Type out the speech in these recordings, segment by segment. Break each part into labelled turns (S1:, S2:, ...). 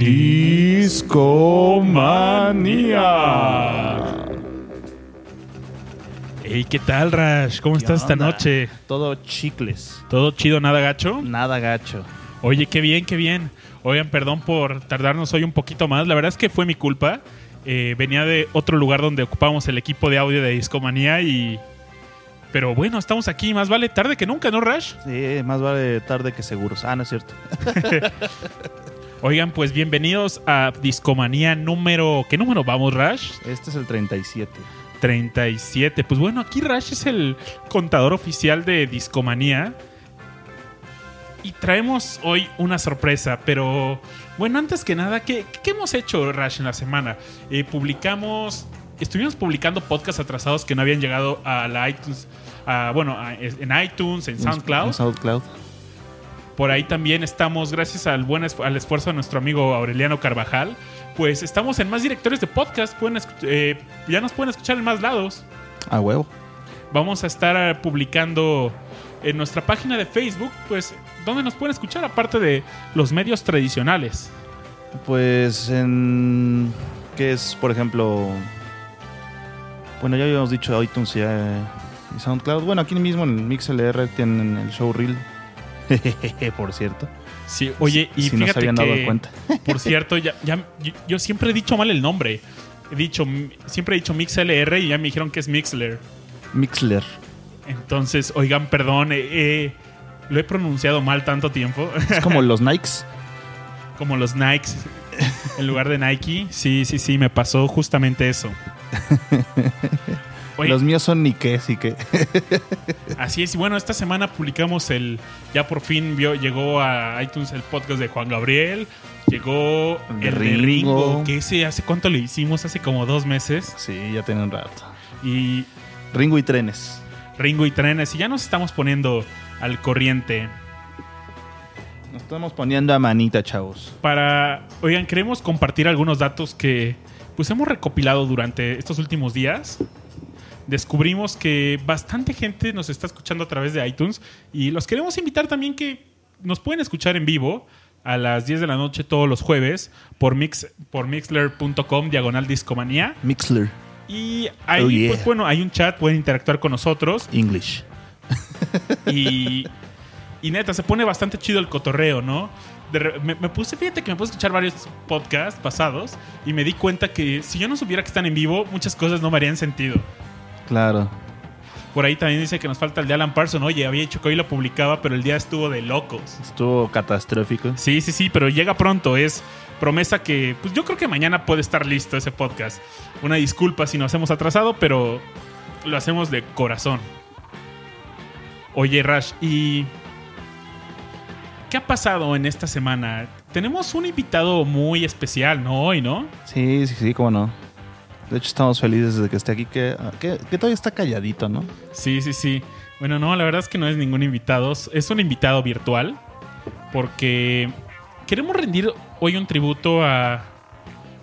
S1: Discomanía. Hey, ¿qué tal, Rash? ¿Cómo
S2: ¿Qué
S1: estás esta
S2: onda?
S1: noche?
S2: Todo chicles.
S1: ¿Todo chido, nada gacho?
S2: Nada gacho.
S1: Oye, qué bien, qué bien. Oigan, perdón por tardarnos hoy un poquito más. La verdad es que fue mi culpa. Eh, venía de otro lugar donde ocupábamos el equipo de audio de Discomanía y... Pero bueno, estamos aquí. Más vale tarde que nunca, ¿no, Rash?
S2: Sí, más vale tarde que seguros. Ah, no es cierto.
S1: Oigan, pues bienvenidos a Discomanía número... ¿Qué número vamos, Rash?
S2: Este es el 37.
S1: 37. Pues bueno, aquí Rash es el contador oficial de Discomanía. Y traemos hoy una sorpresa, pero bueno, antes que nada, ¿qué, qué hemos hecho, Rash, en la semana? Eh, publicamos, estuvimos publicando podcasts atrasados que no habían llegado a la iTunes, a, bueno, a- en iTunes, en SoundCloud.
S2: En SoundCloud.
S1: Por ahí también estamos, gracias al buen al esfuerzo de nuestro amigo Aureliano Carvajal, pues estamos en más directores de podcast. Pueden eh, ya nos pueden escuchar en más lados.
S2: A huevo.
S1: Vamos a estar eh, publicando en nuestra página de Facebook, pues, donde nos pueden escuchar, aparte de los medios tradicionales.
S2: Pues en... ¿Qué es, por ejemplo? Bueno, ya habíamos dicho iTunes y, eh, y SoundCloud. Bueno, aquí mismo en el MixLR tienen el showreel. por cierto.
S1: Sí, oye, y
S2: si no se habían
S1: que,
S2: dado cuenta.
S1: por cierto, ya, ya- yo, yo siempre he dicho mal el nombre. He dicho, siempre he dicho MixLR y ya me dijeron que es Mixler.
S2: Mixler.
S1: Entonces, oigan, perdón, eh, eh, lo he pronunciado mal tanto tiempo.
S2: Es como los Nikes.
S1: Como los Nikes en lugar de Nike. Sí, sí, sí, me pasó justamente eso. Oye,
S2: Los míos son Nike, así que...
S1: así es. Y bueno, esta semana publicamos el. Ya por fin vio, llegó a iTunes el podcast de Juan Gabriel. Llegó
S2: El. Ringo.
S1: Que ese, ¿hace cuánto le hicimos? Hace como dos meses.
S2: sí, ya tiene un rato.
S1: Y
S2: Ringo y trenes.
S1: Ringo y Trenes. Y ya nos estamos poniendo al corriente.
S2: Nos estamos poniendo a manita, chavos.
S1: para. Oigan, queremos compartir algunos datos que pues hemos recopilado durante estos últimos días. Descubrimos que bastante gente nos está escuchando a través de iTunes y los queremos invitar también que nos pueden escuchar en vivo a las 10 de la noche todos los jueves por, mix, por mixler.com diagonal discomanía.
S2: Mixler.
S1: Y ahí,
S2: Oh, yeah.
S1: pues bueno, hay un chat, pueden interactuar con nosotros.
S2: English.
S1: Y, y neta, se pone bastante chido el cotorreo, ¿no? De re- me, me puse, fíjate que me puse a escuchar varios podcasts pasados y me di cuenta que si yo no supiera que están en vivo, muchas cosas no me harían sentido.
S2: Claro.
S1: Por ahí también dice que nos falta el de Alan Parsons. Oye, había dicho que hoy lo publicaba, pero el día estuvo de locos.
S2: Estuvo catastrófico.
S1: Sí, sí, sí, pero llega pronto. Es promesa que, pues yo creo que mañana puede estar listo ese podcast. Una disculpa si nos hemos atrasado, pero lo hacemos de corazón. Oye, Rash, ¿y qué ha pasado en esta semana? Tenemos un invitado muy especial, ¿no? Hoy, ¿no?
S2: Sí, sí, sí, cómo no. De hecho, estamos felices de que esté aquí, que, que, que todavía está calladito, ¿no?
S1: Sí, sí, sí. Bueno, no, la verdad es que no es ningún invitado. Es un invitado virtual. Porque queremos rendir hoy un tributo a.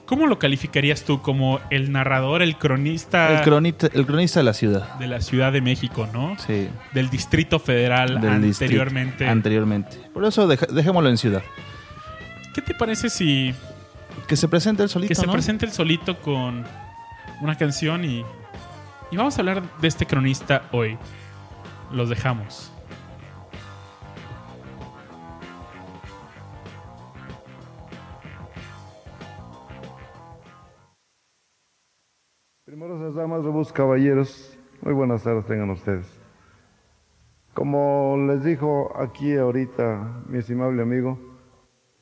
S1: ¿Cómo lo calificarías tú? Como el narrador, el cronista
S2: El, cronita, el cronista de la ciudad.
S1: de la Ciudad de México, ¿no?
S2: Sí.
S1: Del Distrito Federal
S2: Del distrito.
S1: anteriormente.
S2: Anteriormente. Por eso dejémoslo en ciudad.
S1: ¿Qué te parece si
S2: Que se presente el solito,
S1: que se
S2: ¿no?
S1: presente el solito con una canción y, y vamos a hablar de este cronista hoy? Los dejamos.
S3: Primerosas damas, robustos caballeros, muy buenas tardes tengan ustedes. Como les dijo aquí ahorita mi estimable amigo,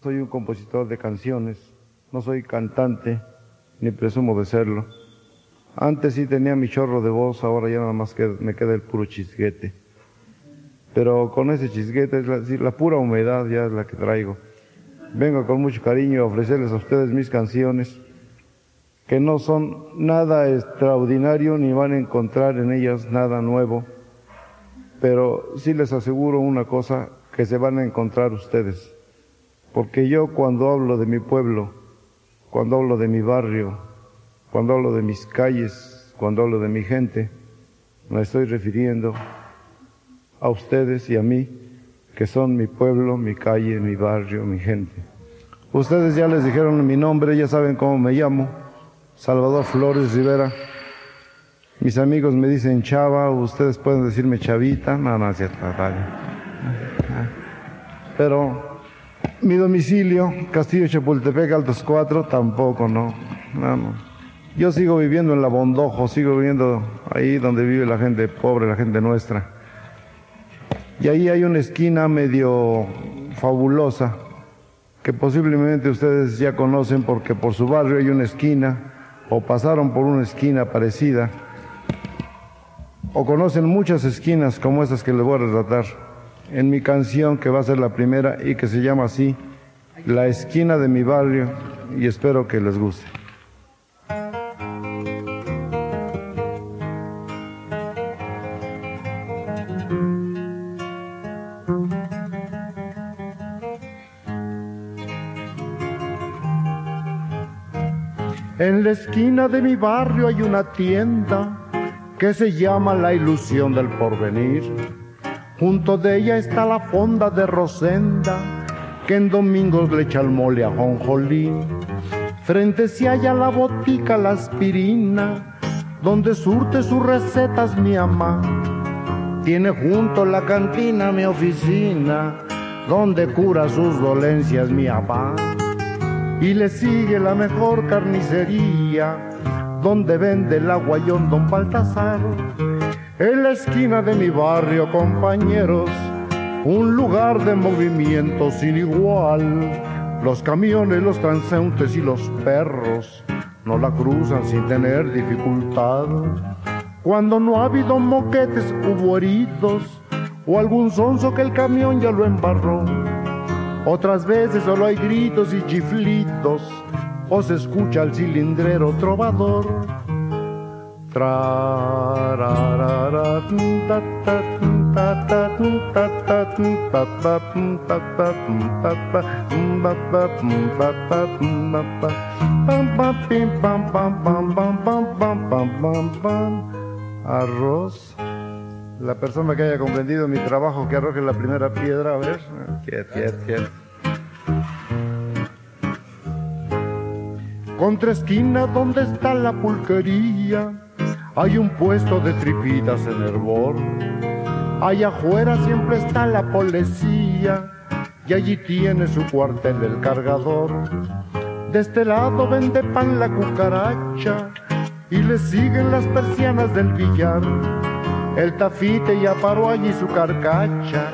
S3: soy un compositor de canciones, no soy cantante, ni presumo de serlo. Antes sí tenía mi chorro de voz, ahora ya nada más me queda el puro chisguete. Pero con ese chisguete, es la, la pura humedad ya es la que traigo. Vengo con mucho cariño a ofrecerles a ustedes mis canciones que no son nada extraordinario ni van a encontrar en ellas nada nuevo, pero sí les aseguro una cosa que se van a encontrar ustedes, porque yo cuando hablo de mi pueblo, cuando hablo de mi barrio, cuando hablo de mis calles, cuando hablo de mi gente, me estoy refiriendo a ustedes y a mí, que son mi pueblo, mi calle, mi barrio, mi gente. Ustedes ya les dijeron mi nombre, ya saben cómo me llamo. Salvador Flores Rivera. Mis amigos me dicen Chava, ustedes pueden decirme Chavita. Es cierto. vale. Pero mi domicilio, Castillo Chapultepec, Altos 4, tampoco, no. No, no. Yo sigo viviendo en la Bondojo, sigo viviendo ahí donde vive la gente pobre, la gente nuestra. Y ahí hay una esquina medio fabulosa que posiblemente ustedes ya conocen porque por su barrio hay una esquina o pasaron por una esquina parecida o conocen muchas esquinas como estas que les voy a retratar en mi canción que va a ser la primera y que se llama así, La esquina de mi barrio y espero que les guste. En la esquina de mi barrio hay una tienda que se llama La Ilusión del Porvenir. Junto de ella está la fonda de Rosenda, que en domingos le echa el mole a. Frente se halla la botica La Aspirina, donde surte sus recetas mi ama. Tiene junto la cantina mi oficina, donde cura sus dolencias mi papá y le sigue la mejor carnicería, donde vende el aguayón don Baltasar. En la esquina de mi barrio, compañeros, un lugar de movimiento sin igual. Los camiones, los transeúntes y los perros no la cruzan sin tener dificultad. Cuando no ha habido moquetes, hubo heridos o algún sonso que el camión ya lo embarró. Otras veces solo hay gritos y chiflitos, o se escucha el cilindrero trovador. Arroz. La persona que haya comprendido mi trabajo que arroje la primera piedra, a ver. Quiet, quiet, quiet. Contra esquina donde está la pulquería, hay un puesto de tripitas en hervor. Allá afuera siempre está la policía y allí tiene su cuartel el cargador. De este lado vende pan la cucaracha y le siguen las persianas del billar. El tafite ya paró allí su carcacha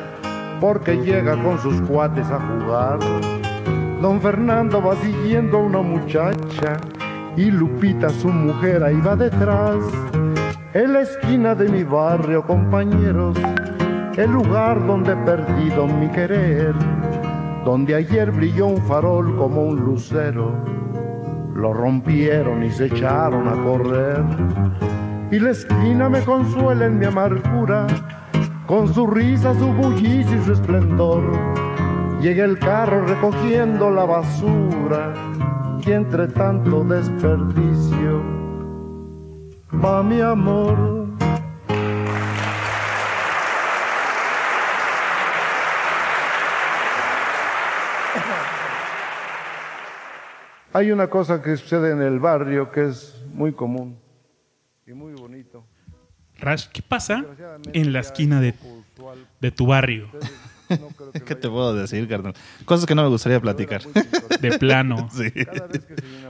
S3: porque llega con sus cuates a jugar. Don Fernando va siguiendo a una muchacha y Lupita su mujer ahí va detrás. En la esquina de mi barrio, compañeros, el lugar donde he perdido mi querer, donde ayer brilló un farol como un lucero, lo rompieron y se echaron a correr y la esquina me consuela en mi amargura, con su risa, su bullicio y su esplendor. Llega el carro recogiendo la basura y entre tanto desperdicio va mi amor. Hay una cosa que sucede en el barrio que es muy común y muy.
S1: Rash, ¿qué pasa en la esquina de, de tu barrio?
S2: ¿Qué te puedo decir, carnal? Cosas que no me gustaría platicar.
S1: De plano.
S2: Sí.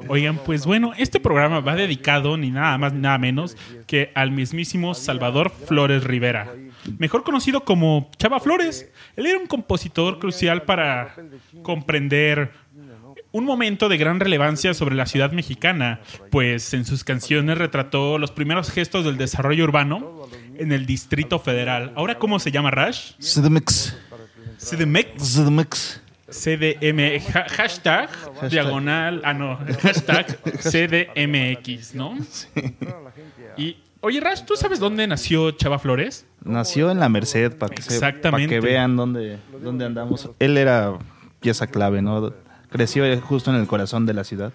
S1: Oigan, pues bueno, este programa va dedicado ni nada más ni nada menos que al mismísimo Salvador Flores Rivera, mejor conocido como Chava Flores. Él era un compositor crucial para comprender un momento de gran relevancia sobre la ciudad mexicana, pues en sus canciones retrató los primeros gestos del desarrollo urbano en el Distrito Federal. ¿Ahora cómo se llama Rash?
S2: CDMX.
S1: CDMX.
S2: CDMX.
S1: CDM, ha- hashtag, diagonal, ah no, hashtag CDMX, ¿no? Y, oye Rash, ¿tú sabes dónde nació Chava Flores?
S2: Nació en la Merced para que, se-
S1: Exactamente.
S2: para que vean dónde, dónde andamos. Él era pieza clave, ¿no? Creció justo en el corazón de la ciudad.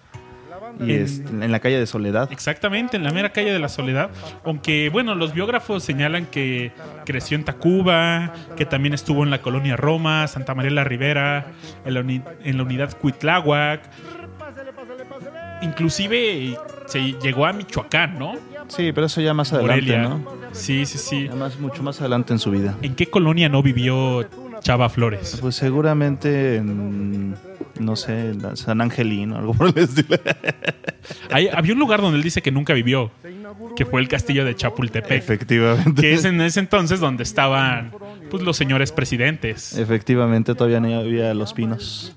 S2: Y
S1: En-
S2: este, en la calle de Soledad.
S1: Exactamente, en la mera calle de la Soledad. Aunque, bueno, los biógrafos señalan que creció en Tacuba, que también estuvo en la colonia Roma, Santa María la Ribera, en la, en la unidad Cuitláhuac. Inclusive se llegó a Michoacán, ¿no?
S2: Sí, pero eso ya más adelante,
S1: Morelia.
S2: ¿no?
S1: Sí, sí, sí.
S2: Mucho más adelante en su vida.
S1: ¿En qué colonia no vivió Chava Flores?
S2: Pues seguramente en, no sé, San Angelino, algo por el estilo.
S1: Hay- había un lugar donde él dice que nunca vivió, que fue el castillo de Chapultepec,
S2: Efectivamente.
S1: que es en ese entonces donde estaban pues, los señores presidentes.
S2: Efectivamente, todavía no había Los Pinos.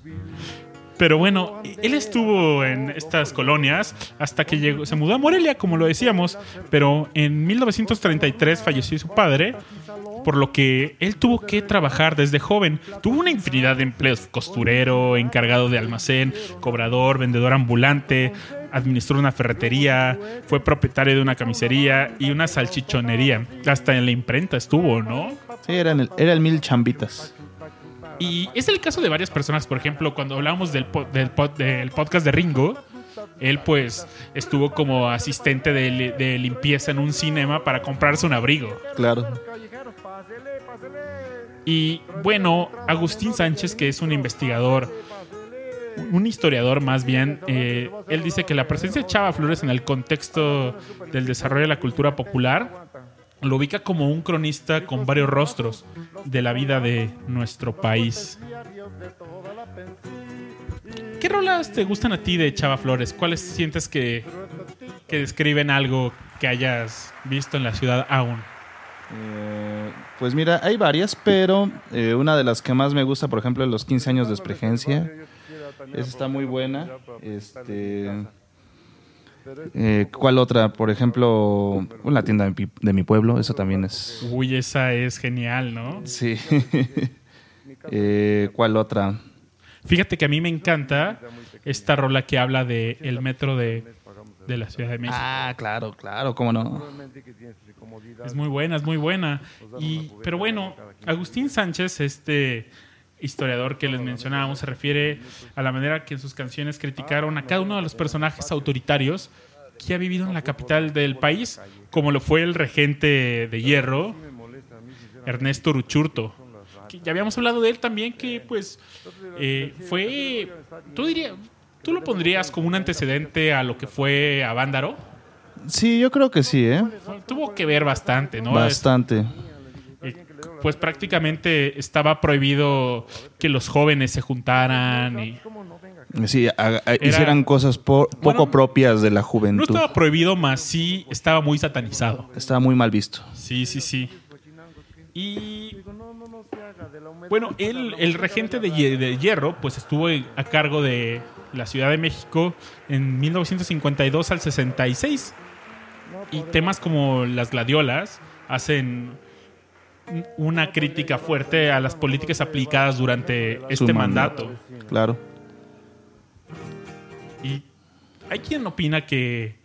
S1: Pero bueno, él estuvo en estas colonias hasta que llegó, se mudó a Morelia, como lo decíamos, pero en 1933 falleció su padre, por lo que él tuvo que trabajar desde joven. Tuvo una infinidad de empleos, costurero, encargado de almacén, cobrador, vendedor ambulante, administró una ferretería, fue propietario de una camisería y una salchichonería. Hasta en la imprenta estuvo, ¿no?
S2: Sí, era, el, era el Mil Chambitas.
S1: Y es el caso de varias personas, por ejemplo, cuando hablábamos del, po- del, po- del podcast de Ringo, él pues estuvo como asistente de limpieza en un cinema para comprarse un abrigo.
S2: Claro.
S1: Y bueno, Agustín Sánchez, que es un investigador, un historiador más bien, eh, él dice que la presencia de Chava Flores en el contexto del desarrollo de la cultura popular lo ubica como un cronista con varios rostros de la vida de nuestro país. ¿Qué rolas te gustan a ti de Chava Flores? ¿Cuáles sientes que, que describen algo que hayas visto en la ciudad aún?
S2: Eh, pues mira, hay varias, pero eh, una de las que más me gusta, por ejemplo, Los 15 años de Espregencia. Esa está muy buena. Este, eh, ¿Cuál otra? Por ejemplo, La tienda de mi, de mi pueblo. Eso también es...
S1: Uy, esa es genial, ¿no?
S2: Sí. Eh, ¿Cuál otra?
S1: Fíjate que a mí me encanta esta rola que habla de el metro de, de la Ciudad de México.
S2: Ah, claro, claro, cómo no.
S1: Es muy buena, es muy buena. Y, pero bueno, Agustín Sánchez, este historiador que les mencionábamos, se refiere a la manera que en sus canciones criticaron a cada uno de los personajes autoritarios que ha vivido en la capital del país, como lo fue el regente de hierro, Ernesto Ruchurto. Que ya habíamos hablado de él también, que pues eh, fue, tú dirías, tú lo pondrías como un antecedente a lo que fue a Vándaro.
S2: Sí, yo creo que sí, ¿eh?
S1: Tuvo que ver bastante, ¿no?
S2: Bastante.
S1: Pues prácticamente estaba prohibido que los jóvenes se juntaran y
S2: Sí, a- a- hicieran cosas po- poco
S1: Bueno,
S2: propias de la
S1: no
S2: juventud.
S1: estaba prohibido, más sí estaba muy satanizado.
S2: Estaba muy mal visto.
S1: Sí, sí, sí. Y bueno, él, el regente de Hierro, pues estuvo a cargo de la Ciudad de México en 1952 al 66. Y temas como las gladiolas hacen una crítica fuerte a las políticas aplicadas durante
S2: Su
S1: este mandato.
S2: Claro.
S1: Y hay quien opina que,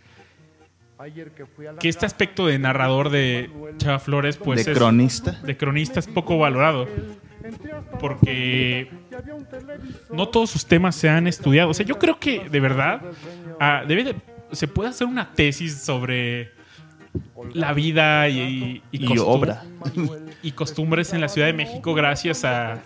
S1: que este aspecto de narrador de Chava Flores, pues
S2: de
S1: es,
S2: cronista.
S1: de cronista es poco valorado. Porque no todos sus temas se han estudiado. O sea, yo creo que de verdad ah, debe de- se puede hacer una tesis sobre la vida y, y,
S2: Y obra.
S1: y costumbres en la Ciudad de México gracias a,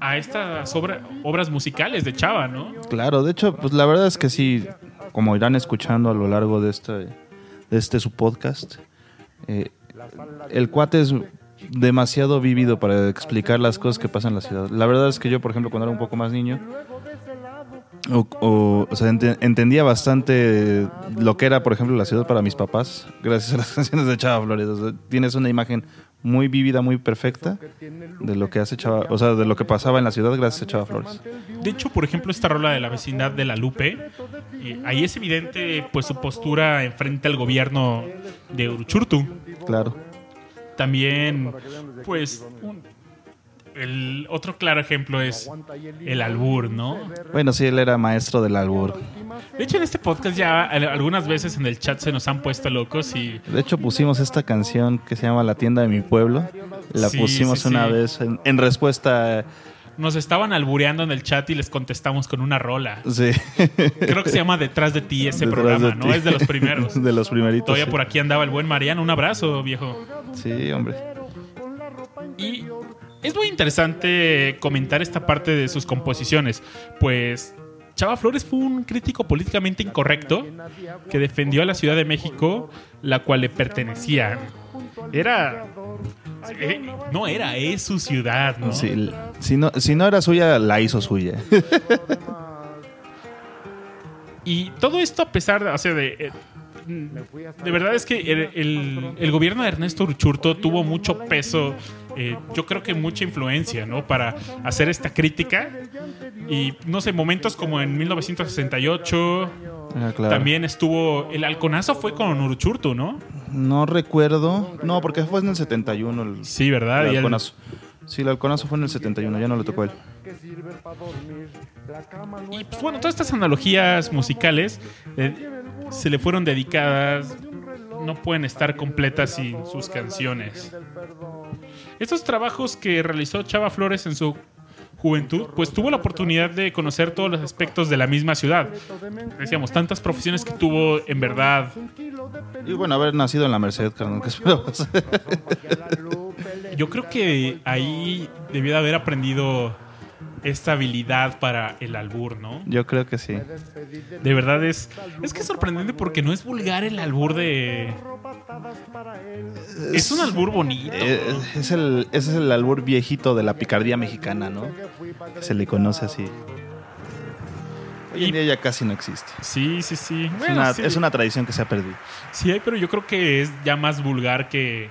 S1: a estas obra- obras musicales de Chava, ¿no?
S2: Claro, de hecho, pues la verdad es que sí, como irán escuchando a lo largo de este, de este su podcast, eh, el cuate es demasiado vívido para explicar las cosas que pasan en la ciudad. La verdad es que yo, por ejemplo, cuando era un poco más niño, o, o- o sea, ente- entendía bastante lo que era, por ejemplo, la ciudad para mis papás, gracias a las canciones de Chava Flores. O sea, tienes una imagen muy vívida, muy perfecta de lo que hace Chava, o sea, de lo que pasaba en la ciudad gracias a Chava Flores.
S1: De hecho, por ejemplo, esta rola de la vecindad de la Lupe, eh, ahí es evidente pues su postura en frente al gobierno de Uruchurtu.
S2: Claro.
S1: También, pues, un- el otro claro ejemplo es el albur, ¿no?
S2: Bueno, sí, él era maestro del albur.
S1: De hecho, en este podcast ya algunas veces en el chat se nos han puesto locos y
S2: De hecho, pusimos esta canción que se llama La tienda de mi pueblo. La
S1: Sí,
S2: pusimos
S1: sí,
S2: una
S1: sí.
S2: vez en, en respuesta
S1: nos estaban albureando en el chat y les contestamos con una rola.
S2: Sí.
S1: Creo que se llama Detrás de ti ese
S2: Detrás
S1: programa, ¿no?
S2: ti.
S1: Es de los primeros.
S2: De los primeritos.
S1: Todavía por aquí andaba el buen Mariano. Un abrazo, viejo.
S2: Sí, hombre.
S1: Y es muy interesante comentar esta parte de sus composiciones, pues Chava Flores fue un crítico políticamente incorrecto que defendió a la Ciudad de México, la cual le pertenecía. Era... eh, no era, es su ciudad, ¿no?
S2: Si, no, si no era suya, la hizo suya.
S1: Y todo esto a pesar de, o sea, de, eh, de verdad es que el, el- el gobierno de Ernesto Urchurto tuvo mucho peso, eh, yo creo que mucha influencia, ¿no? Para hacer esta crítica. Y no sé, momentos como en 1968,
S2: Ah, claro.
S1: también estuvo, el halconazo fue con Urchurto, ¿no?
S2: No recuerdo. No, porque fue en el 71 el,
S1: Sí, ¿verdad?
S2: el halconazo. Sí, el halconazo fue en el 71, ya no le tocó a él.
S1: Y pues bueno, todas estas analogías musicales eh, se le fueron dedicadas, no pueden estar completas sin sus canciones. Estos trabajos que realizó Chava Flores en su juventud, pues tuvo la oportunidad de conocer todos los aspectos de la misma ciudad. Decíamos, tantas profesiones que tuvo en verdad.
S2: Y bueno, haber nacido en la Merced, carnal, que esperabas.
S1: Yo creo que ahí debió de haber aprendido esta habilidad para el albur, ¿no?
S2: Yo creo que sí.
S1: De verdad es. Es que es sorprendente porque no es vulgar el albur de. Es un albur bonito.
S2: Eh, es el, ese es el albur viejito de la picardía mexicana, ¿no? Se le conoce así. Hoy en día ya casi no existe.
S1: Sí, sí, sí.
S2: Es,
S1: Bueno,
S2: una,
S1: sí.
S2: es una tradición que se ha perdido.
S1: Sí pero yo creo que es ya más vulgar que.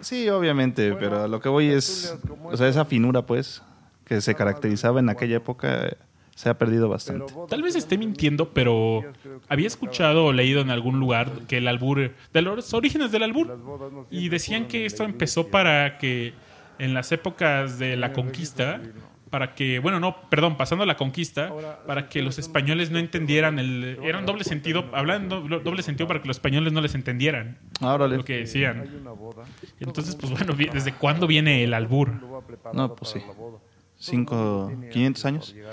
S2: Sí, obviamente, pero a lo que voy es, o sea, esa finura, pues, que se caracterizaba en aquella época, se ha perdido bastante.
S1: Tal vez esté mintiendo, pero había escuchado o leído en algún lugar que el albur, de los orígenes del albur, y decían que esto empezó para que en las épocas de la conquista, para que, bueno, no, perdón, pasando la conquista, para que los españoles no entendieran el, era un doble sentido, hablaban do- doble sentido para que los españoles no les entendieran lo que decían. Entonces, pues bueno, ¿desde cuándo viene el albur?
S2: No, pues sí. Cinco, 500 años.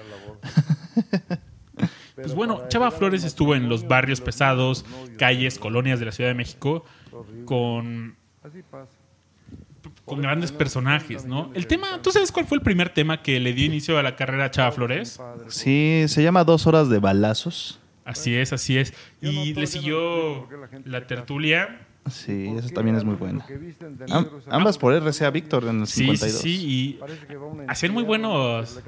S1: Pues bueno, Chava Flores estuvo en los barrios pesados, calles, colonias de la Ciudad de México con, con grandes personajes, ¿no? El tema, ¿tú sabes cuál fue el primer tema que le dio inicio a la carrera a Chava Flores?
S2: Sí, se llama Dos Horas de Balazos.
S1: Así es, así es. Y le siguió la tertulia.
S2: Sí, eso también es muy bueno. Am- ambas por RCA Víctor en el
S1: Sí, sí,
S2: 52.
S1: sí. Y hacían muy buenos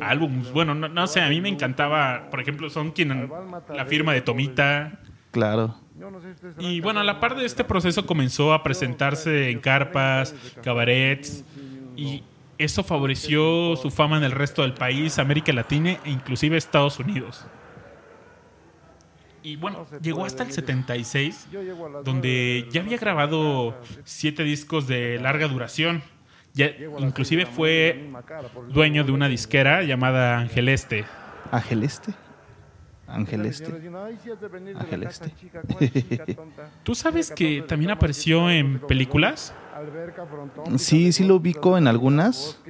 S1: álbumes. Bueno, no, no sé, a mí me encantaba, por ejemplo, son quien la firma de Tomita.
S2: Claro.
S1: Y bueno, a la par de este proceso comenzó a presentarse en carpas, cabarets, y eso favoreció su fama en el resto del país, América Latina e inclusive Estados Unidos. Y bueno, llegó hasta el 76, donde ya había grabado siete discos de larga duración. Ya, inclusive fue dueño de una disquera llamada Ángel Este.
S2: Ángel Este. Ángel Este. Ángel Este.
S1: ¿Tú sabes que también apareció en películas?
S2: Sí, sí lo ubico en algunas.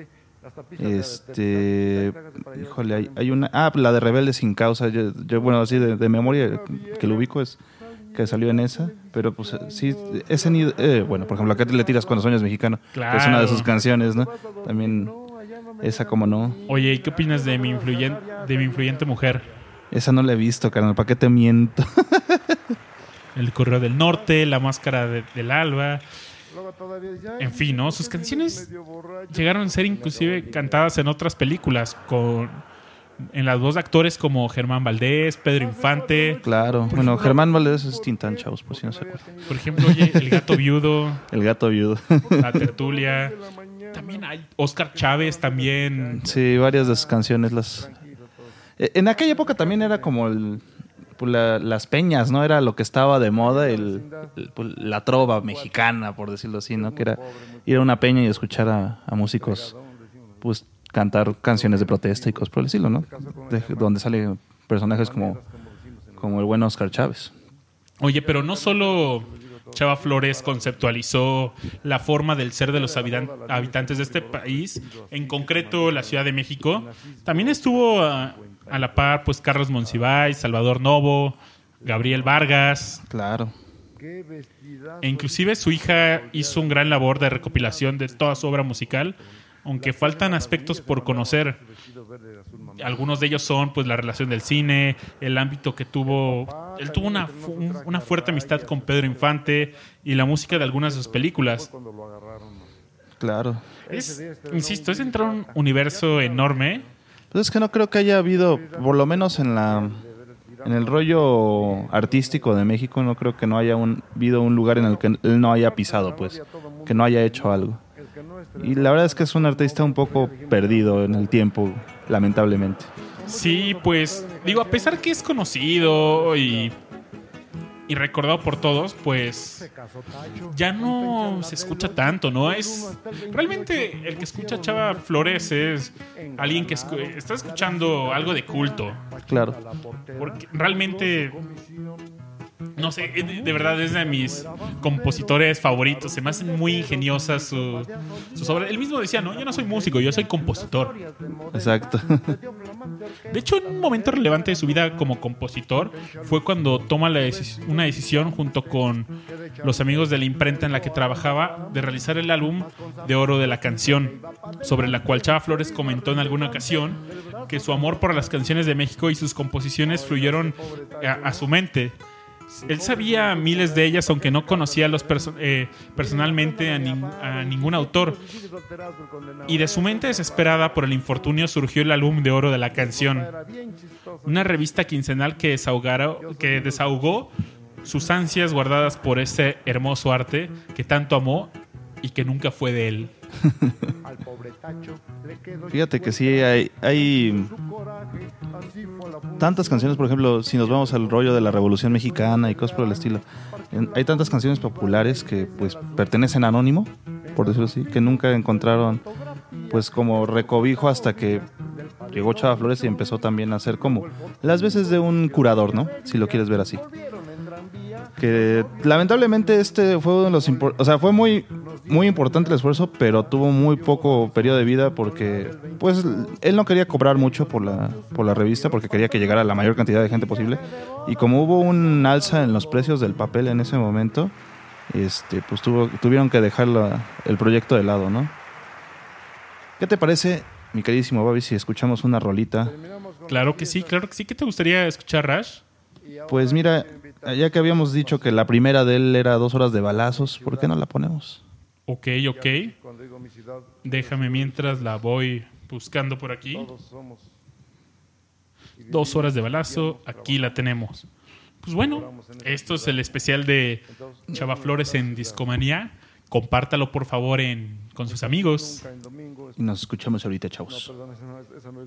S2: Este, híjole, hay, hay una, ah, la de Rebelde sin causa. Yo, yo, bueno, así de, de memoria que lo ubico es que salió en esa, pero pues sí, ese ni- eh, bueno, por ejemplo, acá te le tiras cuando sueños mexicano, que es una
S1: Claro.
S2: de sus canciones, ¿no? También esa como no,
S1: Oye, ¿y qué opinas de mi, influyen- de mi influyente mujer?
S2: esa no la he visto, carnal, ¿para qué te miento?
S1: El Correo del Norte, La Máscara de- del Alba. En fin, ¿no? Sus canciones llegaron a ser inclusive cantadas en otras películas con en las voz de actores como Germán Valdés, Pedro Infante.
S2: Claro, bueno, Germán Valdés es Tintán, chavos, por si no se acuerdan.
S1: Por ejemplo, oye, El Gato Viudo,
S2: El gato viudo.
S1: La Tertulia. También hay Oscar Chávez, también.
S2: Sí, varias de sus canciones las... Eh, En aquella época también era como el, pues, la- las peñas, ¿no? Era lo que estaba de moda, el, el- pues, la trova mexicana, por decirlo así, ¿no? Que era ir a una peña y escuchar a, a músicos, pues, cantar canciones de protesta y cosas por el estilo, ¿no? De- donde salen personajes como, como el buen Oscar Chávez.
S1: Oye, pero no solo Chava Flores conceptualizó la forma del ser de los habitan- habitantes de este país, en concreto la Ciudad de México. También estuvo a, la par pues Carlos Monsiváis, Salvador Novo, Gabriel Vargas,
S2: Claro.
S1: e inclusive su hija hizo un gran labor de recopilación de toda su obra musical, aunque faltan aspectos por conocer. Algunos de ellos son pues la relación del cine, el ámbito que tuvo, él tuvo una, una fuerte amistad con Pedro Infante y la música de algunas de sus películas.
S2: Claro.
S1: Es, insisto, es entrar a un universo enorme.
S2: Pues es que no creo que haya habido, por lo menos en la en el rollo artístico de México, no creo que no haya un, habido un lugar en el que él no haya pisado, pues, que no haya hecho algo. Y la verdad es que es un artista un poco perdido en el tiempo, lamentablemente.
S1: Sí, pues digo, a pesar que es conocido y, y recordado por todos, pues ya no se escucha tanto, ¿no? Es realmente el que escucha Chava Flores es alguien que escu- está escuchando algo de culto,
S2: Claro.
S1: porque realmente no sé, de, de verdad es de mis compositores favoritos. Se me hacen muy ingeniosas su- sus obras. Él mismo decía, no, yo no soy músico, yo soy compositor.
S2: Exacto.
S1: De hecho, en un momento relevante de su vida como compositor fue cuando toma la una decisión junto con los amigos de la imprenta en la que trabajaba de realizar el álbum de oro de la canción, sobre la cual Chava Flores comentó en alguna ocasión que su amor por las canciones de México y sus composiciones fluyeron a, a su mente. Él sabía miles de ellas, aunque no conocía los perso- eh, personalmente a, a ningún autor. Y de su mente desesperada por el infortunio surgió el álbum de oro de la canción, una revista quincenal que, que desahogó sus ansias guardadas por ese hermoso arte que tanto amó y que nunca fue de él.
S2: Fíjate que sí, hay tantas canciones, por ejemplo, si nos vamos al rollo de la Revolución Mexicana y cosas por el estilo, hay tantas canciones populares que pues pertenecen a Anónimo, por decirlo así, que nunca encontraron pues como recobijo hasta que llegó Chava Flores y empezó también a hacer como las veces de un curador, ¿no? Si lo quieres ver así. Que lamentablemente este fue uno de los o sea, fue muy muy importante el esfuerzo, pero tuvo muy poco periodo de vida porque pues él no quería cobrar mucho por la por la revista porque quería que llegara la mayor cantidad de gente posible y como hubo un alza en los precios del papel en ese momento, este pues tuvo, tuvieron que dejar la- el proyecto de lado, ¿no? ¿Qué te parece, mi queridísimo Babi, si escuchamos una rolita?
S1: Claro que sí, claro que sí. ¿Qué te gustaría escuchar, Rash?
S2: Pues mira, ya que habíamos dicho que la primera de él era dos horas de balazos, ¿por qué no la ponemos?
S1: Ok, ok. Déjame mientras la voy buscando por aquí. Dos horas de balazo, aquí la tenemos. Pues bueno, esto es el especial de Chava Flores en Discomanía. Compártalo por favor en, con sus amigos.
S2: Y nos escuchamos ahorita, chavos.
S3: Perdón, esa no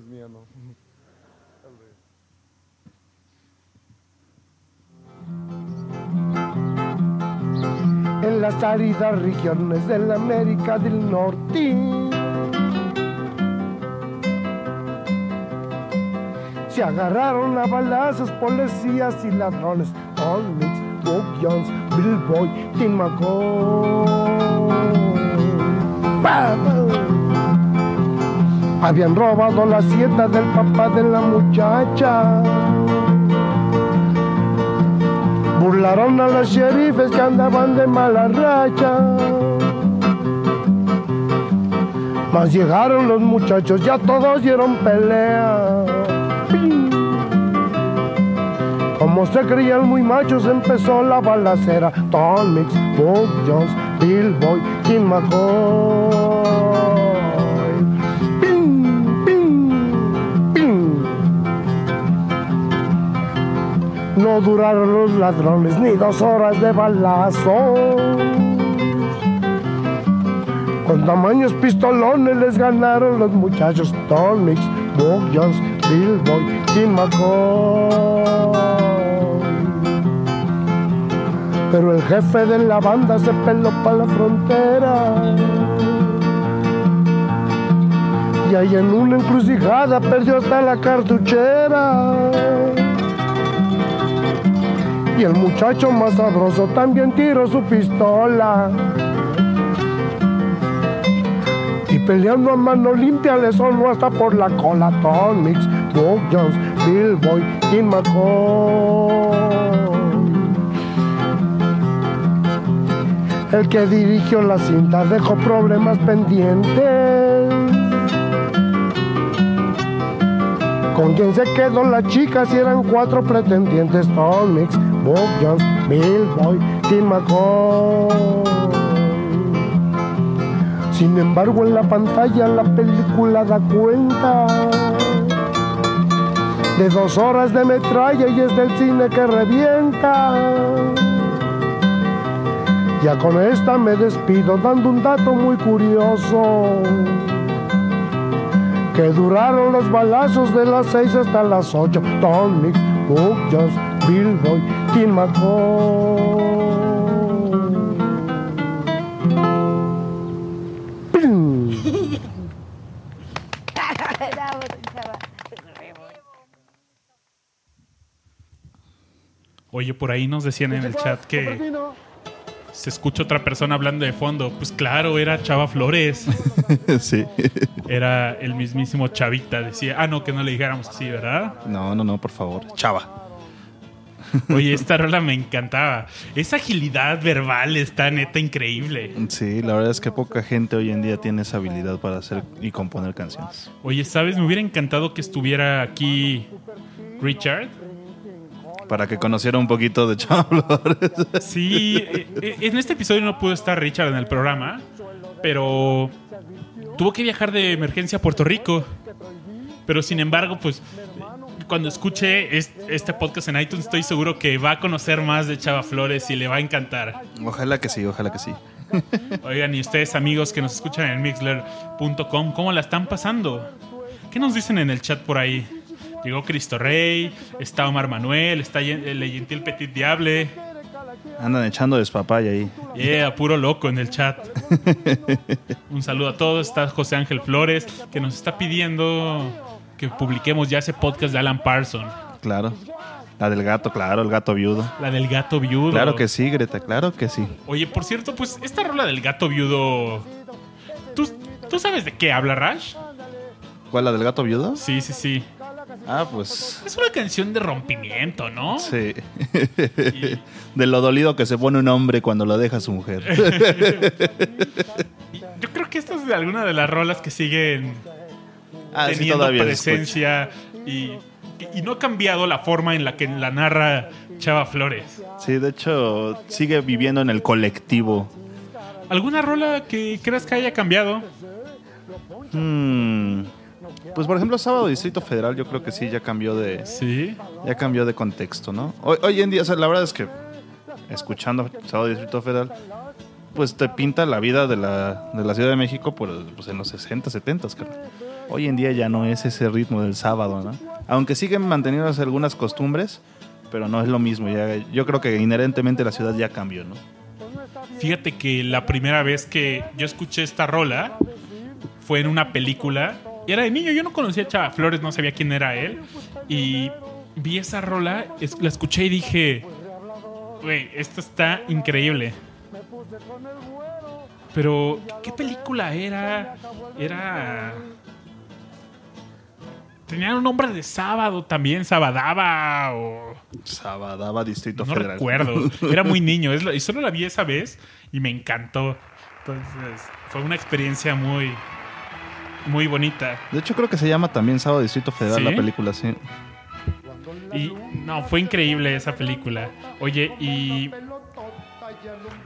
S4: en las áridas regiones de la América del Norte. Se agarraron a balazos policías y ladrones, Mix, Bob Jones, Bill Boy, Tim. Habían robado la hacienda del papá de la muchacha. Burlaron a los sheriffes que andaban de mala racha. Mas llegaron los muchachos, ya todos dieron pelea. Como se creían muy machos, empezó la balacera. Tom Mix, Bob Jones, Bill Boy, Kim McCoy. No duraron los ladrones ni dos horas de balazo. Con tamaños pistolones les ganaron los muchachos Mix, Bob Jones, Bill Boy, Tim McCoy. Pero el jefe de la banda se peló para la frontera. Y ahí en una encrucijada perdió hasta la cartuchera. Y el muchacho más sabroso también tiró su pistola. Y peleando a mano limpia le sonó hasta por la cola Tom Mix, Jones, Bill Boy, Tim McCoy. El que dirigió la cinta dejó problemas pendientes. Con quien se quedó la chica si eran cuatro pretendientes Tom Mix, Bob Jones, Bill Boy, Tim McCoy. Sin embargo en la pantalla la película da cuenta de dos horas de metralla y es del cine que revienta. Ya con esta me despido dando un dato muy curioso. Que duraron los balazos de las seis hasta las ocho. Tom Mix, Book Jones, Bill Boy, Tim McCoy. ¡Pum!
S5: Bravo, chava.
S1: Oye, por ahí nos decían en el chat que se escucha otra persona hablando de fondo. Pues claro, era Chava Flores.
S2: sí.
S1: Era el mismísimo Chavita. Decía, ah, no, que no le dijéramos así, ¿verdad?
S2: No, no, no, por favor. Chava.
S1: Oye, esta rola me encantaba. Esa agilidad verbal está neta increíble.
S2: Sí, la verdad es que poca gente hoy en día tiene esa habilidad para hacer y componer canciones.
S1: Oye, ¿sabes? Me hubiera encantado que estuviera aquí Richard.
S2: Para que conociera un poquito de Chava Flores.
S1: Sí, eh, eh, en este episodio no pudo estar Richard en el programa, pero tuvo que viajar de emergencia a Puerto Rico. Pero sin embargo, pues cuando escuche est- este podcast en iTunes, estoy seguro que va a conocer más de Chava Flores y le va a encantar.
S2: Ojalá que sí, ojalá que sí.
S1: Oigan, y ustedes amigos que nos escuchan en mixler.com, ¿cómo la están pasando? ¿Qué nos dicen en el chat por ahí? Llegó Cristo Rey, está Omar Manuel, está Yen- el Gentil Petit Diable.
S2: Andan echando despapaya ahí.
S1: Yeah, puro loco en el chat. Un saludo a todos. Está José Ángel Flores, que nos está pidiendo que publiquemos ya ese podcast de Alan Parson.
S2: Claro. La del gato, claro, el gato viudo.
S1: La del gato viudo.
S2: Claro que sí, Greta, claro que sí.
S1: Oye, por cierto, pues esta rola del gato viudo. ¿Tú, tú sabes de qué habla, Rash?
S2: ¿Cuál, la del gato viudo?
S1: Sí, sí, sí.
S2: Ah, pues
S1: Es una canción de rompimiento, ¿no?
S2: sí.
S1: Y-
S2: de lo dolido que se pone un hombre cuando lo deja su mujer.
S1: yo creo que esta es de alguna de las rolas que siguen
S2: Ah, sí,
S1: teniendo
S2: escucha.
S1: presencia y, y no ha cambiado la forma en la que la narra Chava Flores.
S2: Sí, de hecho, sigue viviendo en el colectivo.
S1: ¿Alguna rola que creas que haya cambiado?
S2: Hmm. Pues por ejemplo, Sábado Distrito Federal, yo creo que sí ya cambió de,
S1: Sí.
S2: ya cambió de contexto, ¿no? Hoy, hoy en día, o sea, la verdad es que escuchando Sábado Distrito Federal, pues te pinta la vida de la, de la Ciudad de México por, pues, en los 60, 70, carnal. Hoy en día ya no es ese ritmo del sábado, ¿no? Aunque siguen manteniéndose algunas costumbres, pero no es lo mismo. Yo creo que inherentemente la ciudad ya cambió, ¿no?
S1: Fíjate que la primera vez que yo escuché esta rola fue en una película. Y era de niño, yo no conocía a Chava Flores, no sabía quién era él. Y vi esa rola, la escuché y dije, güey, esto está increíble. Pero, ¿qué película era? Era... Tenía un nombre de sábado también, Sabadaba o...
S2: Sabadaba Distrito
S1: No
S2: Federal.
S1: recuerdo. Era muy niño. Es y solo la vi esa vez y me encantó. Entonces, fue una experiencia muy, muy bonita.
S2: De hecho, creo que se llama también Sábado Distrito Federal
S1: ¿Sí?
S2: la película, sí.
S1: Y no, fue increíble esa película. Oye, y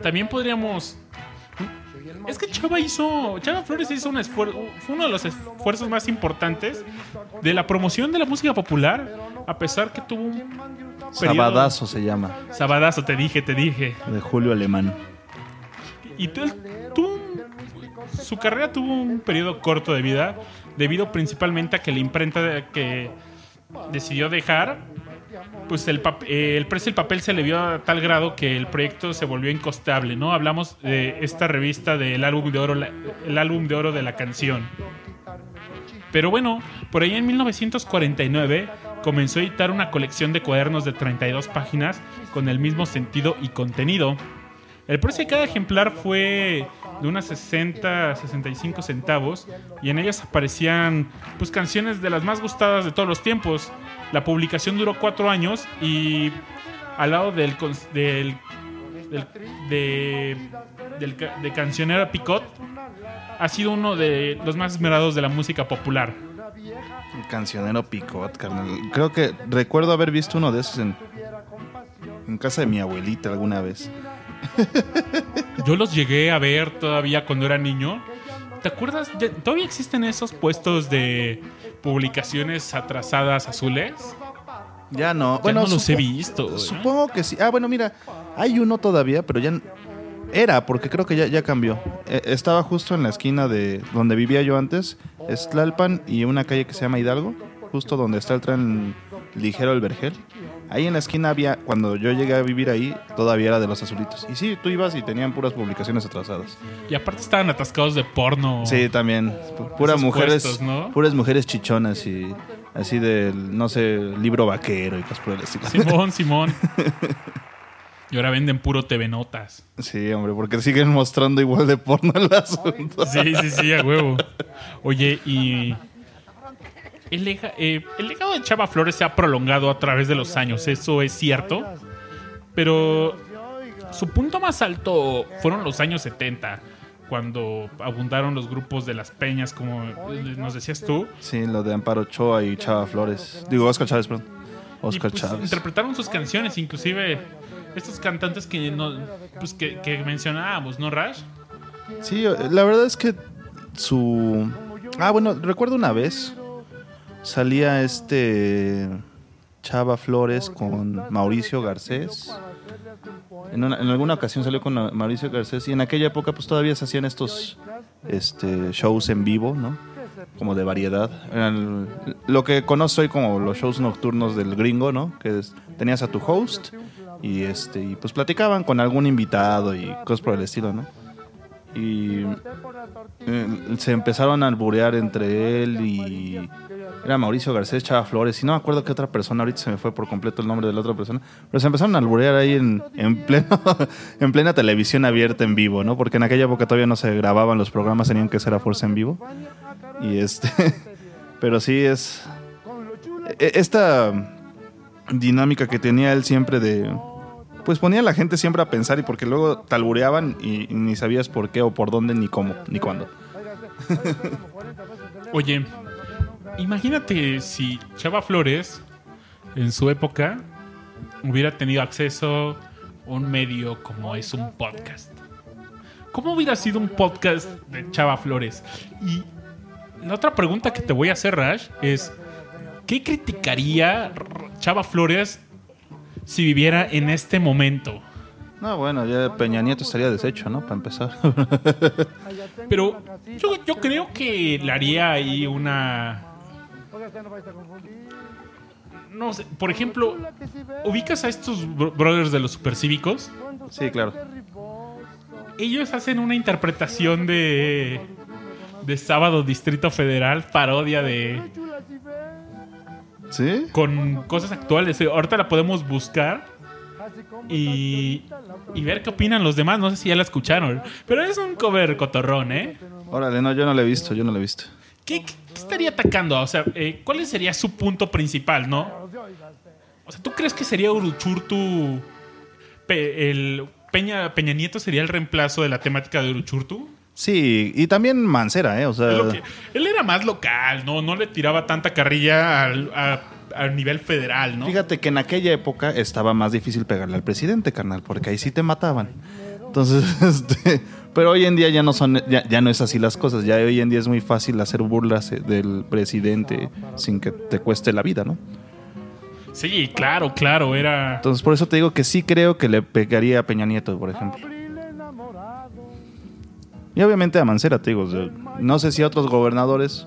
S1: también podríamos. Es que Chava hizo. Chava Flores hizo un esfuerzo. Fue uno de los esfuerzos más importantes de la promoción de la música popular. A pesar que tuvo un. periodo-
S2: Sabadazo se llama,
S1: Sabadazo, te dije, te dije.
S2: de Julio Alemán.
S1: Y tuvo un- su carrera tuvo un periodo corto de vida, debido principalmente a que la imprenta que decidió dejar, pues el, eh, el precio del papel se le vio a tal grado que el proyecto se volvió incostable, ¿no? Hablamos de esta revista del álbum de oro, el álbum de oro de la canción. Pero bueno, por ahí en 1949, comenzó a editar una colección de cuadernos de 32 páginas con el mismo sentido y contenido. El precio de cada ejemplar fue de unas 60 65 centavos y en ellas aparecían pues canciones de las más gustadas de todos los tiempos. La publicación duró cuatro años y al lado del, del, del- de, del de cancionero Picot ha sido uno de los más esmerados de la música popular.
S2: Cancionero Picot, carnal. Creo que recuerdo haber visto uno de esos en, en casa de mi abuelita alguna vez.
S1: Yo los llegué a ver todavía cuando era niño. ¿Te acuerdas? ¿Todavía existen esos puestos de publicaciones atrasadas azules?
S2: Ya no.
S1: Ya
S2: bueno,
S1: no los he visto. ¿eh?
S2: Supongo que sí. Ah, bueno, mira, hay uno todavía, pero ya era, porque creo que ya, ya cambió. Eh, estaba justo en la esquina de donde vivía yo antes, es Tlalpan y una calle que se llama Hidalgo, justo donde está el tren ligero El Vergel. Ahí en la esquina había, cuando yo llegué a vivir ahí, todavía era de los azulitos. Y sí, tú ibas y tenían puras publicaciones atrasadas.
S1: Y aparte estaban atascados de porno.
S2: Sí, también. Pu- Puras mujeres,
S1: puestos, ¿no?
S2: puras mujeres chichonas y así del, no sé, libro vaquero y cosas por el estilo.
S1: Simón, Simón. Y ahora venden puro TV Notas.
S2: Sí, hombre, porque siguen mostrando igual de porno el asunto.
S1: Sí, sí, sí, a huevo. Oye, y. El, eh, el legado de Chava Flores se ha prolongado a través de los años, eso es cierto. Pero su punto más alto fueron los años 70, cuando abundaron los grupos de las peñas, como nos decías tú.
S2: Sí, lo de Amparo Ochoa y Chava Flores. Digo, Oscar Chávez, perdón. Oscar
S1: pues,
S2: Chávez.
S1: interpretaron sus canciones, inclusive estos cantantes que, no, pues, que, que mencionábamos, ¿no, Rash?
S2: Sí, la verdad es que su... Ah, bueno, recuerdo una vez salía este Chava Flores con Mauricio Garcés. En, en alguna ocasión salió con Mauricio Garcés y en aquella época pues todavía se hacían estos este, shows en vivo, ¿no? Como de variedad. Lo que conozco hoy como los shows nocturnos del gringo, ¿no? Que tenías a tu host y este y pues platicaban con algún invitado y cosas por el estilo, ¿no? y eh, se empezaron a alburear entre él y era Mauricio Garcés Chava Flores y no me acuerdo qué otra persona ahorita se me fue por completo el nombre de la otra persona pero se empezaron a alburear ahí en, en pleno en plena televisión abierta en vivo no porque en aquella época todavía no se grababan los programas tenían que ser a fuerza en vivo y este pero sí es e- esta dinámica que tenía él siempre de pues ponía a la gente siempre a pensar y porque luego talbureaban y, y ni sabías por qué o por dónde ni cómo ni cuándo.
S1: Oye, imagínate si Chava Flores en su época hubiera tenido acceso a un medio como es un podcast. ¿Cómo hubiera sido un podcast de Chava Flores? Y la otra pregunta que te voy a hacer, Rash, es ¿qué criticaría Chava Flores si viviera en este momento?
S2: No, bueno, ya Peña Nieto estaría deshecho, ¿no? Para empezar.
S1: Pero yo, yo creo que le haría ahí una... No sé, por ejemplo, ¿ubicas a estos bro- brothers de los supercívicos?
S2: sí, claro.
S1: Ellos hacen una interpretación de... De Sábado Distrito Federal, parodia de...
S2: ¿Sí?
S1: Con cosas actuales. Ahorita la podemos buscar y, y ver qué opinan los demás. No sé si ya la escucharon. Pero es un cover cotorrón, ¿eh?
S2: Órale, no, yo no lo he visto, yo no lo he visto.
S1: ¿Qué, estaría atacando? O sea, eh, ¿cuál sería su punto principal, no? O sea, ¿tú crees que sería Uruchurtu? pe- el Peña, Peña Nieto sería el reemplazo de la temática de Uruchurtu?
S2: Sí, y también Mancera, ¿eh? O sea,
S1: que- él era más local, ¿no? No le tiraba tanta carrilla al, a- al nivel federal, ¿no?
S2: fíjate que en aquella época estaba más difícil pegarle al presidente, carnal, porque ahí sí te mataban. Entonces, este, pero hoy en día ya no son, ya, ya no es así las cosas. Ya hoy en día es muy fácil hacer burlas eh, del presidente sin que te cueste la vida, ¿no?
S1: Sí, claro, claro, era...
S2: Entonces, por eso te digo que sí creo que le pegaría a Peña Nieto, por ejemplo. Y obviamente a Mancera, te digo. no sé si a otros gobernadores,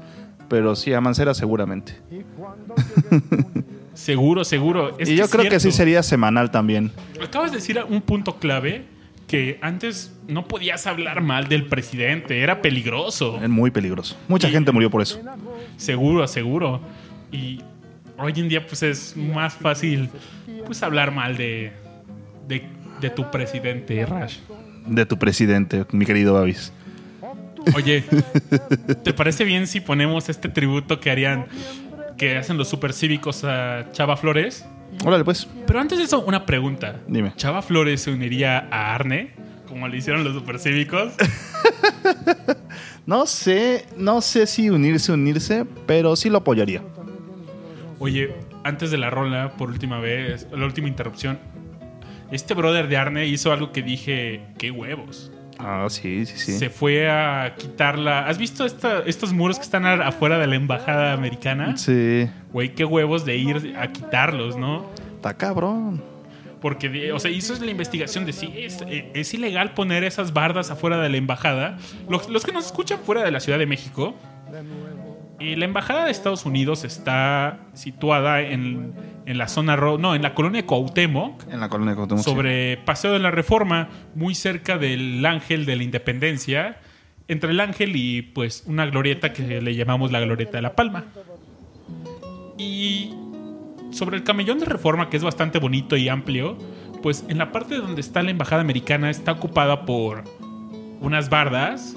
S2: pero sí a Mancera seguramente.
S1: Seguro, seguro. Es
S2: y yo creo que sí sería semanal también.
S1: Acabas de decir un punto clave que antes no podías hablar mal del presidente, era peligroso.
S2: Es muy peligroso. Mucha
S1: Y-
S2: gente murió por eso.
S1: Seguro, seguro. Y hoy en día pues es más fácil pues hablar mal de, de, de tu presidente, Rash.
S2: De tu presidente, mi querido Babis.
S1: Oye, ¿te parece bien si ponemos este tributo que harían, que hacen los supercívicos a Chava Flores?
S2: Órale, pues.
S1: Pero antes de eso, una pregunta.
S2: Dime.
S1: ¿Chava Flores se uniría a Arne, como le hicieron los supercívicos?
S2: No sé, no sé si unirse, unirse, pero sí lo apoyaría.
S1: Oye, antes de la rola, por última vez, la última interrupción, este brother de Arne hizo algo que dije, qué huevos.
S2: Ah, sí, sí, sí.
S1: Se fue a quitarla. ¿Has visto esta- estos muros que están afuera de la embajada americana?
S2: Sí.
S1: Güey, qué huevos de ir a quitarlos, ¿no?
S2: Está cabrón.
S1: Porque, o sea, hizo la investigación de si es, eh, es ilegal poner esas bardas afuera de la embajada. Los, los que nos escuchan fuera de la Ciudad de México, eh, la embajada de Estados Unidos está situada en, en la zona, no, en la colonia Cuauhtémoc,
S2: En la colonia Cuauhtémoc,
S1: sobre Paseo de la Reforma, muy cerca del Ángel de la Independencia, entre el Ángel y pues una glorieta que le llamamos la Glorieta de la Palma. Y sobre el camellón de Reforma, que es bastante bonito y amplio, pues en la parte donde está la embajada americana está ocupada por unas bardas.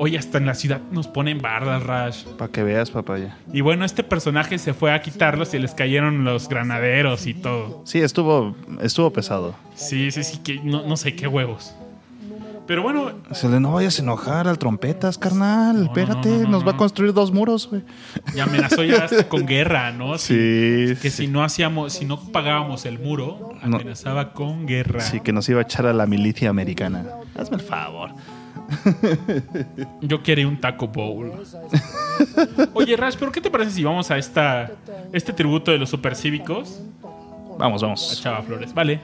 S1: Hoy hasta en la ciudad nos ponen bardas, Rash.
S2: Para que veas, papaya.
S1: Y bueno, este personaje se fue a quitarlos y les cayeron los granaderos y todo.
S2: Sí, estuvo, estuvo pesado.
S1: Sí, sí, sí, que no, no sé qué huevos. Pero bueno,
S2: Se le no vayas a enojar al trompetas, carnal.
S1: no,
S2: Espérate,
S1: no, no,
S2: nos va a construir dos muros, güey.
S1: ya amenazó ya hasta con guerra, ¿no?
S2: Sí.
S1: Que si no hacíamos, si no pagábamos el muro, amenazaba con guerra.
S2: Sí, que nos iba a echar a la milicia americana. Hazme el favor.
S1: Yo quería un taco bowl. Oye, Rash, ¿pero qué te parece si vamos a esta, este tributo de los supercívicos
S2: Vamos,
S1: a
S2: vamos.
S1: Chava Flores? Vale.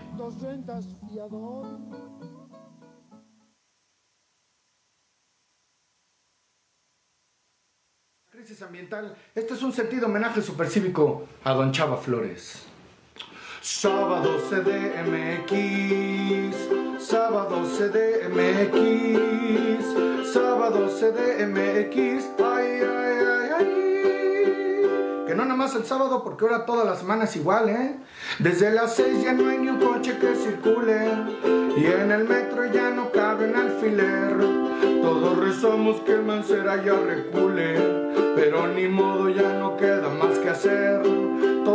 S5: Crisis ambiental. Este es un sentido homenaje supercívico a Don Chava Flores. Sábado CDMX, sábado CDMX, sábado CDMX, ay, ay, ay, ay. Que no nada más el sábado, porque ahora toda la semana es igual, ¿eh? Desde las seis ya no hay ni un coche que circule, y en el metro ya no cabe un alfiler. Todos rezamos que el Mancera ya recule, pero ni modo ya no queda más que hacer.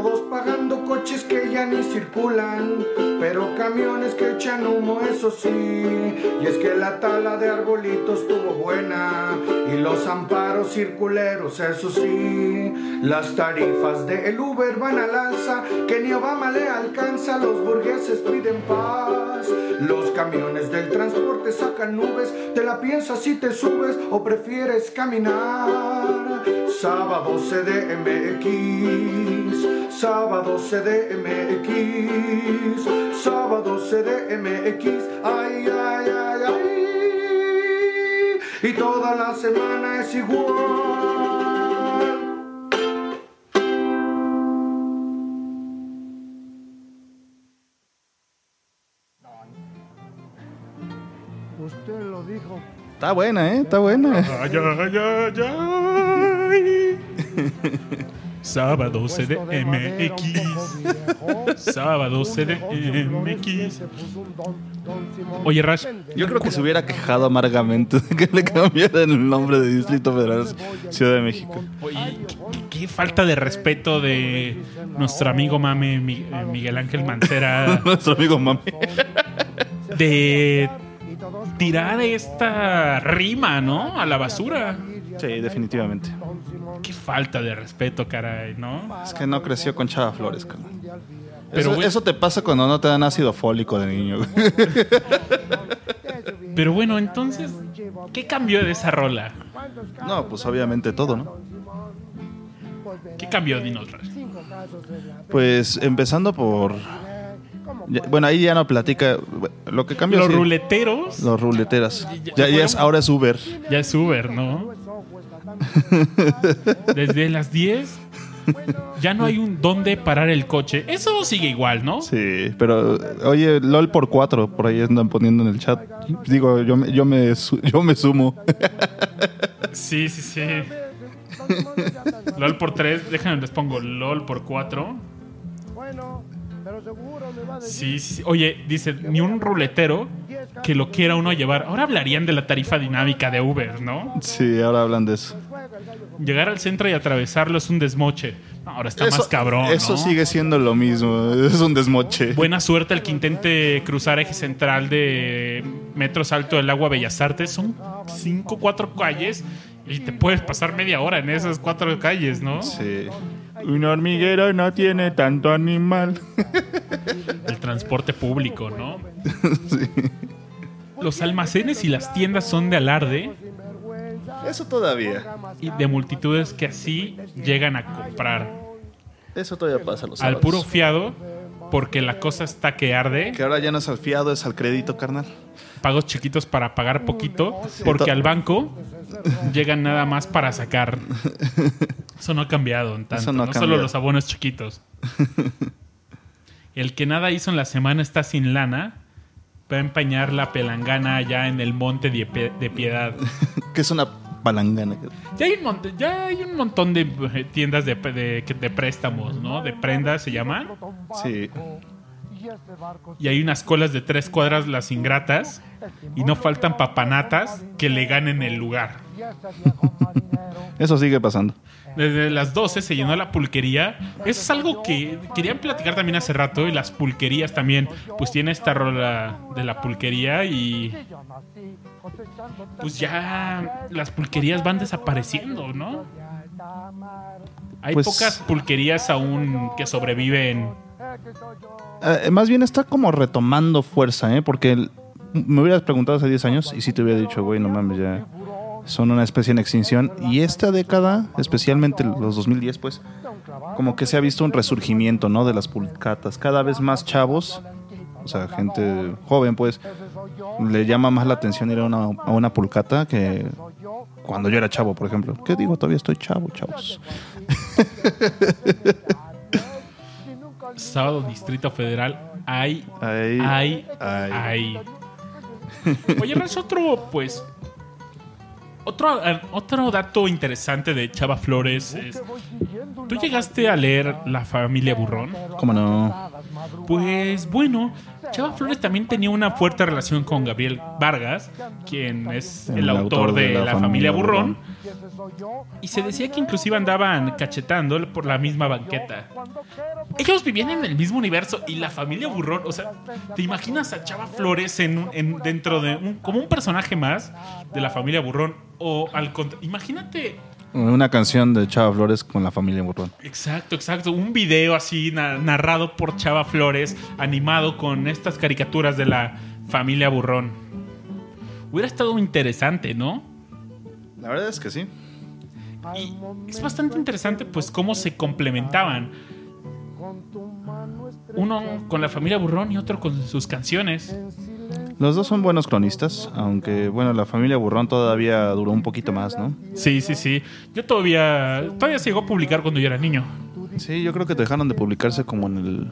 S5: Todos pagando coches que ya ni circulan, pero camiones que echan humo, eso sí. Y es que la tala de arbolitos estuvo buena, y los amparos circuleros, eso sí. Las tarifas del Uber van al alza, que ni Obama le alcanza, los burgueses piden paz. Los camiones del transporte sacan nubes, te la piensas si te subes o prefieres caminar. Sábado CDMX, sábado CDMX, sábado CDMX, ay, ay, ay, ay. Y toda la semana es igual.
S4: Usted lo dijo.
S2: Está buena, ¿eh? Está buena.
S1: Ay, ay, ay, ay. Sábado CDMX. Sábado CDMX. Oye, Rash,
S2: Yo creo que se hubiera quejado amargamente de que le cambiaran el nombre de Distrito Federal Ciudad de México.
S1: Oye, qué, qué falta de respeto de nuestro amigo mame eh, Miguel Ángel Mancera
S2: Nuestro amigo mami.
S1: de tirar esta rima, ¿no? A la basura.
S2: Sí, definitivamente.
S1: Qué falta de respeto, caray, ¿no?
S2: Es que no creció con Chava Flores, carnal.
S1: Pero,
S2: eso, te pasa cuando no te dan ácido fólico de niño.
S1: Pero bueno, entonces, ¿qué cambió de esa rola?
S2: No, pues obviamente todo, ¿no?
S1: ¿Qué cambió, Dinos?
S2: Pues empezando por... bueno, ahí ya no platica... Lo que cambió...
S1: Los
S2: sí,
S1: ruleteros
S2: Los ruleteras.
S1: Ya-
S2: Ya, ya es, ahora es Uber.
S1: ya es Uber, ¿no? Desde las 10 ya no hay un dónde parar el coche. Eso sigue igual, ¿no?
S2: Sí, pero oye, LOL por cuatro, por ahí andan poniendo en el chat. Digo, yo me, yo me, yo me sumo.
S1: Sí, sí, sí. LOL por 3, déjenme les pongo LOL por 4.
S4: Bueno, pero seguro me va a decir.
S1: Sí, sí. Oye, dice, ni un ruletero que lo quiera uno llevar. Ahora hablarían de la tarifa dinámica de Uber, ¿no?
S2: Sí, ahora hablan de eso.
S1: Llegar al centro y atravesarlo es un desmoche. Ahora está más cabrón.
S2: Eso
S1: ¿no?
S2: sigue siendo lo mismo. Es un desmoche.
S1: Buena suerte el que intente cruzar eje central de Metro Alto del Agua Bellas Artes. Son cinco, cuatro calles y te puedes pasar media hora en esas cuatro calles, ¿no?
S2: Sí. Un hormiguero no tiene tanto animal.
S1: El transporte público, ¿no? Los almacenes y las tiendas son de alarde
S2: Eso todavía.
S1: y de multitudes que así llegan a comprar
S2: Eso todavía pasa los
S1: al
S2: sábados.
S1: puro fiado porque la cosa está que arde.
S2: Que ahora ya no es al fiado, es al crédito, carnal.
S1: Pagos chiquitos para pagar poquito, porque al banco llegan nada más para sacar. Eso no ha cambiado en tanto,
S2: Eso no
S1: solo los abonos chiquitos. El que nada hizo en la semana está sin lana, va a empañar la pelangana allá en el monte de, Pie- de Piedad.
S2: Que es una palangana.
S1: Ya hay un, monte- ya hay un montón de eh, tiendas de, de- de préstamos, ¿no? De prendas se llaman.
S2: Sí.
S1: Y hay unas colas de tres cuadras las ingratas. Y no faltan papanatas que le ganen el lugar.
S2: Eso sigue pasando.
S1: Desde las 12 se llenó la pulquería. Eso es algo que querían platicar también hace rato. Y las pulquerías también. Pues tiene esta rola de la pulquería. Y pues ya las pulquerías van desapareciendo, ¿no? Hay
S2: Pues-
S1: pocas pulquerías aún que sobreviven.
S2: Eh, más bien está como retomando fuerza, ¿eh? Porque me hubieras preguntado hace 10 años y sí te hubiera dicho, güey, no mames, ya son una especie en extinción. Y esta década, especialmente los 2010, pues, como que se ha visto un resurgimiento, ¿no? De las pulcatas. Cada vez más chavos, o sea, gente joven, pues, le llama más la atención ir a una, a una pulcata que cuando yo era chavo, por ejemplo. ¿Qué digo? Todavía estoy chavo, chavos.
S1: Sábado Distrito Federal. Hay,
S2: Ay.
S1: hay. Oye, Ras, otro, pues. Otro, eh, otro dato interesante de Chava Flores es. ¿Tú llegaste a leer La familia Burrón?
S2: ¿Cómo no?
S1: Pues bueno, Chava Flores también tenía una fuerte relación con Gabriel Vargas, quien es el, autor, de, La, familia, Burrón. Y se decía que inclusive andaban cachetando por la misma banqueta. Ellos vivían en el mismo universo y la familia Burrón, o sea, ¿te imaginas a Chava Flores en, en- dentro de un, como un personaje más de la familia Burrón? O al contra- imagínate
S2: Una canción de Chava Flores con la familia Burrón.
S1: Exacto, exacto. Un video así na- narrado por Chava Flores, animado con estas caricaturas de la familia Burrón. Hubiera estado interesante, ¿no?
S2: La verdad es que sí.
S1: Y es bastante interesante, pues, cómo se complementaban. Uno con la familia Burrón y otro con sus canciones.
S2: Los dos son buenos cronistas, aunque bueno, la familia Burrón todavía duró un poquito más, ¿no?
S1: Sí, sí, sí. Yo todavía, todavía se llegó a publicar cuando yo era niño.
S2: Sí, yo creo que dejaron de publicarse como en el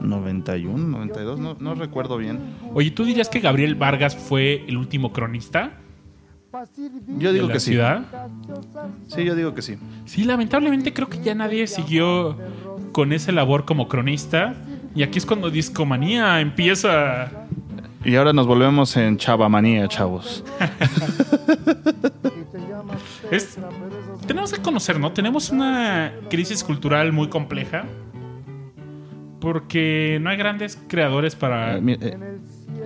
S2: 91, 92, no, no recuerdo bien.
S1: Oye, ¿tú dirías que Gabriel Vargas fue el último cronista
S2: Yo digo que sí.
S1: ciudad?
S2: Sí, yo digo que sí.
S1: Sí, lamentablemente creo que ya nadie siguió con esa labor como cronista. Y aquí es cuando Discomanía empieza.
S2: Y ahora nos volvemos en Chavamanía, chavos.
S1: Es, tenemos que conocer, ¿no? Tenemos una crisis cultural muy compleja. Porque no hay grandes creadores para.
S2: Eh, eh,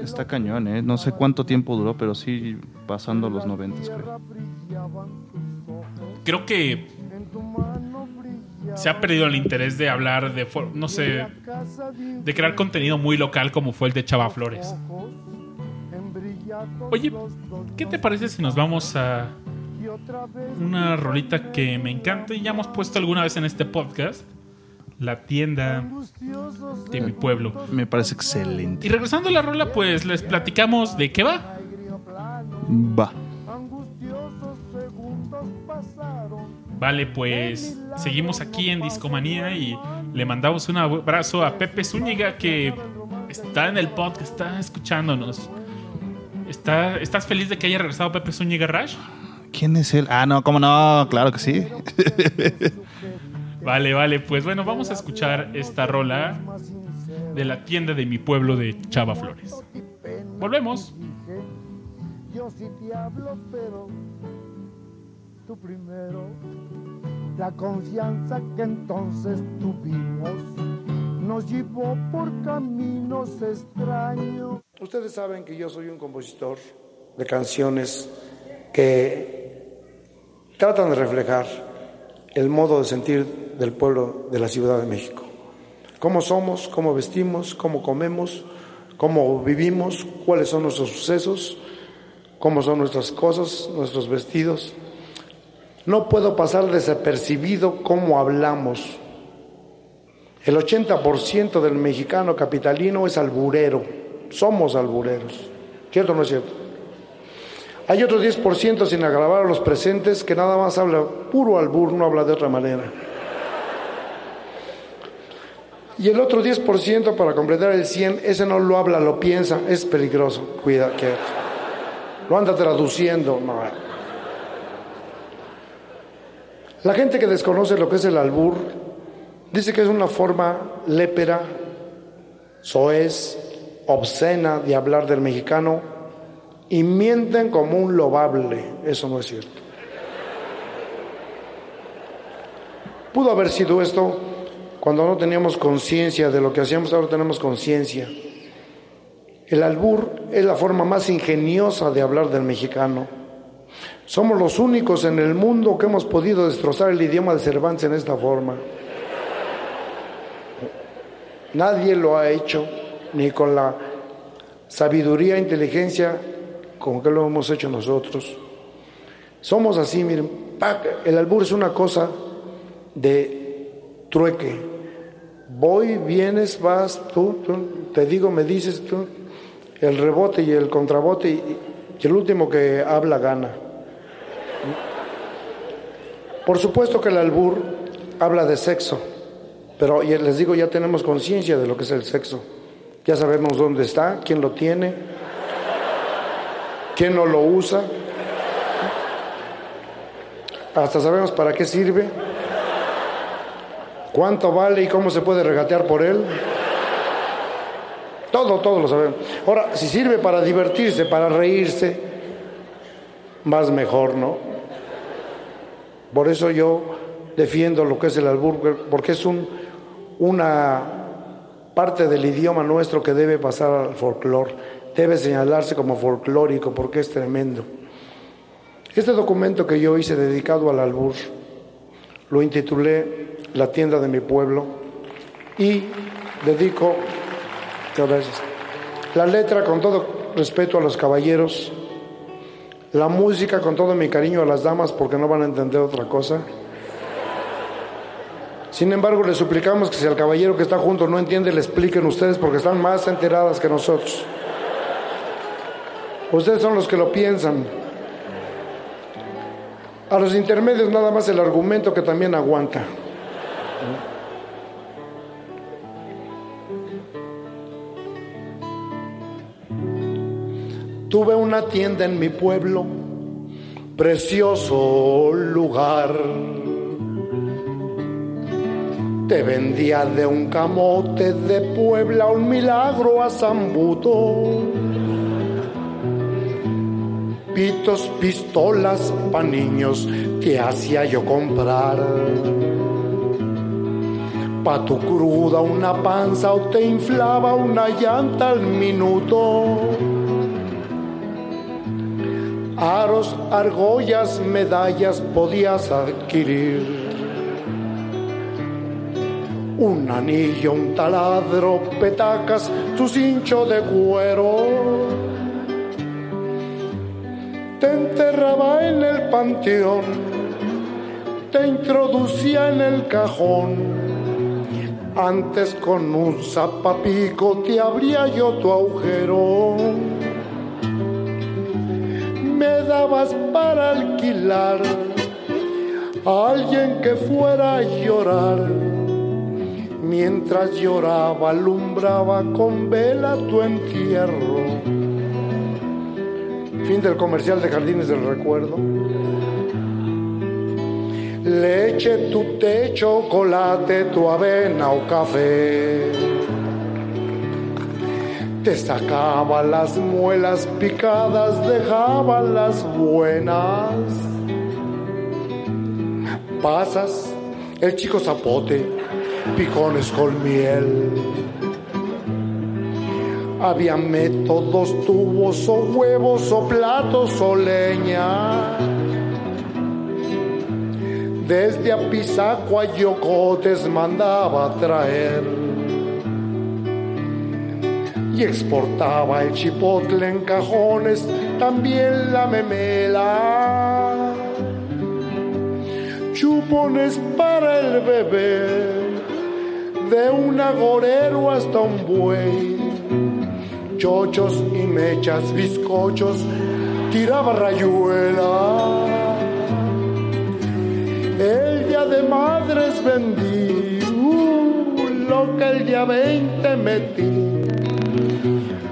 S2: está cañón, ¿eh? No sé cuánto tiempo duró, pero sí pasando los 90, creo.
S1: Creo que se ha perdido el interés de hablar de, no sé, de crear contenido muy local como fue el de Chava Flores. Oye, ¿qué te parece si nos vamos a una rolita que me encanta y ya hemos puesto alguna vez en este podcast? La tienda de mi pueblo.
S2: Me parece excelente.
S1: Y regresando a la rola, pues les platicamos de qué va.
S2: Va.
S1: Vale, pues seguimos aquí en Discomanía y le mandamos un abrazo a Pepe Zúñiga que está en el podcast, está escuchándonos. ¿Está, ¿Estás feliz de que haya regresado Pepe Zúñiga Rash?
S2: ¿Quién es él? Ah, no, ¿cómo no? Claro que sí.
S1: Vale, vale, pues bueno, vamos a escuchar esta rola de la tienda de mi pueblo de Chava Flores. Volvemos.
S4: Yo sí te hablo, pero tú primero. La confianza que entonces tuvimos nos llevó por caminos extraños.
S3: Ustedes saben que yo soy un compositor de canciones que tratan de reflejar el modo de sentir del pueblo de la Ciudad de México. Cómo somos, cómo vestimos, cómo comemos, cómo vivimos, cuáles son nuestros sucesos, cómo son nuestras cosas, nuestros vestidos. No puedo pasar desapercibido cómo hablamos. El 80% del mexicano capitalino es alburero. Somos albureros. ¿Cierto o no es cierto? Hay otro 10% sin agravar a los presentes que nada más habla puro albur, no habla de otra manera. Y el otro 10% para completar el 100, ese no lo habla, lo piensa, es peligroso. Cuida que lo anda traduciendo. La gente que desconoce lo que es el albur dice que es una forma lépera, soez, obscena de hablar del mexicano y mienten como un lobable. Eso no es cierto. Pudo haber sido esto cuando no teníamos conciencia de lo que hacíamos, ahora tenemos conciencia. El albur es la forma más ingeniosa de hablar del mexicano. Somos los únicos en el mundo que hemos podido destrozar el idioma de Cervantes en esta forma. Nadie lo ha hecho, ni con la sabiduría e inteligencia con que lo hemos hecho nosotros. Somos así, miren, el albur es una cosa de trueque. Voy, vienes, vas, tú, tú, te digo, me dices tú, el rebote y el contrabote y, el último que habla gana. Por supuesto que el albur habla de sexo, pero les digo, ya tenemos conciencia de lo que es el sexo. Ya sabemos dónde está, quién lo tiene, quién no lo usa. Hasta sabemos para qué sirve, cuánto vale y cómo se puede regatear por él. Todo, todo lo sabemos. Ahora, si sirve para divertirse, para reírse, más mejor, ¿no? Por eso yo defiendo lo que es el albur, porque es un, una parte del idioma nuestro que debe pasar al folclore, debe señalarse como folclórico, porque es tremendo. Este documento que yo hice dedicado al albur, lo intitulé La tienda de mi pueblo y dedico Gracias. La letra con todo respeto a los caballeros, la música con todo mi cariño a las damas porque no van a entender otra cosa. Sin embargo, les suplicamos que si el caballero que está junto no entiende, le expliquen ustedes porque están más enteradas que nosotros. Ustedes son los que lo piensan. A los intermedios nada más el argumento que también aguanta. Tuve una tienda en mi pueblo, precioso lugar. Te vendía de un camote de Puebla un milagro a Zambuto. Pitos, pistolas pa' niños te hacía yo comprar. Pa' tu cruda una panza o te inflaba una llanta al minuto aros, argollas, medallas podías adquirir. Un anillo, un taladro, petacas, tu cincho de cuero. Te enterraba en el panteón, te introducía en el cajón. Antes con un zapapico te abría yo tu agujero me dabas para alquilar a alguien que fuera a llorar. Mientras lloraba, alumbraba con vela tu entierro. Fin del comercial de Jardines del Recuerdo. leche, tu té, chocolate, tu avena o café. Te sacaba las muelas picadas, dejaba las buenas. Pasas el chico zapote, picones con miel. Había métodos, tubos o huevos o platos o leña. Desde Apizaco a Yocotes mandaba traer y exportaba el chipotle en cajones, también la memela. Chupones para el bebé, de un agorero hasta un buey, chochos y mechas, bizcochos, tiraba rayuela. El día de madres vendí, uh, lo que el día 20 metí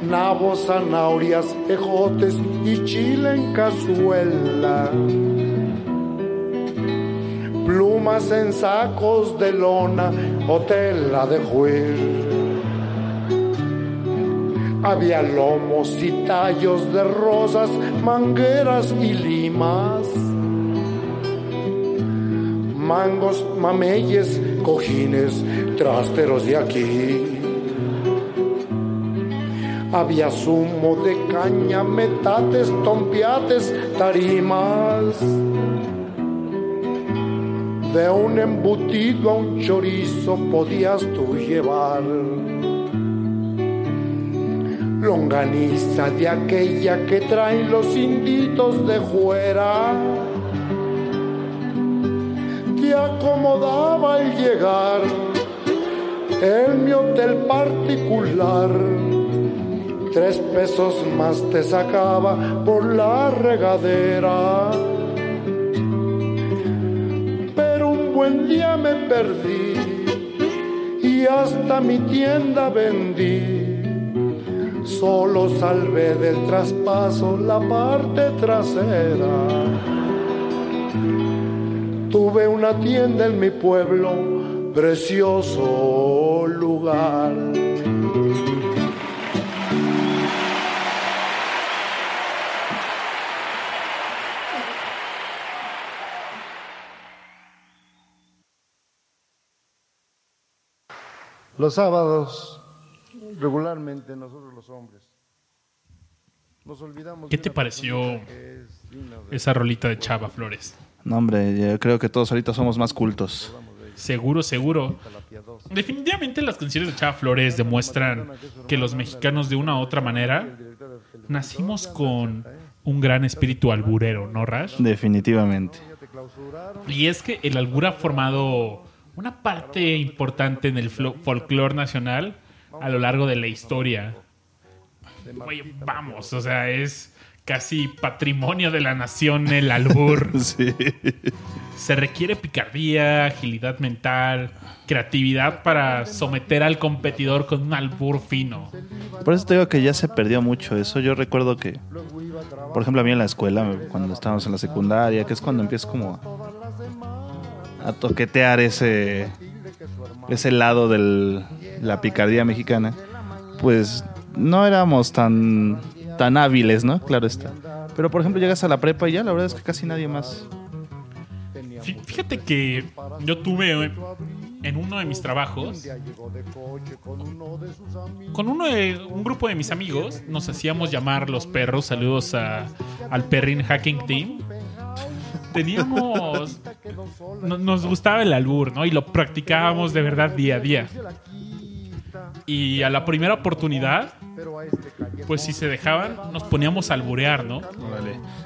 S3: nabos, zanahorias, ejotes y chile en cazuela. Plumas en sacos de lona o tela de juez. Había lomos y tallos de rosas, mangueras y limas. Mangos, mameyes, cojines, trasteros de aquí. Había zumo de caña, metates, tompiates, tarimas. De un embutido a un chorizo podías tú llevar. Longaniza de aquella que traen los inditos de fuera. Te acomodaba al llegar en mi hotel particular tres pesos más te sacaba por la regadera. Pero un buen día me perdí y hasta mi tienda vendí. Solo salvé del traspaso la parte trasera. Tuve una tienda en mi pueblo, precioso lugar.
S6: Los sábados, regularmente nosotros los hombres, nos olvidamos.
S1: ¿Qué te pareció esa rolita de Chava Flores?
S2: No, hombre, yo creo que todos ahorita somos más cultos.
S1: Seguro, seguro. Definitivamente las canciones de Chava Flores demuestran que los mexicanos de una u otra manera nacimos con un gran espíritu alburero, ¿no, Rash?
S2: Definitivamente.
S1: Y es que el albur ha formado una parte importante en el folclore nacional a lo largo de la historia. Oye, vamos, o sea, es casi patrimonio de la nación el albur.
S2: Sí.
S1: Se requiere picardía, agilidad mental, creatividad para someter al competidor con un albur fino.
S2: Por eso te digo que ya se perdió mucho eso. Yo recuerdo que, por ejemplo, a mí en la escuela, cuando estábamos en la secundaria, que es cuando empiezas como a, toquetear ese, ese lado de la picardía mexicana, pues no éramos tan, tan hábiles, ¿no? Claro está. Pero, por ejemplo, llegas a la prepa y ya la verdad es que casi nadie más.
S1: Fí- Fíjate que yo tuve en uno de mis trabajos
S6: con uno de
S1: un grupo de mis amigos nos hacíamos llamar los perros saludos a- al perrin hacking team teníamos no- nos gustaba el albur no y lo practicábamos de verdad día a día. Y a la primera oportunidad pues si se dejaban nos poníamos a alburear no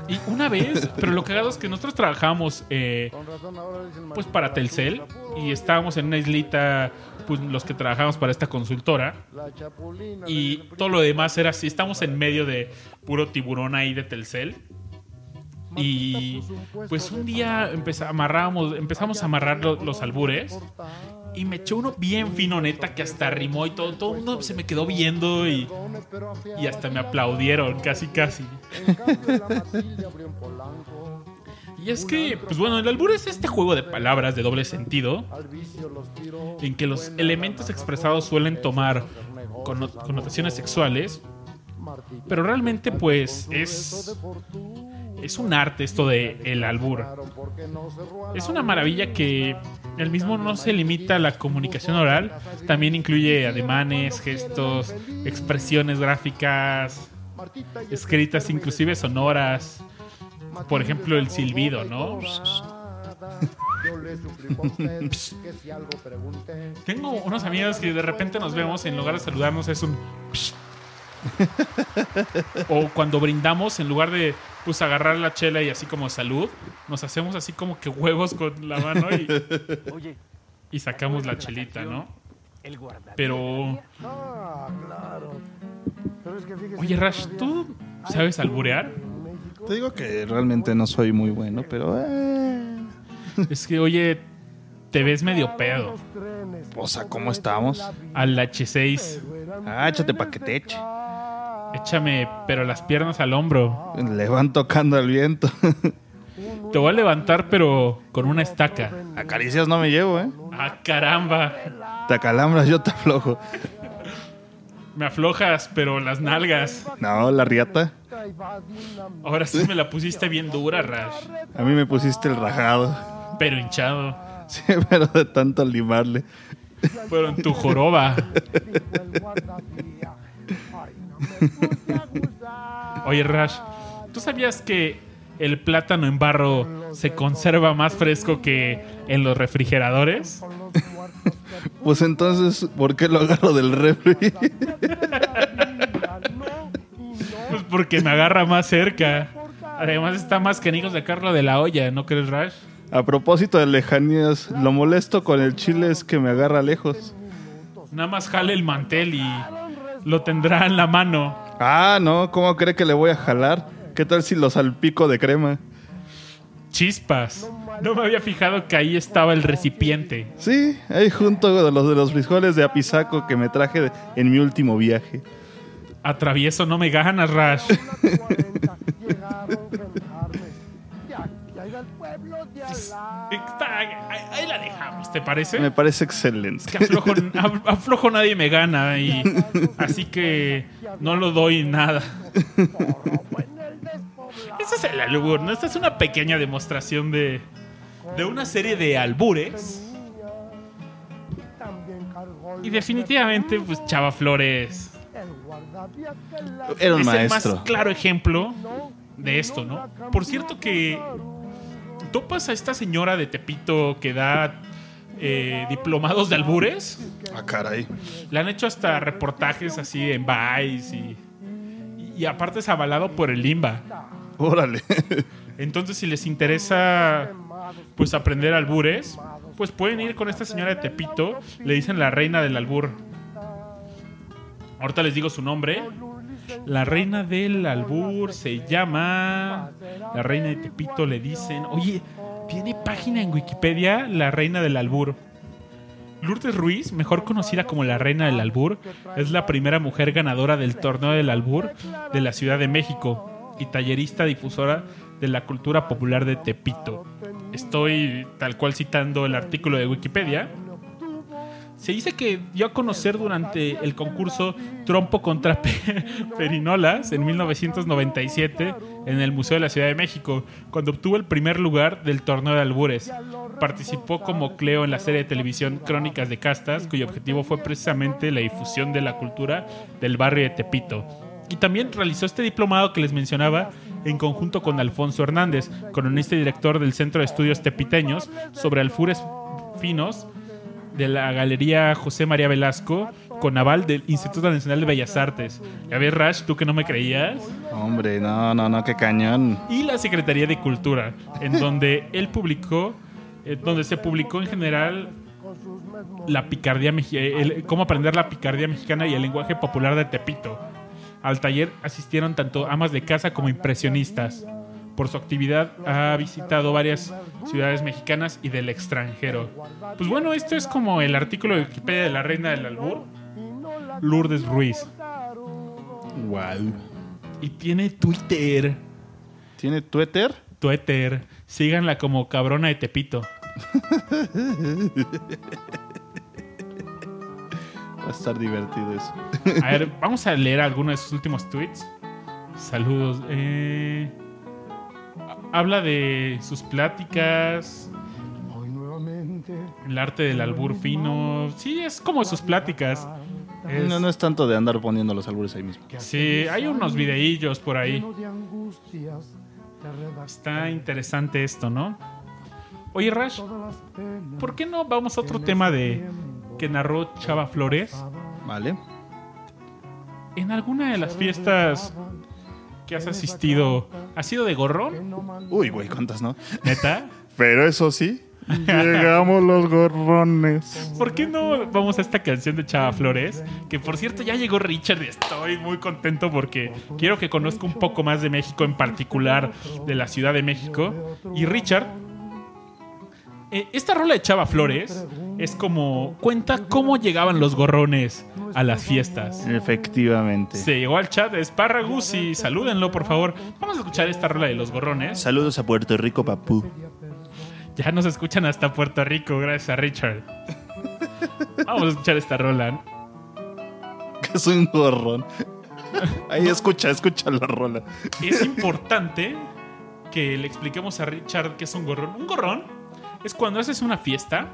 S1: y una vez pero lo cagado es que nosotros trabajábamos eh, pues para Telcel y estábamos en una islita pues los que trabajamos para esta consultora. Y todo lo demás era así estamos en medio de puro tiburón ahí de Telcel y pues un día amarrábamos, empezamos a amarrar lo- los albures y me echó uno bien fino neta que hasta rimó y todo, todo el mundo se me quedó viendo y, y hasta me aplaudieron casi casi. Y es que, pues bueno, el albur es este juego de palabras de doble sentido en que los elementos expresados suelen tomar conno- connotaciones sexuales, pero realmente pues es es un arte esto de el albur. Es una maravilla que el mismo no se limita a la comunicación oral, también incluye ademanes, gestos, expresiones gráficas, escritas, inclusive sonoras. Por ejemplo, el silbido, ¿no? Tengo unos amigos que de repente nos vemos y en lugar de saludarnos es un o cuando brindamos en lugar de pues agarrar la chela y así como salud, nos hacemos así como que huevos con la mano y, y sacamos la chelita, ¿no? Pero Oye, Rash, ¿tú sabes alburear?
S2: Te digo que realmente no soy muy bueno, pero... eh,
S1: Es que, oye, te ves medio pedo.
S2: o sea, ¿cómo estamos?
S1: Al H6,
S2: Ah, échate pa' que te eche.
S1: Échame, pero las piernas al hombro.
S2: Le van tocando el viento.
S1: Te voy a levantar, pero con una estaca.
S2: Acaricias no me llevo, ¿eh?
S1: Ah, caramba.
S2: Te acalambras, yo te aflojo.
S1: Me aflojas, pero las nalgas.
S2: No, la riata.
S1: Ahora sí me la pusiste bien dura, Rash.
S2: A mí me pusiste el rajado.
S1: Pero hinchado.
S2: Sí, pero de tanto limarle.
S1: Pero en tu joroba. Oye, Rash, ¿tú sabías que el plátano en barro se conserva más fresco que en los refrigeradores?
S2: Pues entonces, ¿por qué lo agarro del refri?
S1: Pues porque me agarra más cerca. Además está más que de sacarlo de la olla, ¿no crees, Rash?
S2: A propósito de lejanías, lo molesto con el chile es que me agarra lejos.
S1: Nada más jale el mantel y lo tendrá en la mano.
S2: Ah, no, ¿cómo cree que le voy a jalar? ¿Qué tal si lo salpico de crema?
S1: Chispas. No me había fijado que ahí estaba el recipiente.
S2: Sí, ahí junto de los de los frijoles de apisaco que me traje en mi último viaje.
S1: Atravieso, no me ganas, Rash. Está- ahí, ahí la dejamos, ¿te parece?
S2: Me parece excelente.
S1: Que aflojo, af- aflojo nadie me gana y así que no lo doy nada. Ese es el albur, ¿no? Esta es una pequeña demostración de, de una serie de albures. Y definitivamente, pues Chava Flores
S2: Era un
S1: es el
S2: maestro.
S1: más claro ejemplo de esto, ¿no? Por cierto que topas a esta señora de Tepito que da eh, diplomados de albures.
S2: Ah, caray.
S1: Le han hecho hasta reportajes así en Vice y, y aparte es avalado por el Limba.
S2: Órale.
S1: Entonces, si les interesa pues aprender albures, pues pueden ir con esta señora de Tepito. Le dicen la reina del albur. Ahorita les digo su nombre. La reina del albur se llama. La reina de Tepito le dicen. Oye, tiene página en Wikipedia la reina del albur. Lourdes Ruiz, mejor conocida como la reina del albur, es la primera mujer ganadora del torneo del albur de la Ciudad de México y tallerista difusora de la cultura popular de Tepito. Estoy tal cual citando el artículo de Wikipedia. Se dice que dio a conocer durante el concurso Trompo contra Pe- Perinolas en 1997 en el Museo de la Ciudad de México, cuando obtuvo el primer lugar del torneo de albures. Participó como Cleo en la serie de televisión Crónicas de Castas, cuyo objetivo fue precisamente la difusión de la cultura del barrio de Tepito. Y también realizó este diplomado que les mencionaba en conjunto con Alfonso Hernández, cronista y director del Centro de Estudios Tepiteños, sobre alfures finos de la Galería José María Velasco con aval del Instituto Nacional de Bellas Artes. Ya ves, Rash, tú que no me creías.
S2: Hombre, no, no, no, qué cañón.
S1: Y la Secretaría de Cultura, en donde él publicó, eh, donde se publicó en general la picardía eh, el- cómo aprender la picardía mexicana y el lenguaje popular de Tepito. Al taller asistieron tanto amas de casa como impresionistas. Por su actividad ha visitado varias ciudades mexicanas y del extranjero. Pues bueno, esto es como el artículo de Wikipedia de la reina del albur, Lourdes Ruiz.
S2: Wow.
S1: Y tiene Twitter.
S2: ¿Tiene Twitter?
S1: Twitter. Síganla como cabrona de Tepito.
S2: Va a estar divertido eso.
S1: A ver, vamos a leer algunos de sus últimos tweets. Saludos. Eh, habla de sus pláticas,
S4: Hoy nuevamente.
S1: el arte del albur fino. Sí, es como sus pláticas. Es-
S2: No, no es tanto de andar poniendo los albures ahí mismo.
S1: Sí, hay unos videillos por ahí. Está interesante esto, ¿no? Oye, Rash, ¿por qué no vamos a otro tema de que narró Chava Flores?
S2: Vale.
S1: En alguna de las fiestas que has asistido, ¿has sido de gorrón?
S2: Uy, güey, ¿cuántas no?
S1: ¿Neta?
S2: Pero eso sí, llegamos los gorrones.
S1: ¿Por qué no vamos a esta canción de Chava Flores? Que por cierto ya llegó Richard y estoy muy contento porque quiero que conozca un poco más de México, en particular de la Ciudad de México. Y Richard, eh, esta rola de Chava Flores es como cuenta cómo llegaban los gorrones a las fiestas.
S2: Efectivamente.
S1: Se llegó al chat de Sparragus y salúdenlo por favor. Vamos a escuchar esta rola de los gorrones.
S2: Saludos a Puerto Rico, papú.
S1: Ya nos escuchan hasta Puerto Rico, gracias a Richard. Vamos a escuchar esta rola.
S2: Que es un gorrón. Ahí escucha, escucha la rola.
S1: Es importante que le expliquemos a Richard qué es un gorrón. Un gorrón es cuando haces una fiesta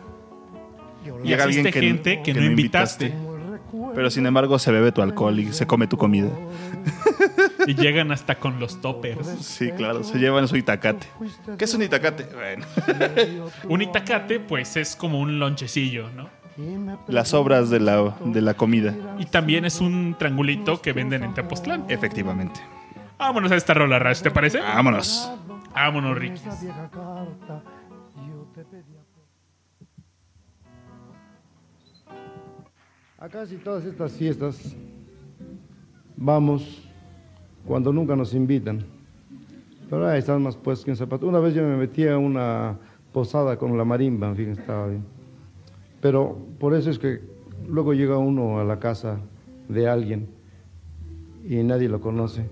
S1: y
S2: Llega alguien que-
S1: gente que,
S2: que
S1: no
S2: no
S1: invitaste.
S2: Pero sin embargo se bebe tu alcohol y se come tu comida.
S1: Y llegan hasta con los toppers.
S2: Sí, claro, se llevan su itacate. ¿Qué es un itacate? Bueno,
S1: Un itacate, pues es como un lonchecillo, ¿no?
S2: las obras de la, de la comida.
S1: Y también es un triangulito que venden en Tepoztlán.
S2: Efectivamente.
S1: Vámonos a esta rola, Rash, ¿te parece?
S2: Vámonos.
S1: Vámonos, Ricky.
S3: A casi todas estas fiestas vamos cuando nunca nos invitan. Pero ahí están más puestos que un zapato. Una vez yo me metí a una posada con la marimba, en fin, estaba bien. Pero por eso es que luego llega uno a la casa de alguien y nadie lo conoce.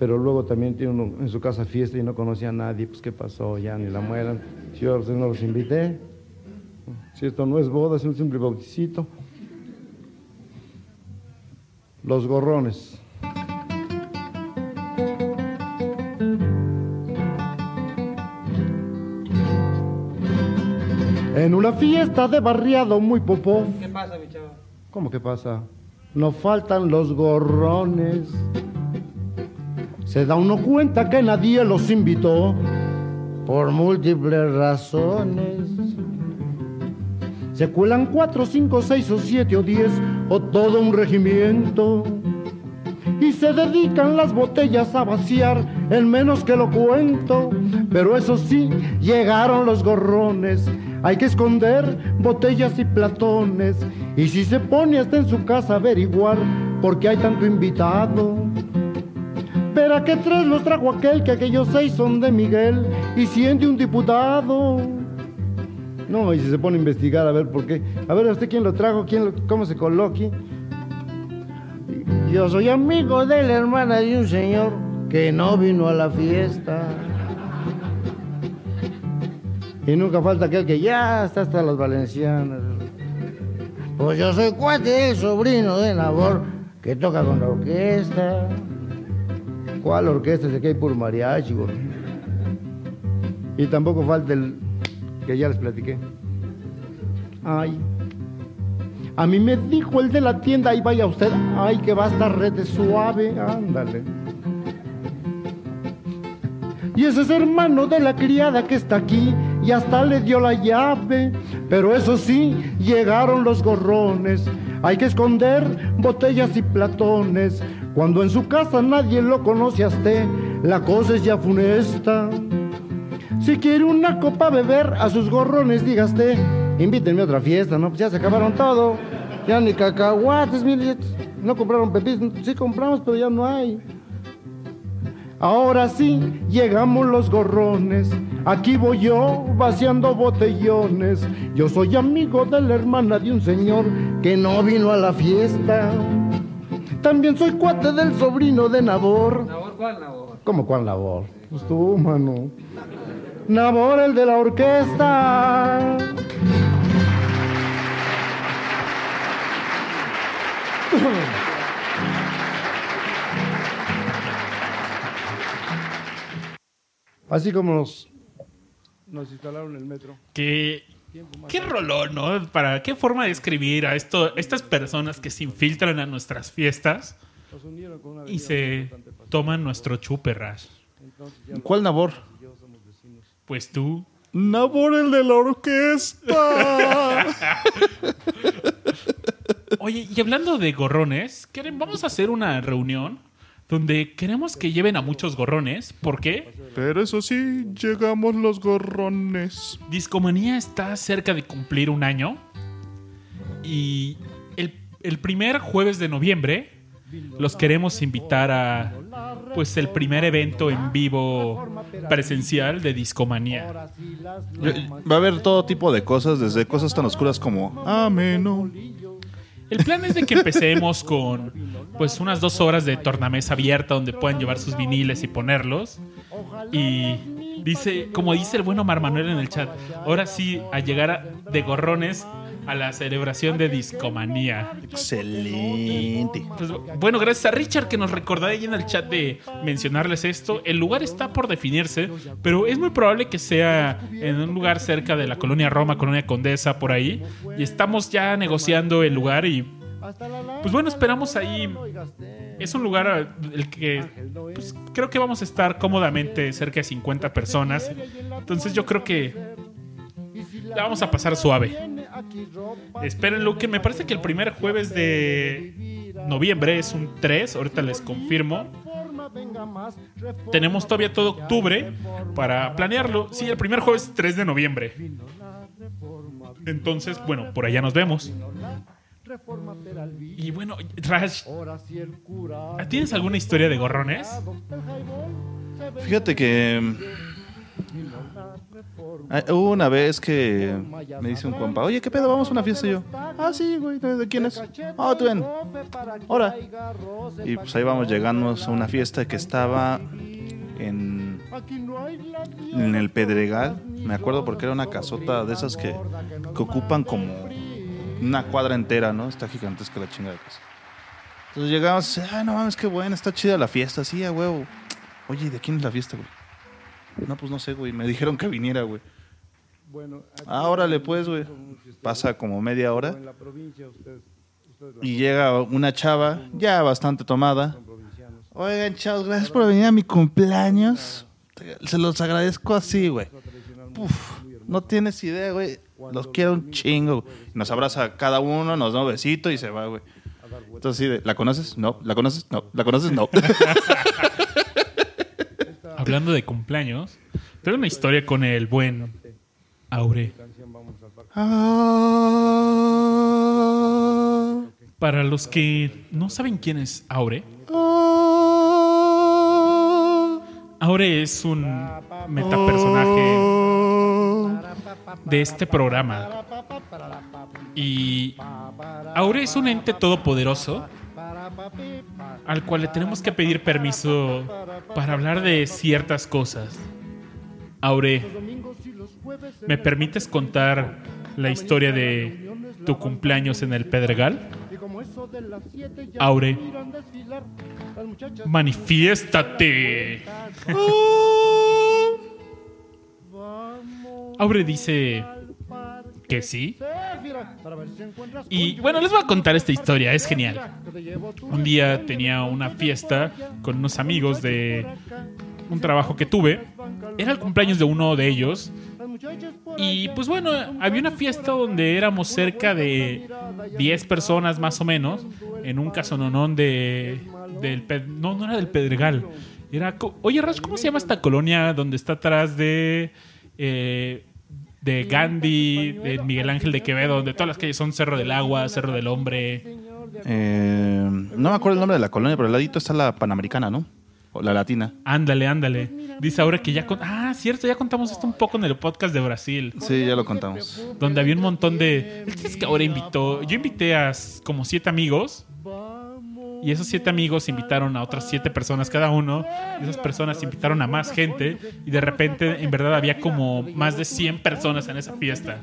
S3: Pero luego también tiene uno en su casa fiesta y no conoce a nadie. Pues qué pasó, ya ni la mueran. Si yo ustedes no los invité. Si esto no es boda, es un simple bauticito. Los gorrones. En una fiesta de barriado muy popó.
S7: ¿Qué pasa, mi chavo?
S3: ¿Cómo que pasa? No faltan los gorrones. Se da uno cuenta que nadie los invitó por múltiples razones. Se cuelan cuatro, cinco, seis o siete o diez o todo un regimiento. Y se dedican las botellas a vaciar en menos que lo cuento. Pero eso sí, llegaron los gorrones. Hay que esconder botellas y platones. Y si se pone hasta en su casa a averiguar por qué hay tanto invitado. Pero a qué tres los trajo aquel que aquellos seis son de Miguel y siente un diputado. No, y si se pone a investigar a ver por qué. A ver, ¿a usted quién lo trajo? ¿Quién lo- ¿Cómo se coloque? Yo soy amigo de la hermana de un señor que no vino a la fiesta. Y nunca falta aquel que ya está hasta las valencianas. Pues yo soy cuate del sobrino de Nabor que toca con la orquesta. ¿Cuál orquesta? Si aquí hay puro mariachi. Y tampoco falta el que ya les platiqué. Ay. A mí me dijo el de la tienda, ahí vaya usted, ay, que va a estar red de suave, ándale. Y ese es hermano de la criada que está aquí y hasta le dio la llave. Pero eso sí, llegaron los gorrones. Hay que esconder botellas y platones. Cuando en su casa nadie lo conoce a usted, la cosa es ya funesta. Si quiere una copa beber a sus gorrones, dígaste, invítenme a otra fiesta, ¿no? Pues ya se acabaron todo. Ya ni cacahuates, mire, no compraron pepitas. Sí compramos, pero ya no hay. Ahora sí, llegamos los gorrones. Aquí voy yo vaciando botellones. Yo soy amigo de la hermana de un señor que no vino a la fiesta.
S4: También soy cuate del sobrino de Nabor.
S7: ¿Nabor cuál Nabor?
S4: ¿Cómo cuál Nabor? Pues tú, mano. Nabor, el de la orquesta. Así como nos, nos instalaron el metro.
S1: Qué, qué rolón, ¿no? Para qué forma de escribir a esto, estas personas que se infiltran a nuestras fiestas y se toman nuestro chupe, Rash.
S2: ¿Cuál Nabor?
S1: Pues tú.
S2: Nabor, el de la orquesta.
S1: Oye, y hablando de gorrones, ¿quieren- vamos a hacer una reunión donde queremos que lleven a muchos gorrones. ¿Por qué?
S2: Pero eso sí, llegamos los gorrones.
S1: Discomanía está cerca de cumplir un año. Y el, el primer jueves de noviembre los queremos invitar a pues el primer evento en vivo presencial de Discomanía.
S2: Va a haber todo tipo de cosas, desde cosas tan oscuras como ameno.
S1: El plan es de que empecemos con pues unas dos horas de tornamesa abierta donde puedan llevar sus viniles y ponerlos. Y dice, como dice el bueno Mar Manuel en el chat, ahora sí a llegar a- de gorrones a la celebración de Discomanía.
S2: Excelente.
S1: Pues, bueno, gracias a Richard que nos recordó ahí en el chat de mencionarles esto. El lugar está por definirse, pero es muy probable que sea en un lugar cerca de la colonia Roma, colonia Condesa, por ahí. Y estamos ya negociando el lugar y pues bueno, esperamos ahí. Es un lugar el que pues, creo que vamos a estar cómodamente cerca de 50 personas. Entonces yo creo que la vamos a pasar suave. Espérenlo, que me parece que el primer jueves de noviembre es un 3, ahorita les confirmo. Tenemos todavía todo octubre para planearlo. Sí, el primer jueves es 3 de noviembre. Entonces, bueno, por allá nos vemos. Y bueno, Rash, ¿tienes alguna historia de gorrones?
S2: Fíjate que ah, hubo una vez que me dice un compa, oye, ¿qué pedo? Vamos a una fiesta y yo. Ah, sí, güey, ¿de, quién es? Ah, tú ven. Ahora. Y pues ahí vamos, llegamos a una fiesta que estaba en, en el Pedregal. Me acuerdo porque era una casota de esas que, que ocupan como una cuadra entera, ¿no? Está gigantesca la chingada de casa. Entonces llegamos, ay, no mames, qué buena, está chida la fiesta, sí, a huevo. Oye, ¿y ¿de quién es la fiesta, güey? No, pues no sé, güey. Me dijeron que viniera, güey. Ah, órale, pues, güey. Pasa como media hora. Y llega una chava, ya bastante tomada. Oigan, chavos, gracias por venir a mi cumpleaños. Se los agradezco así, güey. Puf, no tienes idea, güey. Los quiero un chingo. Nos abraza a cada uno, nos da un besito y se va, güey. Entonces, ¿la conoces? No. ¿La conoces? No. ¿La conoces? No.
S1: Hablando de cumpleaños, tengo una historia con el buen Aure. Para los que no saben quién es Aure, Aure es un metapersonaje de este programa. Y Aure es un ente todopoderoso al cual le tenemos que pedir permiso para hablar de ciertas cosas. Aure, ¿me permites contar la historia de tu cumpleaños en el Pedregal? Aure, manifiéstate. Aure dice que sí. Y bueno, les voy a contar esta historia, es genial. Un día tenía una fiesta con unos amigos de un trabajo que tuve. Era el cumpleaños de uno de ellos. Y pues bueno, había una fiesta donde éramos cerca de 10 personas más o menos. En un casononón de. Del, no, no era del Pedregal. Era. Oye, Rash, ¿cómo se llama esta colonia donde está atrás de. eh, de Gandhi, de Miguel Ángel de Quevedo, donde todas las calles son Cerro del Agua, Cerro del Hombre.
S2: Eh, no me acuerdo el nombre de la colonia, pero al ladito está la Panamericana, ¿no? O la Latina.
S1: Ándale, ándale. Dice ahora que ya... con- Ah, cierto, ya contamos esto un poco en el podcast de Brasil.
S2: Sí, ya lo contamos.
S1: donde había un montón de. Es que ahora invitó. Yo invité a como siete amigos. Y esos siete amigos invitaron a otras siete personas cada uno. Y esas personas invitaron a más gente. Y de repente, en verdad, había como más de 100 personas en esa fiesta.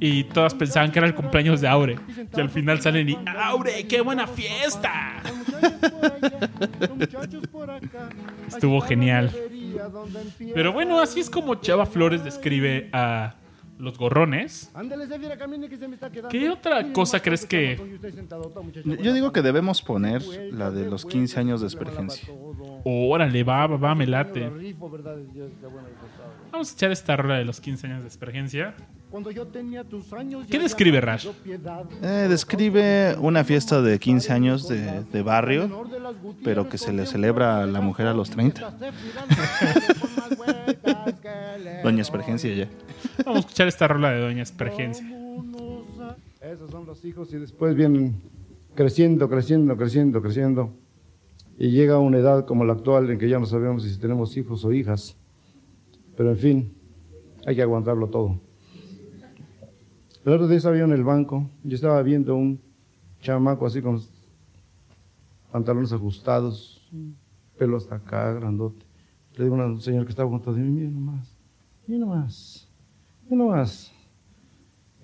S1: Y todas pensaban que era el cumpleaños de Aure. Y al final salen y ¡Aure, qué buena fiesta! Estuvo genial. Pero bueno, así es como Chava Flores describe a los gorrones. ¿Qué otra cosa crees que.?
S2: Yo digo que debemos poner la de los 15 años de experiencia.
S1: Órale, va, va, va, me late. Vamos a echar esta rola de los 15 años de experiencia. ¿Qué describe Rash?
S2: Eh, describe una fiesta de 15 años de, de barrio, pero que se le celebra a la mujer a los 30. Doña Experiencia ya.
S1: Vamos a escuchar esta rola de Doña Experiencia.
S3: Esos son los hijos y después vienen creciendo, creciendo, creciendo, creciendo. Y llega una edad como la actual en que ya no sabemos si tenemos hijos o hijas. Pero en fin, hay que aguantarlo todo. El otro día estaba yo en el banco, yo estaba viendo un chamaco así con pantalones ajustados, pelo hasta acá, grandote. Le digo a un señor que estaba junto a mí, mira nomás, mira nomás, mira nomás.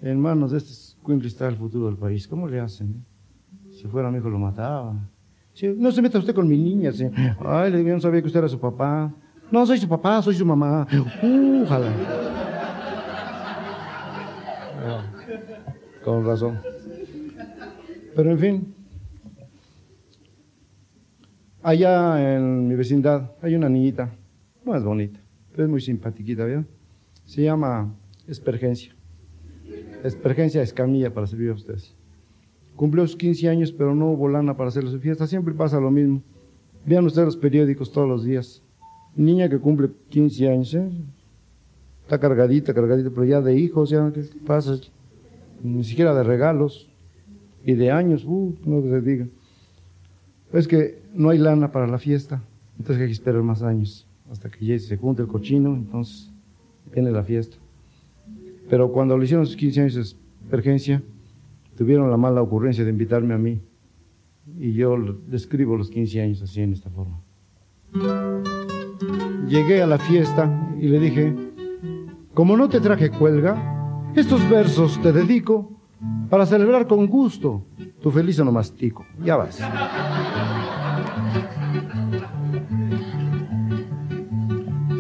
S3: En manos de este Quincy está el futuro del país. ¿Cómo le hacen? Si fuera mi hijo lo mataba. No se meta usted con mi niña. Ay, le digo, yo no sabía que usted era su papá. No, soy su papá, soy su mamá. Uh, Con razón. Pero en fin, allá en mi vecindad hay una niñita, no es bonita, pero es muy simpatiquita, ¿verdad? Se llama Espergencia. Espergencia Escamilla para servir a ustedes. Cumplió sus 15 años, pero no hubo lana para hacerle su fiesta. Siempre pasa lo mismo. Vean ustedes los periódicos todos los días. Niña que cumple 15 años, ¿eh? está cargadita, cargadita, pero ya de hijos, ya, ¿qué pasa? Ni siquiera de regalos y de años, uh, no se diga. Es que no hay lana para la fiesta, entonces hay que esperar más años hasta que ya se junte el cochino, entonces viene la fiesta. Pero cuando le hicieron sus 15 años de emergencia, tuvieron la mala ocurrencia de invitarme a mí. Y yo describo los 15 años así en esta forma. Llegué a la fiesta y le dije, como no te traje cuelga, estos versos te dedico para celebrar con gusto tu feliz onomastico. Ya vas.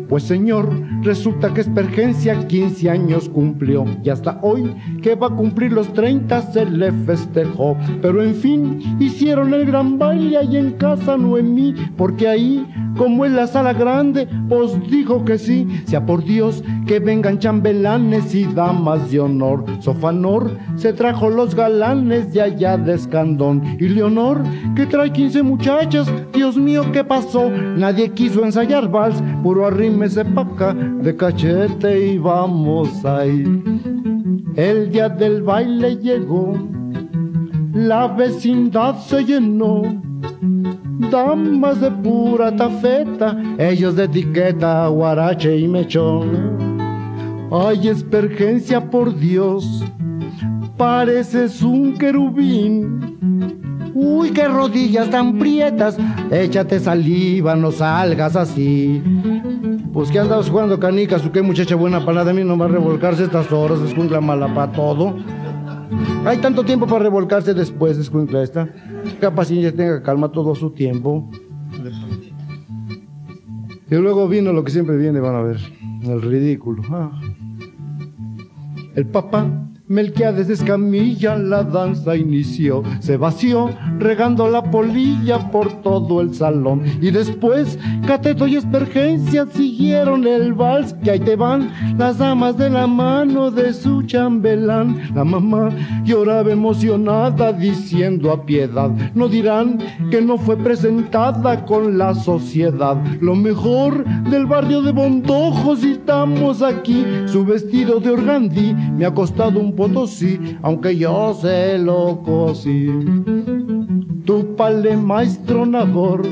S3: Pues señor, resulta que Espergencia 15 años cumplió y hasta hoy que va a cumplir los 30 se le festejó. Pero en fin, hicieron el gran baile ahí en casa Noemí, porque ahí, como en la sala grande, pues dijo que sí, sea por Dios que vengan chambelanes y damas de honor. Sofanor se trajo los galanes de allá de Escandón y Leonor que trae 15 muchachas, Dios mío, ¿qué pasó? Nadie quiso ensayar vals, puro arrímese pa' acá de cachete y vamos ahí. El día del baile llegó, la vecindad se llenó. Damas de pura tafeta, ellos de etiqueta, guarache y mechón. Ay, espergencia por Dios, pareces un querubín. Uy, qué rodillas tan prietas, échate saliva, no salgas así. Pues que andas jugando canicas, o qué muchacha buena para a mí no va a revolcarse estas horas, escuincla mala para todo. Hay tanto tiempo para revolcarse después, escuincla esta. Capaz ella tenga calma todo su tiempo. Y luego vino lo que siempre viene, van a ver, el ridículo. Ah. El papá Melquiades Escamilla la danza inició, se vació regando la polilla por todo el salón y después Cateto y Espergencia siguieron el vals que ahí te van las damas de la mano de su chambelán. La mamá lloraba emocionada diciendo a piedad, no dirán que no fue presentada con la sociedad. Lo mejor del barrio de Bondojos estamos aquí, su vestido de organdí me ha costado un potosí, aunque yo se lo cosí. Tu pale maestro nador,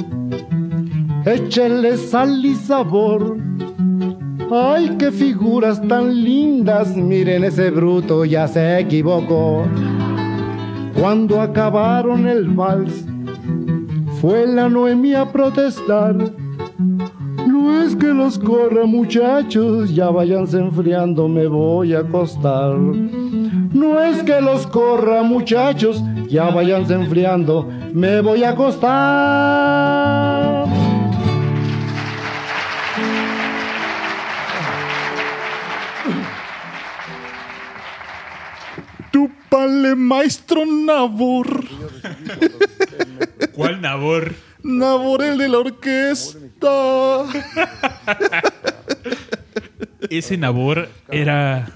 S3: échele sal y sabor. Ay, qué figuras tan lindas, miren ese bruto, ya se equivocó. Cuando acabaron el vals,
S4: fue la Noemí a protestar. No es que los corra muchachos, ya váyanse enfriando, me voy a acostar. No es que los corra muchachos, ya váyanse enfriando, me voy a acostar.
S2: Túpale, maestro Nabor.
S1: ¿Cuál Nabor?
S2: Nabor, el de la orquesta.
S1: Ese Nabor era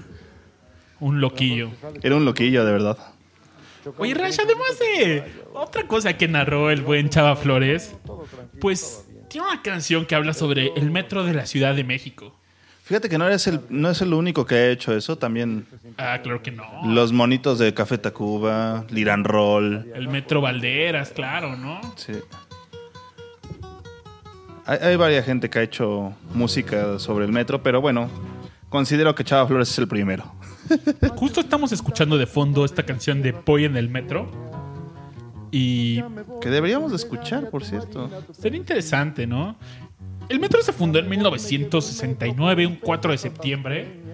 S1: un loquillo.
S2: Era un loquillo, de verdad.
S1: Oye, Rash, además de otra cosa que narró el buen Chava Flores, pues tiene una canción que habla sobre el metro de la Ciudad de México.
S2: Fíjate que no, eres el, no es el único que ha hecho eso. También
S1: Ah, claro que no.
S2: los monitos de Café Tacuba, Liran Roll.
S1: El metro Valderas, claro, ¿no?
S2: Sí. Hay, hay varias gente que ha hecho música sobre el metro, pero bueno, considero que Chava Flores es el primero.
S1: Justo estamos escuchando de fondo esta canción de Poi en el metro. Y
S2: Que deberíamos de escuchar, por cierto.
S1: sería interesante, ¿no? El metro se fundó en 1969, un 4 de septiembre.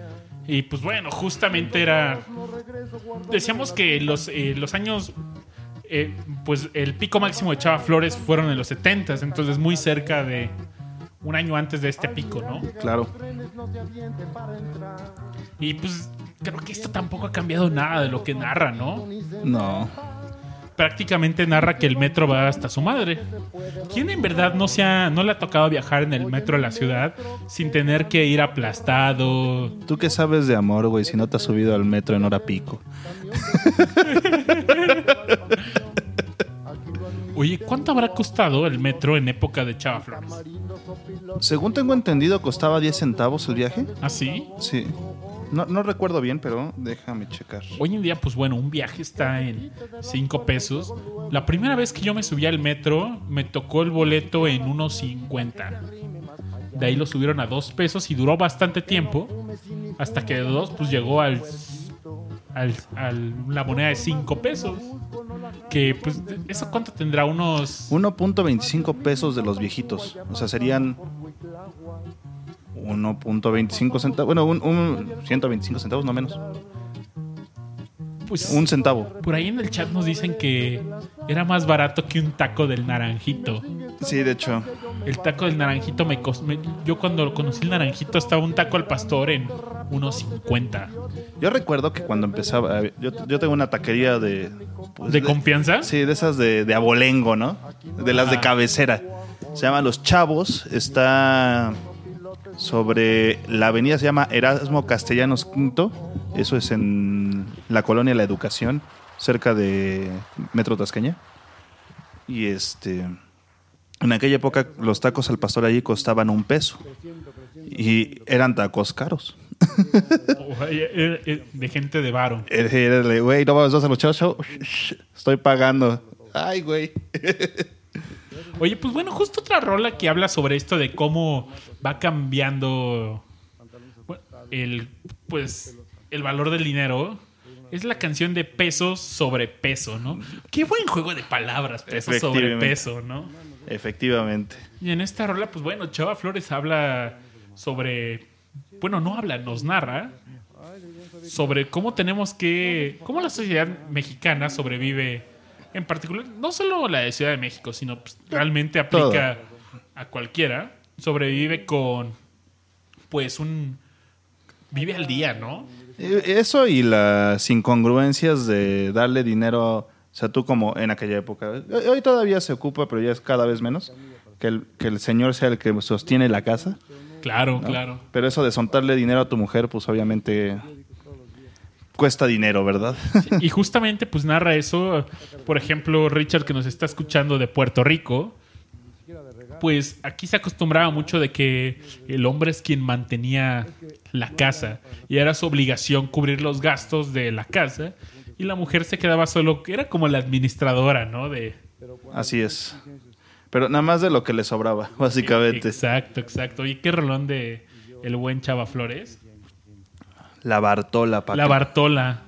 S1: Y pues bueno, justamente era. Decíamos que los, eh, los años. eh, pues el pico máximo de Chava Flores fueron en los 70 entonces muy cerca de. Un año antes de este pico, ¿no?
S2: Claro.
S1: Y pues creo que esto tampoco ha cambiado nada de lo que narra, ¿no?
S2: No.
S1: prácticamente narra que el metro va hasta su madre. ¿Quién en verdad no se ha, no le ha tocado viajar en el metro de la ciudad sin tener que ir aplastado?
S2: ¿Tú qué sabes de amor, güey, si no te has subido al metro en hora pico?
S1: Oye, ¿cuánto habrá costado el metro en época de Chava Flores?
S2: Según tengo entendido, costaba 10 centavos el viaje.
S1: ¿Ah, sí?
S2: Sí. No, no recuerdo bien, pero déjame checar.
S1: Hoy en día, pues bueno, un viaje está en 5 pesos. La primera vez que yo me subí al metro, me tocó el boleto en unos 50. De ahí lo subieron a 2 pesos y duró bastante tiempo. Hasta que de 2 pues llegó al, al, al- la moneda de 5 pesos. Que pues, ¿eso cuánto tendrá? Unos...
S2: 1.25 pesos de los viejitos. O sea, serían 1.25 centavos. Bueno, un, un 125 centavos, no menos.
S1: Pues,
S2: Un centavo.
S1: por ahí en el chat nos dicen que era más barato que un taco del naranjito.
S2: Sí, de hecho.
S1: El taco del naranjito me costó. Yo cuando conocí el naranjito estaba un taco al pastor en unos 50.
S2: Yo recuerdo que cuando empezaba. eh, Yo, yo tengo una taquería de. pues,
S1: ¿De confianza?
S2: Sí, de esas de, de abolengo, ¿no? De las de cabecera. Se llama Los Chavos. Está sobre la avenida, se llama Erasmo Castellanos V. Eso es en la colonia La Educación, cerca de Metro Tasqueña. Y este. En aquella época los tacos al pastor allí costaban un peso. Y eran tacos caros.
S1: Eh, eh, De gente de varo.
S2: De, güey, no vamos a los. Estoy pagando. Ay, güey.
S1: Oye, pues bueno, justo otra rola que habla sobre esto de cómo va cambiando bueno, el pues el valor del dinero. Es la canción de pesos sobre peso, ¿no? Qué buen juego de palabras, peso sobre peso, ¿no?
S2: Efectivamente.
S1: Y en esta rola, pues bueno, Chava Flores habla sobre. Bueno, no habla, nos narra sobre cómo tenemos que. cómo la sociedad mexicana sobrevive. En particular, no solo la de Ciudad de México, sino pues, realmente aplica a cualquiera. Sobrevive con. Pues un. Vive al día, ¿no?
S2: Eh, Eso y las incongruencias de darle dinero, o sea, tú como en aquella época. Hoy hoy todavía se ocupa, pero ya es cada vez menos. Que el, que el señor sea el que sostiene la casa.
S1: Claro,
S2: ¿no?
S1: claro.
S2: Pero eso de soltarle dinero a tu mujer, pues obviamente cuesta dinero, ¿verdad?
S1: Y justamente, pues narra eso. Por ejemplo, Richard, que nos está escuchando de Puerto Rico, pues aquí se acostumbraba mucho de que el hombre es quien mantenía la casa y era su obligación cubrir los gastos de la casa y la mujer se quedaba solo, era como la administradora, ¿no? De,
S2: Así es. Pero nada más de lo que le sobraba, básicamente.
S1: Exacto, exacto. ¿Y qué rolón de el buen Chava Flores?
S2: La Bartola,
S1: La
S2: para
S1: Bartola.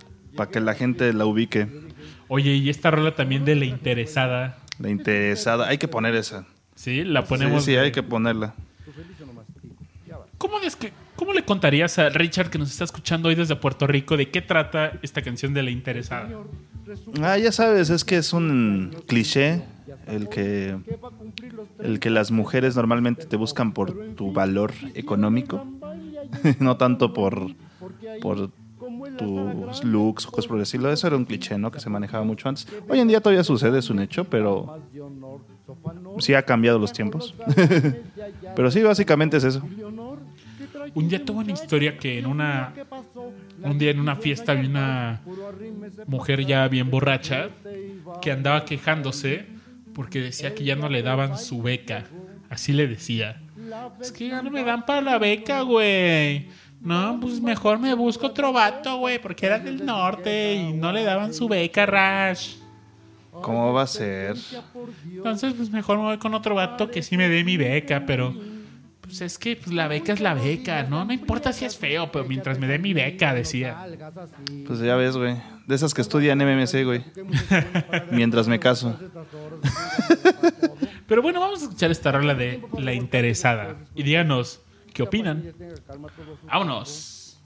S2: que, la gente la ubique.
S1: Oye, y esta rola también de la interesada.
S2: La interesada. Hay que poner esa.
S1: Sí, la
S2: Sí,
S1: ponemos.
S2: sí, hay que ponerla.
S1: ¿Cómo, descri- ¿Cómo le contarías a Richard que nos está escuchando hoy desde Puerto Rico de qué trata esta canción de la interesada?
S2: Ah, ya sabes, es que es un cliché el que el que las mujeres normalmente te buscan por tu valor económico, no tanto por por tus looks o cosas por estilo. Eso era un cliché, ¿no? Que se manejaba mucho antes. Hoy en día todavía sucede, es un hecho, pero sí ha cambiado los tiempos. pero sí, básicamente es eso.
S1: Un día tuve una historia que en una. Un día en una fiesta vi una mujer ya bien borracha que andaba quejándose porque decía que ya no le daban su beca. Así le decía. Es que ya no me dan para la beca, güey. No, pues mejor me busco otro vato, güey, porque era del norte y no le daban su beca, Rash.
S2: ¿Cómo va a ser?
S1: Entonces, pues mejor me voy con otro vato que sí me dé mi beca, pero pues es que pues, la beca es la beca, ¿no? No importa si es feo, pero mientras me dé mi beca, decía.
S2: Pues ya ves, güey. De esas que estudian MMC, güey. Mientras me caso.
S1: Pero bueno, vamos a escuchar esta rola de La Interesada. Y díganos, ¿qué opinan? Vámonos.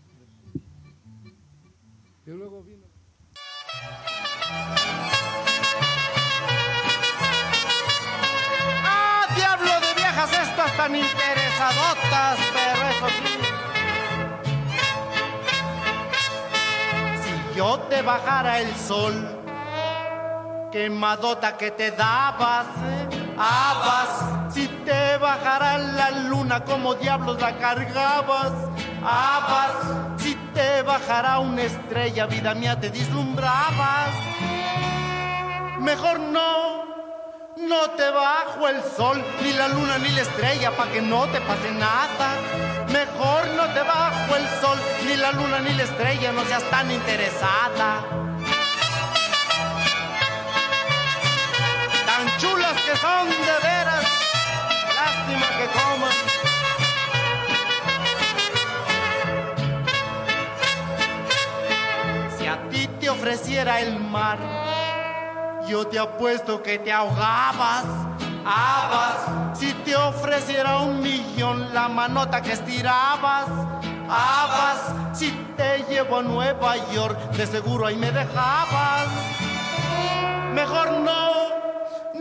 S3: ¡Ah, diablo de viejas estas tan interesadotas! Pero eso sí. Si yo te bajara el sol, quemadota que te dabas, ¿eh? Habas. Si te bajara la luna, como diablos la cargabas, habas. Si te bajara una estrella, vida mía, te dislumbrabas. Mejor no, no te bajo el sol, ni la luna, ni la estrella, pa' que no te pase nada. Mejor no te bajo el sol, ni la luna, ni la estrella, no seas tan interesada. Chulas que son de veras, lástima que coman. Si a ti te ofreciera el mar, yo te apuesto que te ahogabas, habas. Si te ofreciera un millón, la manota que estirabas, habas. Si te llevo a Nueva York, de seguro ahí me dejabas. Mejor no,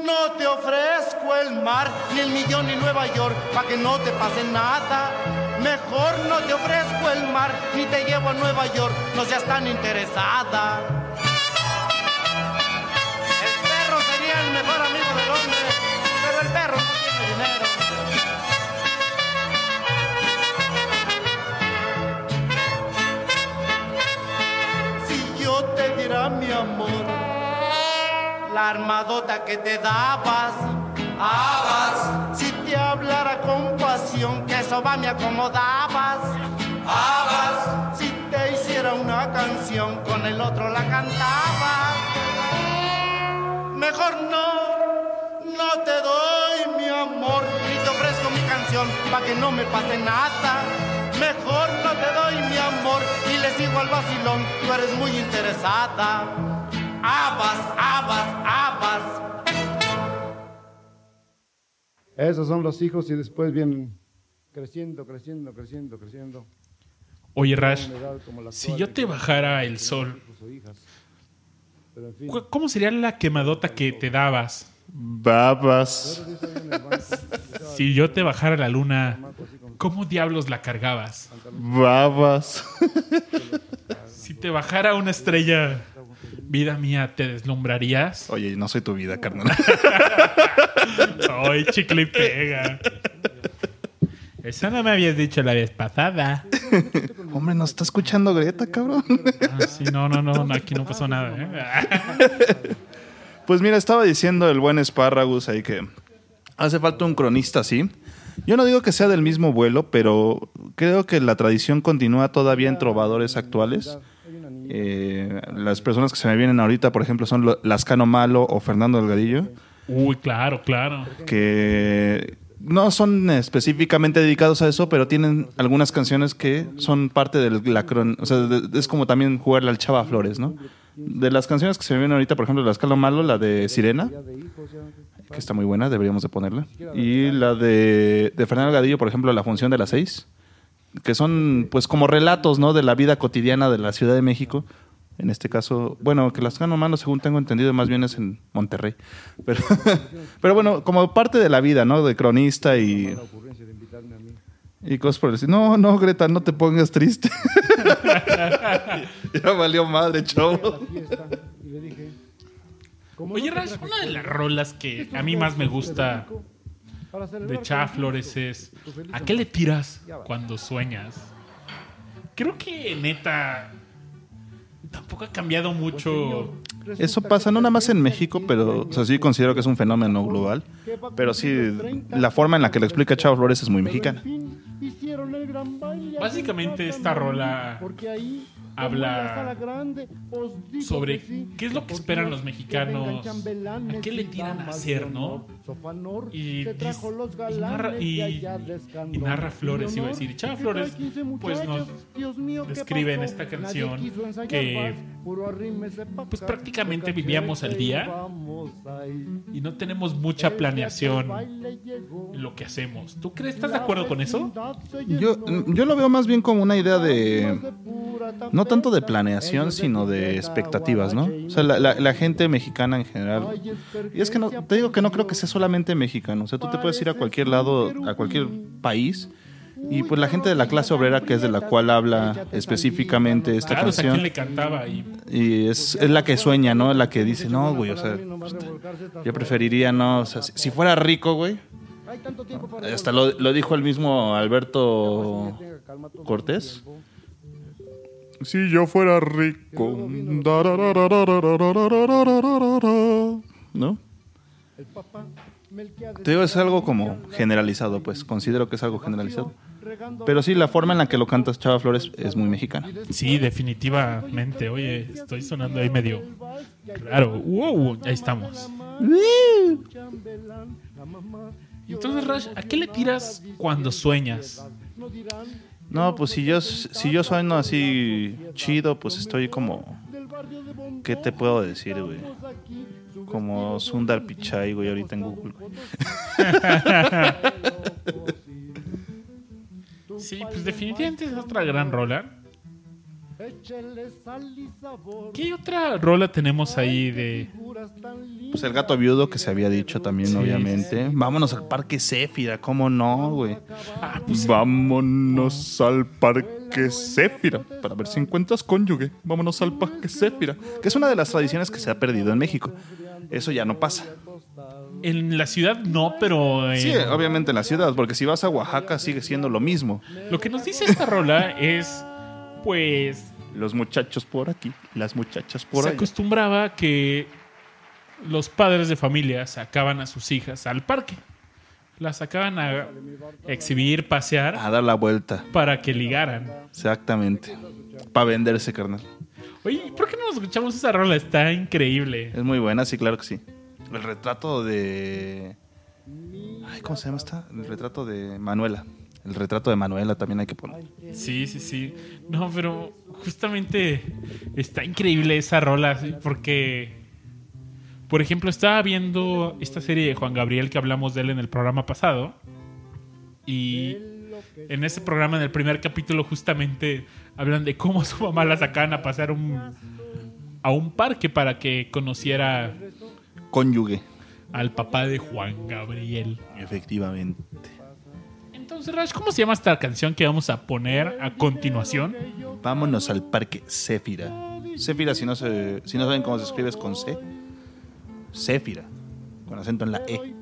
S3: no te ofrezco el mar, ni el millón ni Nueva York, pa' que no te pase nada. Mejor no te ofrezco el mar, ni te llevo a Nueva York, no seas tan interesada. El perro sería el mejor amigo del hombre, pero el perro no tiene dinero. Si yo te diera mi amor, la armadota que te dabas, habas. Si te hablara con pasión, que eso va me acomodabas, habas. Si te hiciera una canción, con el otro la cantabas. Mejor no, no te doy mi amor, ni te ofrezco mi canción, pa' que no me pase nada. Mejor no te doy mi amor, y le sigo al vacilón, tú eres muy interesada. Habas, habas, habas.
S8: Esos son los hijos y después vienen creciendo, creciendo, creciendo, creciendo.
S1: Oye, Rash, si yo te bajara el sol,
S8: hijos o hijas. Pero en fin,
S1: ¿cu- ¿cómo sería la quemadota que te dabas?
S2: Babas.
S1: Si yo te bajara la luna, ¿cómo diablos la cargabas?
S2: Babas.
S1: Si te bajara una estrella, vida mía, ¿te deslumbrarías?
S2: Oye, no soy tu vida, carnal.
S1: Ay, chicle y pega. Eso no me habías dicho la vez pasada.
S2: Hombre, nos está escuchando Greta, cabrón.
S1: Ah, sí, no, no, no, no, aquí no pasó nada. ¿eh?
S2: Pues mira, estaba diciendo el buen Espárragus ahí que hace falta un cronista así. Yo no digo que sea del mismo vuelo, pero creo que la tradición continúa todavía en trovadores actuales. Eh, las personas que se me vienen ahorita, por ejemplo, son Lascano Malo o Fernando Delgadillo,
S1: Uy, claro, claro.
S2: que no son específicamente dedicados a eso, pero tienen algunas canciones que son parte de la cron... O sea, de- es como también jugarle al Chava Flores, ¿no? De las canciones que se me vienen ahorita, por ejemplo, la escala malo, la de Sirena, que está muy buena, deberíamos de ponerla. Y la de, de Fernando Gadillo, por ejemplo, La función de las seis, que son pues como relatos, ¿no? De la vida cotidiana de la Ciudad de México. En este caso, bueno, que la escala malo, según tengo entendido, más bien es en Monterrey. Pero, pero bueno, como parte de la vida, ¿no? De cronista y... Y cosas por decir, no, no, Greta, no te pongas triste. ya valió madre, chavo.
S1: Oye, Rash, una de las rolas que a mí más me gusta de Chava Flores es ¿A qué le tiras cuando sueñas? Creo que neta tampoco ha cambiado mucho.
S2: Eso pasa no nada más en México, pero o sea, sí considero que es un fenómeno global. Pero sí, la forma en la que lo explica Chavo Flores es muy mexicana.
S1: Básicamente esta rola habla sobre qué es lo que esperan los mexicanos, a qué le tiran a hacer, ¿no? Y, narra, y- y narra Flores, iba a decir. Chava Flores, pues nos describe en esta canción que pues prácticamente vivíamos al día y no tenemos mucha planeación en lo que hacemos. ¿Tú crees? ¿Estás de acuerdo con eso?
S2: Yo, yo lo veo más bien como una idea de. No tanto de planeación, sino de expectativas, ¿no? O sea, la, la- la gente mexicana en general. Y es que no, te digo que no creo que sea solamente mexicano. O sea, tú te puedes ir a cualquier lado, a cualquier país. Y pues la gente de la clase obrera, que es de la cual habla específicamente esta
S1: Claro, o sea,
S2: canción.
S1: ¿quién le cantaba? Y
S2: Y es, es la que sueña, ¿no? La que dice, no, güey, o sea, yo preferiría, no, o sea, si, si fuera rico, güey. Hasta lo, lo dijo el mismo Alberto Cortés. Si yo fuera rico. ¿No? Te digo, es algo como generalizado, pues. Considero que es algo generalizado. Pero sí, la forma en la que lo cantas Chava Flores es muy mexicana.
S1: Sí, definitivamente. Oye, estoy sonando ahí medio raro. Wow, ahí estamos. Entonces, Rash, ¿a qué le tiras cuando sueñas?
S2: No, pues si yo, si yo sueno así chido, pues estoy como... ¿Qué te puedo decir, güey? Como Sundar Pichai, güey, ahorita en Google. güey.
S1: Sí, pues definitivamente es otra gran rola. ¿Qué otra rola tenemos ahí de...
S2: Pues el gato viudo que se había dicho también,
S1: Sí,
S2: obviamente. Vámonos al Parque Céfira, ¿cómo no, güey?
S1: Ah, pues
S2: Vámonos al Parque Céfira para ver si encuentras cónyuge. Vámonos al Parque Céfira. Que es una de las tradiciones que se ha perdido en México. Eso ya no pasa.
S1: en la ciudad no, pero en-
S2: Sí, obviamente en la ciudad, porque si vas a Oaxaca sigue siendo lo mismo.
S1: lo que nos dice esta rola es, pues,
S2: Los muchachos por aquí, las muchachas por
S1: se
S2: allá.
S1: acostumbraba que los padres de familia sacaban a sus hijas al parque. Las sacaban a exhibir, pasear,
S2: A dar la vuelta,
S1: para que ligaran.
S2: exactamente. Para venderse, carnal.
S1: Oye, ¿por qué no nos escuchamos esa rola? Está increíble.
S2: Es muy buena, sí, claro que sí. El retrato de... Ay, ¿cómo se llama esta? El retrato de Manuela. El retrato de Manuela también hay que poner.
S1: Sí, sí, sí. No, pero justamente está increíble esa rola, sí, porque, por ejemplo, estaba viendo esta serie de Juan Gabriel que hablamos de él en el programa pasado. Y en ese programa, en el primer capítulo, justamente hablan de cómo su mamá la sacaban a pasear un, a un parque para que conociera
S2: Cónyuge,
S1: al papá de Juan Gabriel.
S2: efectivamente.
S1: Entonces, Rash, ¿cómo se llama esta canción que vamos a poner a continuación?
S2: Vámonos al Parque Céfira. Céfira, si no, se, si no saben cómo se escribe, es con C. Céfira, con acento en la E.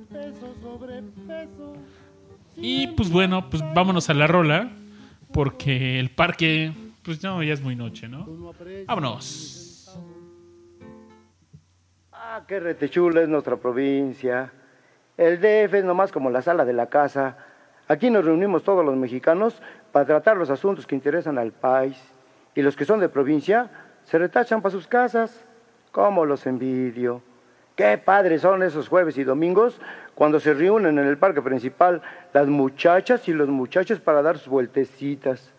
S1: Y pues bueno, pues vámonos a la rola. Porque el parque, pues no, ya es muy noche, ¿no? Vámonos.
S9: Ah, qué retechula es nuestra provincia. El DF es nomás como la sala de la casa. Aquí nos reunimos todos los mexicanos para tratar los asuntos que interesan al país. Y los que son de provincia se retachan para sus casas. ¿Cómo los envidio? Qué padres son esos jueves y domingos cuando se reúnen en el parque principal las muchachas y los muchachos para dar sus vueltecitas.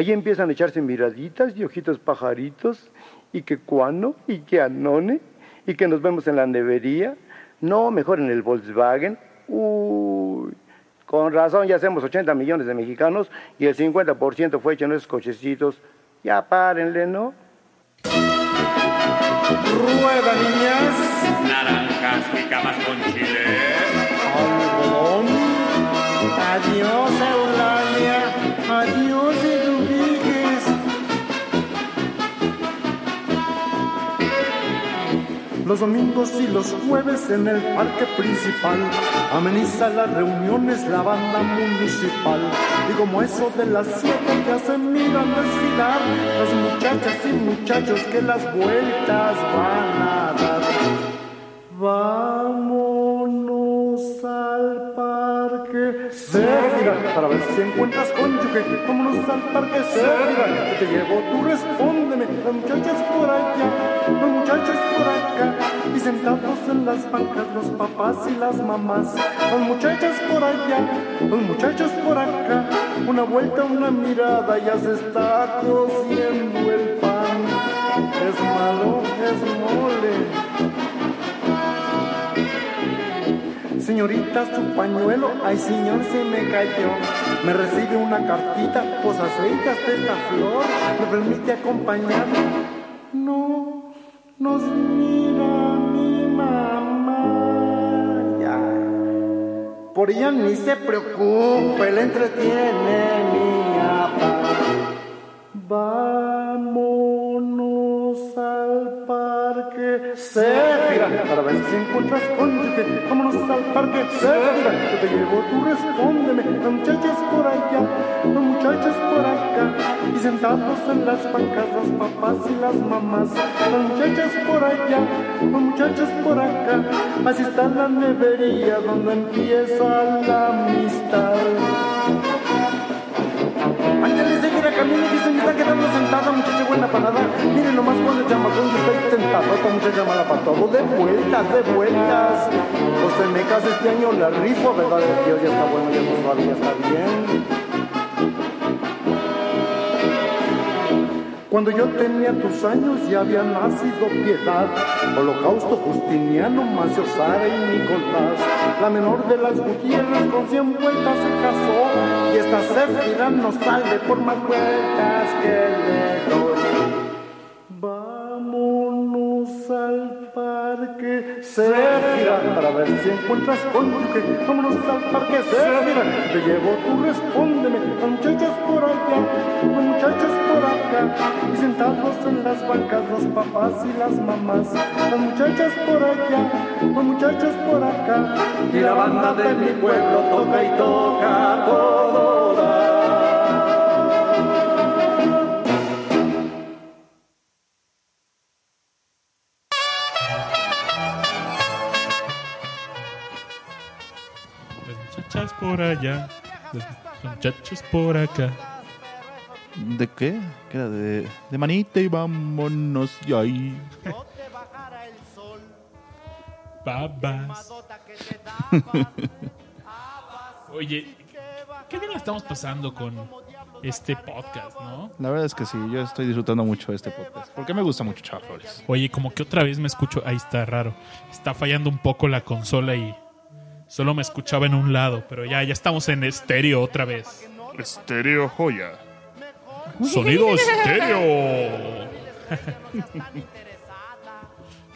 S9: Ahí empiezan a echarse miraditas y ojitos pajaritos
S10: y que cuándo, y que anone, y que nos vemos en la nevería. No, mejor en el Volkswagen. Uy, con razón ya hacemos 80 millones de mexicanos y el 50% fue hecho en esos cochecitos. Ya párenle, ¿no?
S3: Rueda, niñas.
S11: Naranjas, picamas con chile.
S3: Los domingos y los jueves en el parque principal ameniza las reuniones la banda municipal. Y como eso de las siete ya se miran desfilar las muchachas y muchachos que las vueltas van a dar. Vámonos al parque Sérgida para ver si encuentras cónyuge. Vámonos al parque que te llevo, tú respóndeme. Las muchachas por allá, los muchachos por acá. Y sentados en las bancas los papás y las mamás. Las muchachas por allá, los muchachos por acá. Una vuelta, una mirada, ya se está cociendo el pan. Es malo, es mole. Señorita, su pañuelo, ay señor, se me cayó. Me recibe una cartita, pues aceitaste esta flor, me permite acompañarme. No, nos mira mi mamá. Ya. Por ella ni se preocupe, le entretiene mi papá. Vámonos al parque Sérgida para ver si encuentras cónyuge. Vámonos al parque Sérgida, que te llevo, tú respóndeme. Las muchachas por allá, los muchachos por acá. Y sentados en las bancas los papás y las mamás. Las muchachas por allá, los muchachos por acá. Así está la nevería donde empieza la amistad. Sentada, muchacha buena para nada. Miren nomás el chamacón que está ahí sentado, esta muchacha mala para todo. De vueltas, de vueltas. Pues se me casa este año la rifo, ¿verdad? Dios ya está bueno, ya no suave, ya está bien. Cuando yo tenía tus años ya había nacido piedad, holocausto justiniano, Macio Sara y Nicolás. La menor de las Gutiérrez con cien vueltas se casó y esta Céfira no sale por más vueltas que le doy. Vámonos al parque Céfira para ver si encuentras cónyuge. Vámonos al parque Céfira, te llevo, tú respóndeme. Los muchachos por allá, los muchachos por acá. Y sentados en las bancas los papás y las mamás. Las muchachas por allá, los muchachos por acá. Y la banda de mi pueblo toca y toca todo
S1: por allá, los muchachos por acá.
S2: ¿De qué? ¿Qué era? De, de manita y vámonos y ahí.
S1: Babas. Oye, qué bien la estamos pasando con este podcast, ¿no?
S2: La verdad es que sí, yo estoy disfrutando mucho de este podcast. Porque me gusta mucho Chava Flores.
S1: Oye, como que otra vez me escucho. Ahí está raro. Está fallando un poco la consola y solo me escuchaba en un lado, pero ya, ya estamos en estéreo otra vez.
S2: Estéreo joya.
S1: Sonido estéreo.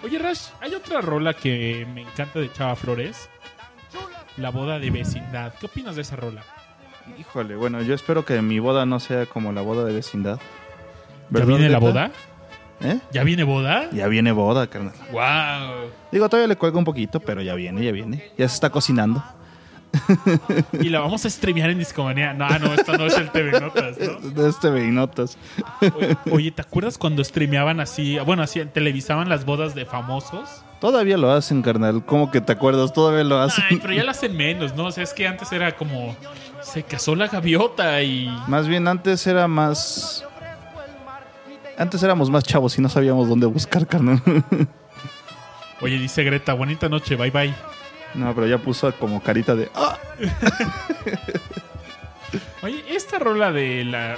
S1: Oye, Rash, hay otra rola que me encanta de Chava Flores. La boda de vecindad. ¿Qué opinas de esa rola?
S2: Híjole, bueno, yo espero que mi boda no sea como la boda de vecindad.
S1: ¿Ya
S2: ¿Verdad,
S1: viene la boda?
S2: ¿Eh?
S1: ¿Ya viene boda?
S2: Ya viene boda, carnal.
S1: ¡Wow!
S2: Digo, todavía le cuelga un poquito, pero ya viene, ya viene. Ya se está cocinando.
S1: Y la vamos a streamear en Discomanía. No, no, esto no es el TV Notas, ¿no?
S2: De este Beinotas.
S1: Oye, oye, ¿te acuerdas cuando streameaban así? Bueno, así televisaban las bodas de famosos.
S2: Todavía lo hacen, carnal. ¿Cómo que te acuerdas? Todavía lo hacen.
S1: Ay, pero ya lo hacen menos, ¿no? O sea, es que antes era como. Se casó la gaviota y.
S2: Más bien antes era más... Antes éramos más chavos y no sabíamos dónde buscar, carnal.
S1: Oye, dice Greta, bonita noche, bye bye.
S2: No, pero ya puso como carita de... ¡Ah!
S1: Oye, esta rola de la,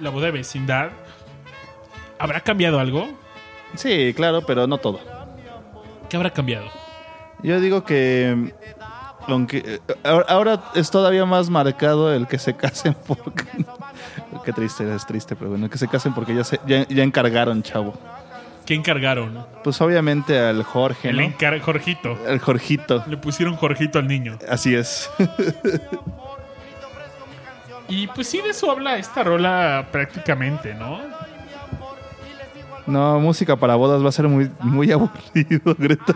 S1: la boda de vecindad, ¿habrá cambiado algo?
S2: Sí, claro, pero no todo.
S1: ¿Qué habrá cambiado?
S2: Yo digo que aunque eh, ahora- es todavía más marcado el que se casen porque qué triste es triste pero bueno que se casen porque ya se ya, ya encargaron chavo
S1: ¿Qué encargaron?
S2: pues obviamente al Jorge
S1: El
S2: ¿no?
S1: encar Jorgito.
S2: el Jorgito
S1: Le pusieron Jorgito al niño.
S2: así es
S1: Y pues sí, de eso habla esta rola prácticamente, ¿no?
S2: no música para bodas va a ser muy muy aburrido Greta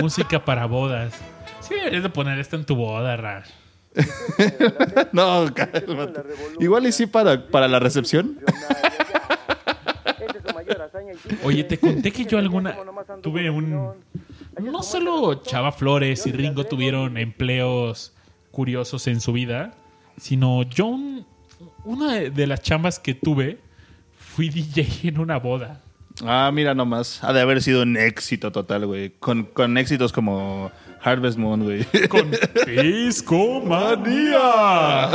S1: Música para bodas. Sí, deberías de poner esto en tu boda, Rash.
S2: no cálmate igual y sí para para la recepción.
S1: Oye, te conté que yo alguna tuve un no solo Chava Flores y Ringo tuvieron empleos curiosos en su vida, sino yo un- una de, de las chambas que tuve fui DJ en una boda.
S2: ah mira nomás. Ha de haber sido un éxito total güey. Con con éxitos como Harvest Moon güey
S1: Con Disco Manía.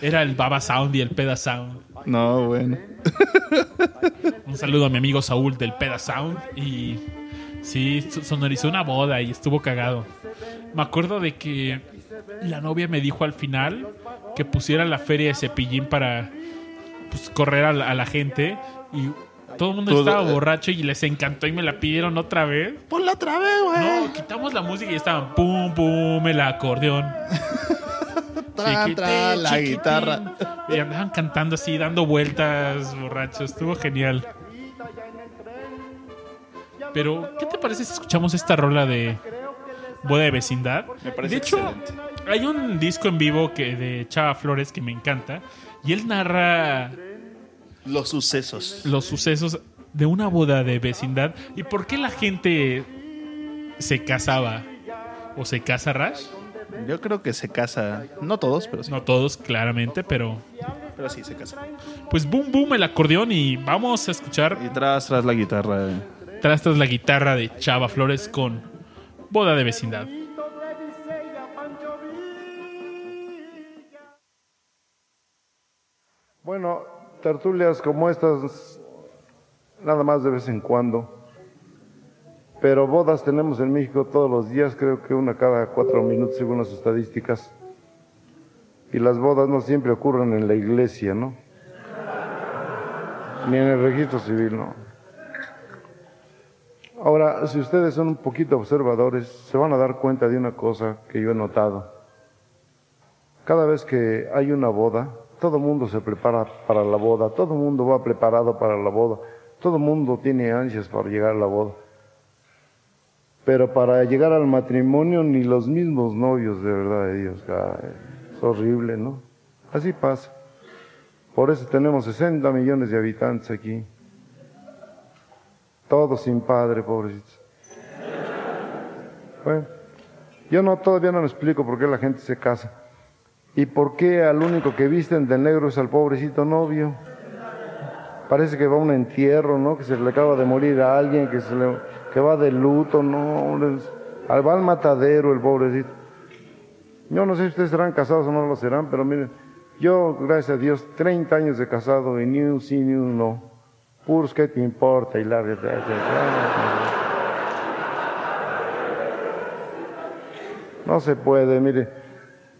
S1: Era el Baba Sound y el Peda Sound.
S2: no bueno
S1: Un saludo a mi amigo Saúl del Peda Sound. Y sí, so- sonorizó una boda y estuvo cagado. Me acuerdo de que la novia me dijo al final que pusiera la feria de cepillín para pues, correr a la, a la gente. Y todo el mundo
S2: Todo-
S1: estaba borracho y les encantó y me la pidieron otra vez.
S2: ponla otra vez güey
S1: No, quitamos la música y estaban pum, pum, el acordeón.
S2: Tra, la
S1: chiquitín.
S2: guitarra.
S1: Y andaban cantando así, dando vueltas, borrachos. Estuvo genial. Pero, ¿qué te parece si escuchamos esta rola de Boda de Vecindad?
S2: Me parece
S1: de hecho,
S2: excelente.
S1: hay un disco en vivo que de Chava Flores que me encanta. Y él narra
S2: Los sucesos.
S1: los sucesos de una boda de vecindad y por qué la gente se casaba o se casa Rash.
S2: Yo creo que se casa, no todos, pero sí.
S1: No todos, claramente, pero
S2: Pero sí, se casa.
S1: pues boom boom el acordeón y vamos a escuchar
S2: Y tras, tras la guitarra. eh.
S1: tras tras la guitarra de Chava Flores con Boda de vecindad.
S3: Bueno, tertulias como estas, nada más de vez en cuando. Pero bodas tenemos en México todos los días, creo que una cada cuatro minutos según las estadísticas. Y las bodas no siempre ocurren en la iglesia, ¿no? Ni en el registro civil, ¿no? Ahora, si ustedes son un poquito observadores, se van a dar cuenta de una cosa que yo he notado. Cada vez que hay una boda, todo el mundo se prepara para la boda, todo el mundo va preparado para la boda, todo el mundo tiene ansias para llegar a la boda. Pero para llegar al matrimonio ni los mismos novios, de verdad de Dios, es horrible, ¿no? Así pasa. Por eso tenemos 60 millones de habitantes aquí. Todos sin padre, pobrecitos. Bueno, yo no, todavía no me explico por qué la gente se casa. ¿Y por qué al único que visten de negro es al pobrecito novio? Parece que va a un entierro, ¿no? Que se le acaba de morir a alguien, que, se le, que va de luto, ¿no? Va al matadero el pobrecito. Yo no sé si ustedes serán casados o no lo serán, pero miren, yo, gracias a Dios, 30 años de casado y ni un sí ni un no. Puros, ¿qué te importa? Y lárgate. No se puede, mire.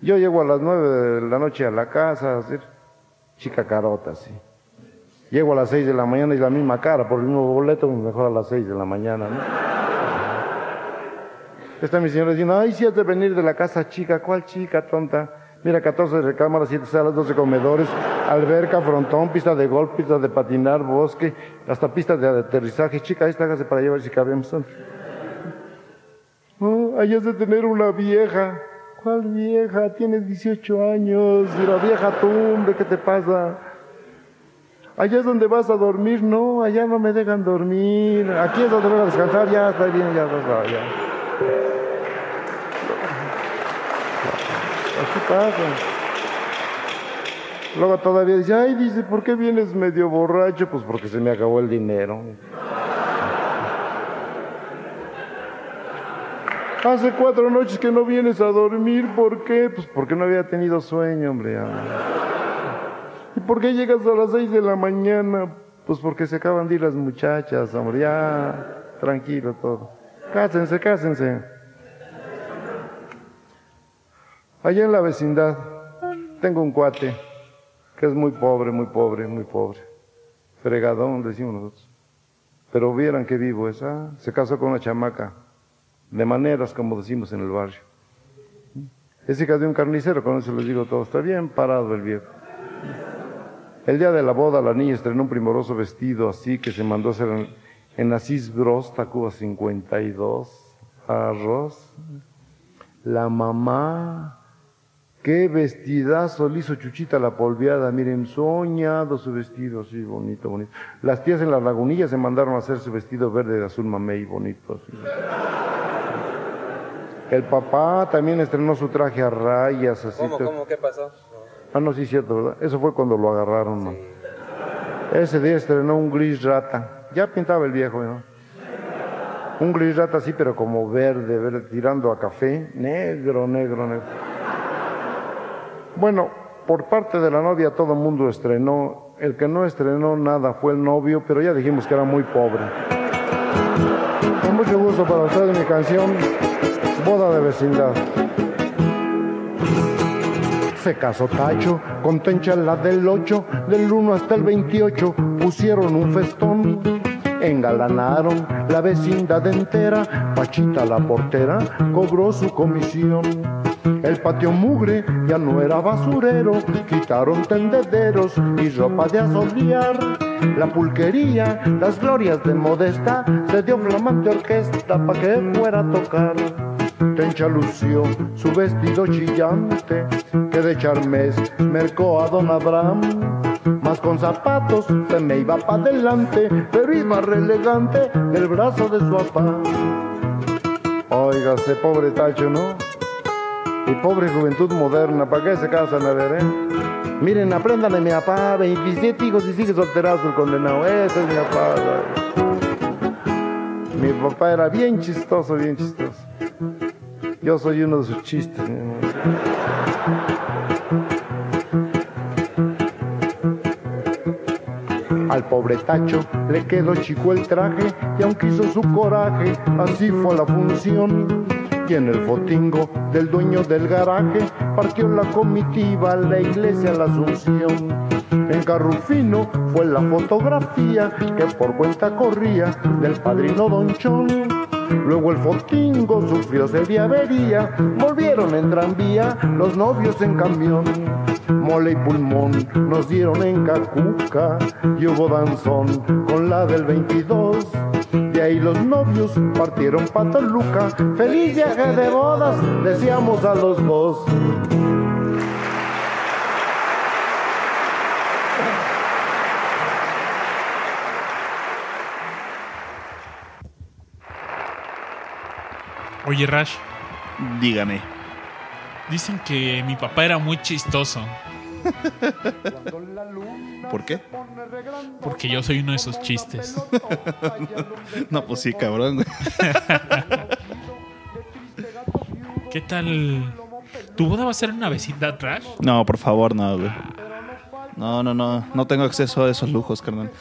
S3: Yo llego a las nueve de la noche a la casa, así, chica carota, sí. Llego a las seis de la mañana y la misma cara, por el mismo boleto, mejor a las seis de la mañana, ¿no? Está mi señora diciendo, ay, si has de venir de la casa chica, ¿cuál chica, tonta? Mira, 14 recámaras, 7 salas, 12 comedores, alberca, frontón, pista de golf, pista de patinar, bosque, hasta pista de aterrizaje. Chica, esta hágase para llevar si cabemos. No, ahí has de tener una vieja. ¿Cuál vieja? Tienes 18 años. Y la vieja tú, hombre, ¿qué te pasa? Allá es donde vas a dormir. No, allá no me dejan dormir. Aquí es donde voy a descansar. Ya está bien, ya está, ya. Así pasa. Luego todavía dice, ay, dice, ¿por qué vienes medio borracho? Pues porque se me acabó el dinero. Hace cuatro noches que no vienes a dormir, ¿por qué? Pues porque no había tenido sueño, hombre. ¿Y por qué llegas a las seis de la mañana? Pues porque se acaban de ir las muchachas, hombre, ya, tranquilo todo. Cásense, cásense. Allá en la vecindad tengo un cuate que es muy pobre, muy pobre, muy pobre. Fregadón, decimos nosotros. Pero vieran qué vivo es, ¿ah? Se casó con una chamaca, de maneras como decimos en el barrio. Es hija de un carnicero, con eso les digo todo. Está bien parado el viejo. El día de la boda la niña estrenó un primoroso vestido así que se mandó a hacer en, en Asís Bros, Tacuba 52, arroz. La mamá, qué vestidazo le hizo Chuchita la polviada. Miren, soñado su vestido así, bonito, bonito. Las tías en las lagunillas se mandaron a hacer su vestido verde de azul mamey, bonito así. El papá también estrenó su traje a rayas así.
S12: ¿Cómo, cómo? ¿Qué pasó?
S3: Ah, no, sí, cierto, ¿verdad? Eso fue cuando lo agarraron, ¿no? Ese día estrenó un gris rata. Ya pintaba el viejo, ¿no? Un gris rata así, pero como verde, verde, tirando a café. Negro, negro, negro. Bueno, por parte de la novia todo el mundo estrenó. El que no estrenó nada fue el novio, pero ya dijimos que era muy pobre. Con mucho gusto para ustedes mi canción, Boda de Vecindad. Se casó Tacho con Tencha la del 8, del 1 hasta el 28, pusieron un festón. Engalanaron la vecindad entera, Pachita la portera cobró su comisión. El patio mugre ya no era basurero, quitaron tendederos y ropa de asolear. La pulquería, las glorias de Modesta, se dio flamante orquesta pa' que fuera a tocar. Tencha lució su vestido chillante, que de charmes mercó a don Abraham. Mas con zapatos se me iba pa' adelante, pero iba re elegante del brazo de su papá. Óigase, pobre tacho, ¿no? Y pobre juventud moderna, ¿para qué se casan a ver, eh? Miren, aprendan de mi papá, 27 hijos y sigue solterazo el condenado, ese es mi papá. Mi papá era bien chistoso, bien chistoso. Yo soy uno de sus chistes. Al pobre Tacho le quedó chico el traje y aunque hizo su coraje, así fue la función. Y en el fotingo del dueño del garaje partió la comitiva a la iglesia la Asunción. En Carrufino fue la fotografía que por cuenta corría del padrino Don Chón. Luego el fotingo sufrió seria avería, volvieron en tranvía los novios en camión. Mole y pulmón nos dieron en Cacuca y hubo danzón con la del 22. De ahí los novios partieron pa' Toluca, feliz viaje de bodas, decíamos a los dos.
S1: Oye, Rash,
S2: Dígame.
S1: dicen que mi papá era muy chistoso.
S2: ¿Por qué?
S1: Porque yo soy uno de esos chistes.
S2: No, pues sí, cabrón, güey.
S1: ¿Qué tal? ¿Tu boda va a ser una vecindad, Rash?
S2: No, por favor, no, güey. No, no, no. No tengo acceso a esos lujos, carnal.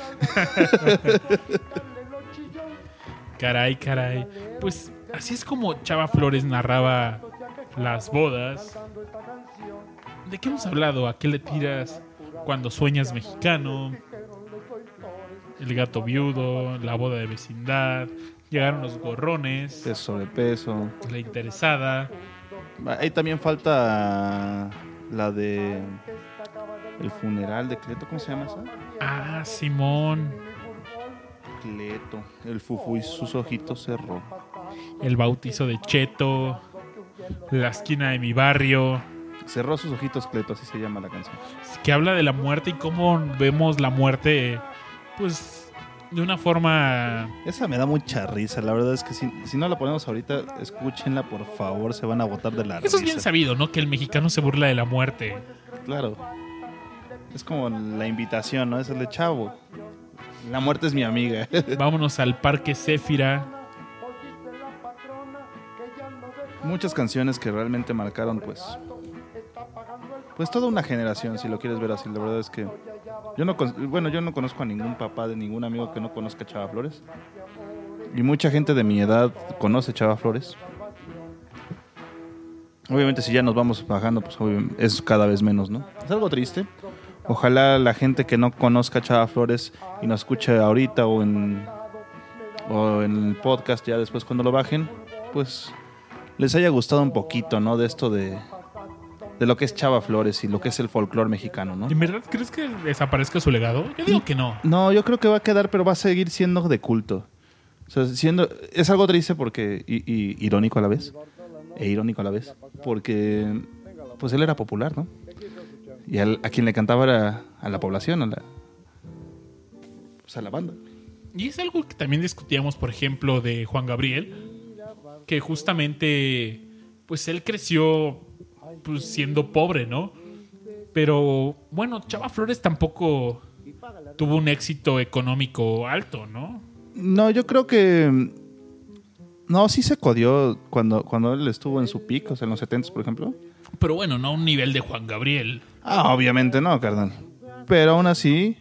S1: Caray, caray. Pues así es como Chava Flores narraba las bodas. ¿De qué hemos hablado? ¿A qué le tiras cuando sueñas mexicano? El gato viudo, la boda de vecindad, llegaron los gorrones,
S2: Peso sobre peso.
S1: la interesada.
S2: Ahí también falta la de. El funeral de Cleto, ¿cómo se llama esa?
S1: Ah, Simón,
S2: Cleto. El fufu y sus ojitos cerró.
S1: el bautizo de Cheto, la esquina de mi barrio,
S2: Cerró sus ojitos, Cleto, así se llama la canción.
S1: que habla de la muerte y cómo vemos la muerte, pues, de una forma
S2: Esa me da mucha risa. La verdad es que si, si no la ponemos ahorita, escúchenla, por favor. Se van a botar de la
S1: Eso es bien sabido, ¿no? Que el mexicano se burla de la muerte.
S2: Claro. Es como la invitación, ¿no? Es el de chavo. La muerte es mi amiga.
S1: Vámonos al Parque Céfira.
S2: Muchas canciones que realmente marcaron, pues, pues toda una generación, si lo quieres ver así. La verdad es que yo no, bueno, yo no conozco a ningún papá de ningún amigo que no conozca a Chava Flores. Y mucha gente de mi edad conoce a Chava Flores. Obviamente si ya nos vamos bajando, pues es cada vez menos, ¿no? Es algo triste. Ojalá la gente que no conozca a Chava Flores y nos escuche ahorita o en, o en el podcast ya después cuando lo bajen, pues les haya gustado un poquito, ¿no? De esto de, de lo que es Chava Flores y lo que es el folclore mexicano, ¿no?
S1: ¿En verdad crees que desaparezca su legado? Yo digo que no.
S2: No, yo creo que va a quedar, pero va a seguir siendo de culto. O sea, siendo, es algo triste porque, y, y irónico a la vez, e irónico a la vez, porque pues él era popular, ¿no? Y al- a quien le cantaba era a la población, a la, pues, a la banda.
S1: Y es algo que también discutíamos, por ejemplo, de Juan Gabriel, que justamente, pues él creció pues, siendo pobre, ¿no? Pero bueno, Chava Flores tampoco tuvo un éxito económico alto, ¿no?
S2: No, yo creo que... No, sí se codió cuando, cuando él estuvo en su pico, o sea, en los 70 por ejemplo.
S1: Pero bueno, no a un nivel de Juan Gabriel.
S2: Ah, obviamente no, carnal. Pero aún así,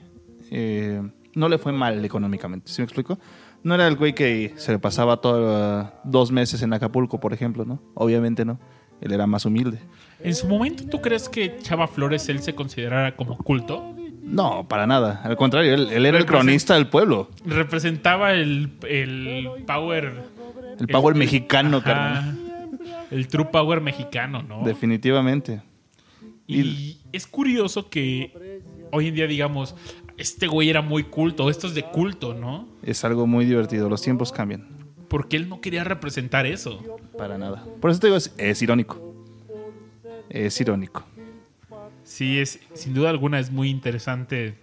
S2: eh, no le fue mal económicamente, ¿sí me explico? No era el güey que se le pasaba todo, dos meses en Acapulco, por ejemplo, ¿no? Obviamente no. Él era más humilde.
S1: En su momento, ¿tú crees que Chava Flores él se considerara como culto?
S2: No, para nada. Al contrario, él, él era el cronista del pueblo.
S1: Representaba el, el power...
S2: El power mexicano,
S1: Ajá.
S2: carnal.
S1: El true power mexicano, ¿no?
S2: Definitivamente.
S1: Y es curioso que hoy en día digamos, este güey era muy culto, esto es de culto, ¿no?
S2: Es algo muy divertido. Los tiempos cambian.
S1: Porque él no quería representar eso.
S2: Para nada. Por eso te digo, es, es irónico. Es irónico.
S1: Sí, es sin duda alguna es muy interesante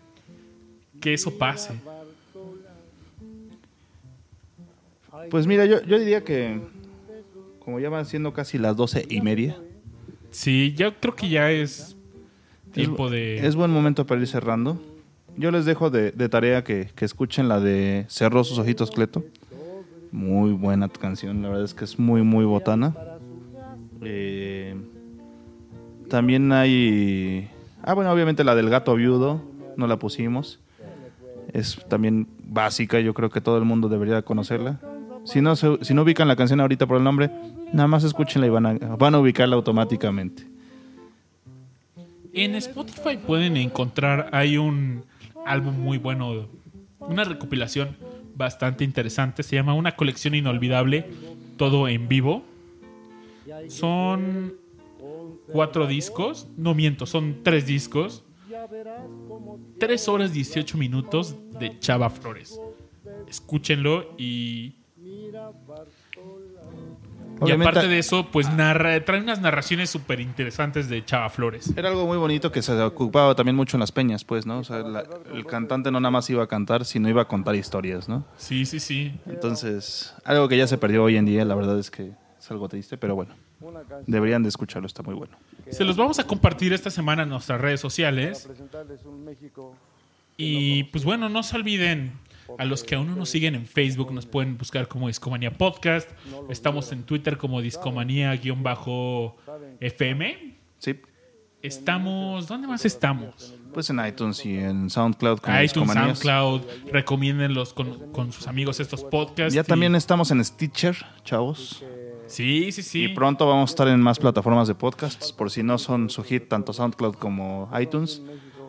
S1: que eso pase.
S2: Pues mira, yo, yo diría que como ya van siendo casi las doce y media,
S1: Sí, yo creo que ya es tiempo
S2: es,
S1: de...
S2: es buen momento para ir cerrando. Yo les dejo de, de tarea que, que escuchen la de Cerró sus ojitos Cleto. Muy buena canción, la verdad es que es muy, muy botana. Eh, también hay... Ah, bueno, obviamente la del gato viudo, no la pusimos. Es también básica, yo creo que todo el mundo debería conocerla. Si no, si no ubican la canción ahorita por el nombre, nada más escúchenla y van a, van a ubicarla automáticamente.
S1: En Spotify pueden encontrar, hay un álbum muy bueno, una recopilación bastante interesante, se llama Una colección inolvidable, todo en vivo. Son cuatro discos, no miento, son tres discos. Tres horas 18 minutos de Chava Flores. Escúchenlo y... Y aparte de eso, pues narra, trae unas narraciones súper interesantes de Chava Flores.
S2: Era algo muy bonito que se ocupaba también mucho en las peñas, pues, ¿no? O sea, la- el cantante no nada más iba a cantar, sino iba a contar historias, ¿no?
S1: Sí, sí, sí.
S2: Entonces, algo que ya se perdió hoy en día, la verdad es que es algo triste, pero bueno. Deberían de escucharlo, está muy bueno.
S1: Se los vamos a compartir esta semana en nuestras redes sociales. Y pues bueno, no se olviden, a los que aún no nos siguen en Facebook, nos pueden buscar como Discomanía Podcast. Estamos en Twitter como Discomanía-FM.
S2: Sí,
S1: Estamos, ¿dónde más estamos?
S2: pues en iTunes y en SoundCloud como
S1: iTunes,
S2: Discomanías.
S1: SoundCloud, recomiéndenlos con, con sus amigos estos podcasts.
S2: Ya
S1: y-
S2: también estamos en Stitcher, chavos.
S1: Sí, sí, sí.
S2: Y pronto vamos a estar en más plataformas de podcasts, por si no son su hit tanto SoundCloud como iTunes.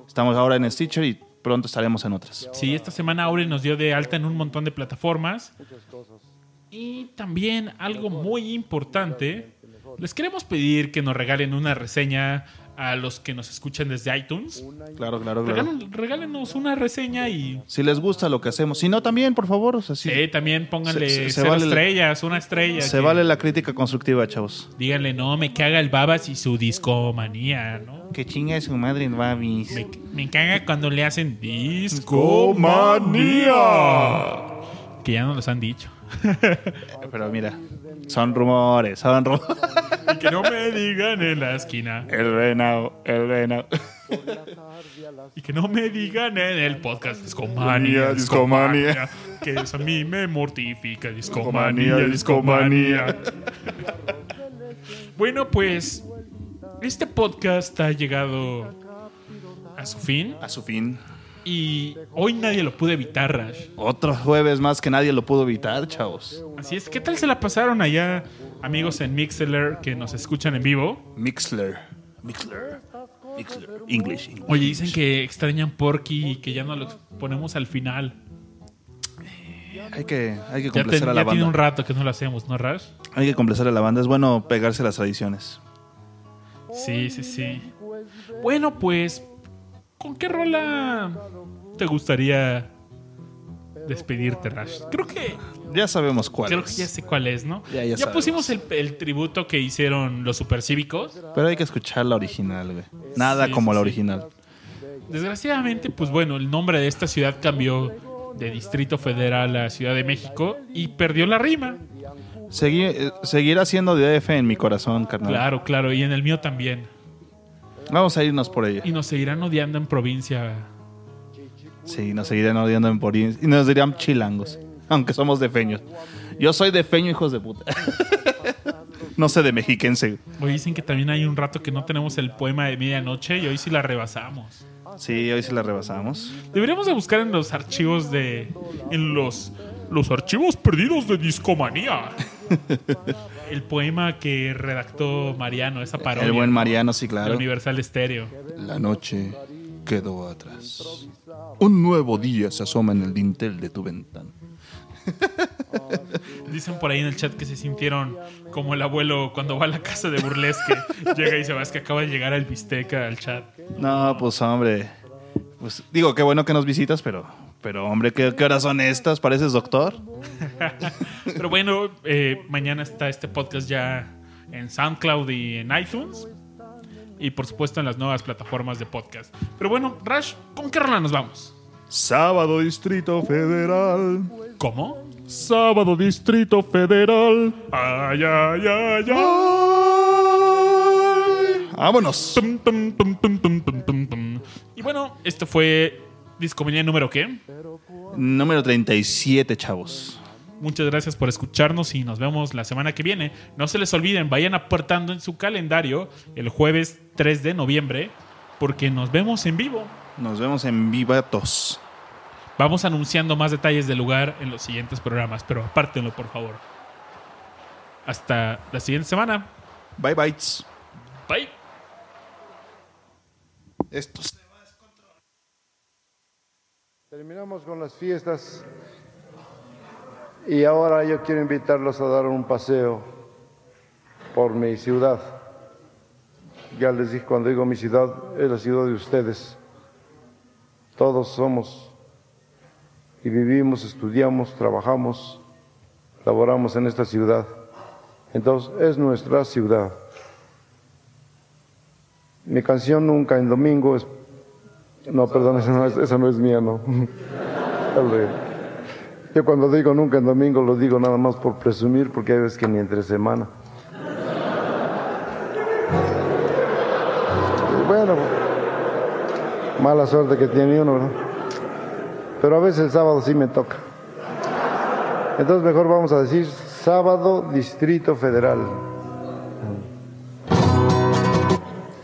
S2: Estamos ahora en Stitcher y pronto estaremos en otras.
S1: Sí, esta semana Aure nos dio de alta en un montón de plataformas. Y también algo muy importante, les queremos pedir que nos regalen una reseña a los que nos escuchan desde iTunes.
S2: Claro, claro, claro.
S1: Regálenos una reseña y
S2: Si les gusta lo que hacemos. Si no, también, por favor. O sea, sí,
S1: sí, también pónganle
S2: Se- se- se
S1: cero
S2: vale la-
S1: estrellas, una estrella.
S2: se
S1: que-
S2: vale la crítica constructiva, chavos.
S1: Díganle, no, me caga el babas y su discomanía, ¿no?
S2: Que chinga su madre, babis.
S1: Me, me caga cuando le hacen discomanía. Que ya no los han dicho.
S2: Pero mira, son rumores, son rumores.
S1: Y que no me digan en la esquina.
S2: El venado, el venado.
S1: Y que no me digan en el podcast Discomanía,
S2: Discomanía.
S1: Que eso a mí me mortifica. Discomanía,
S2: Discomanía.
S1: bueno, pues Este podcast ha llegado a su fin
S2: A su fin.
S1: Y hoy nadie lo pudo evitar, Rash.
S2: Otro jueves más que nadie lo pudo evitar, chavos.
S1: Así es, ¿qué tal se la pasaron allá, amigos en Mixler que nos escuchan en vivo?
S2: Mixler. Mixler. Mixler. English. English.
S1: Oye, dicen que extrañan Porky y que ya no lo ponemos al final.
S2: Hay que, hay que
S1: Ya,
S2: complacer
S1: ten-
S2: a la
S1: ya tiene un
S2: banda.
S1: rato que no lo hacemos, ¿no, Rash?
S2: Hay que complacer a la banda. Es bueno pegarse las tradiciones.
S1: Sí, sí, sí. Bueno, pues, ¿con qué rola te gustaría despedirte, Rash? Creo que
S2: Ya sabemos cuál.
S1: creo
S2: es.
S1: que ya sé cuál es, ¿no?
S2: Ya, ya sabemos.
S1: pusimos el, el tributo que hicieron los supercívicos.
S2: Pero hay que escuchar la original, güey. Nada
S1: Sí,
S2: como
S1: sí,
S2: la original.
S1: Desgraciadamente, pues bueno, el nombre de esta ciudad cambió de Distrito Federal a Ciudad de México y perdió la rima.
S2: Segui- eh, seguirá siendo DF en mi corazón, carnal.
S1: Claro, claro, y en el mío también.
S2: Vamos a irnos por ella.
S1: Y nos seguirán odiando en provincia.
S2: Sí, nos seguirán odiando en por y nos dirían chilangos, aunque somos defeños. Yo soy defeño, hijos de puta. no sé de mexiquense.
S1: Hoy dicen que también hay un rato que no tenemos el poema de medianoche y hoy sí la rebasamos.
S2: Sí, hoy sí la rebasamos.
S1: Deberíamos de buscar en los archivos de... En los... Los archivos perdidos de Discomanía. el poema que redactó Mariano, esa parodia.
S2: El buen Mariano, sí,
S1: de
S2: claro.
S1: Universal Stereo.
S2: La noche quedó atrás. Un nuevo día se asoma en el dintel de tu ventana.
S1: Dicen por ahí en el chat que se sintieron como el abuelo cuando va a la casa de Burlesque. llega y se va, es que acaba de llegar el bisteca al chat.
S2: No, pues hombre. Pues digo, qué bueno que nos visitas, pero, pero hombre, ¿qué, qué horas son estas? ¿Pareces doctor?
S1: Pero bueno, eh, mañana está este podcast ya en SoundCloud y en iTunes. Y por supuesto en las nuevas plataformas de podcast. Pero bueno, Rash, ¿con qué rola nos vamos?
S2: Sábado Distrito Federal.
S1: ¿Cómo?
S2: Sábado Distrito Federal.
S1: Ay, ay, ay, ay.
S2: Vámonos.
S1: Tum, tum, tum. Y bueno, esto fue Discomanía número qué.
S2: Número 37, chavos.
S1: Muchas gracias por escucharnos y nos vemos la semana que viene. No se les olviden, vayan aportando en su calendario el jueves 3 de noviembre porque nos vemos en vivo.
S2: Nos vemos en Vivatos.
S1: Vamos anunciando más detalles del lugar en los siguientes programas, pero apártenlo por favor. Hasta la siguiente semana.
S2: Bye, bytes.
S1: Bye.
S2: Estos.
S3: Terminamos con las fiestas y ahora yo quiero invitarlos a dar un paseo por mi ciudad. Ya les dije, cuando digo mi ciudad, es la ciudad de ustedes. Todos somos y vivimos, estudiamos, trabajamos, laboramos en esta ciudad. Entonces es nuestra ciudad. Mi canción Nunca en Domingo es no, perdón, esa no es, esa no es mía, no. Yo cuando digo nunca en domingo lo digo nada más por presumir, porque hay veces que ni entre semana. Bueno, mala suerte que tiene uno, ¿verdad? Pero a veces el sábado sí me toca. Entonces mejor vamos a decir sábado Distrito Federal.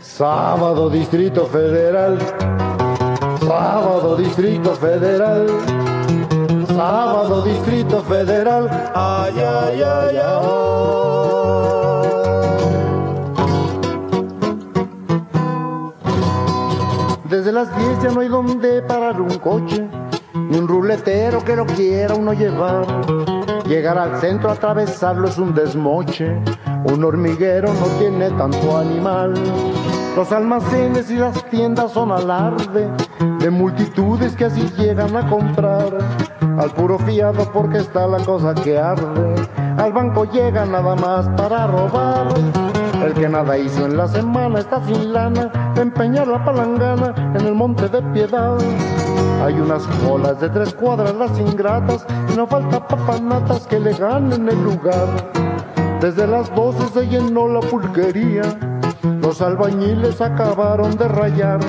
S3: Sábado Distrito Federal. Sábado Distrito Federal. Sábado Distrito Federal. Ay, ay, ay, ay. Desde las 10 ya no hay donde parar un coche, ni un ruletero que lo quiera uno llevar. Llegar al centro, atravesarlo es un desmoche, un hormiguero no tiene tanto animal. Los almacenes y las tiendas son alarde de multitudes que así llegan a comprar. Al puro fiado porque está la cosa que arde. Al banco llega nada más para robar. El que nada hizo en la semana está sin lana de empeñar la palangana en el monte de piedad. Hay unas colas de tres cuadras las ingratas y no falta papanatas que le ganen el lugar. Desde las doce se llenó la pulquería, los albañiles acabaron de rayar.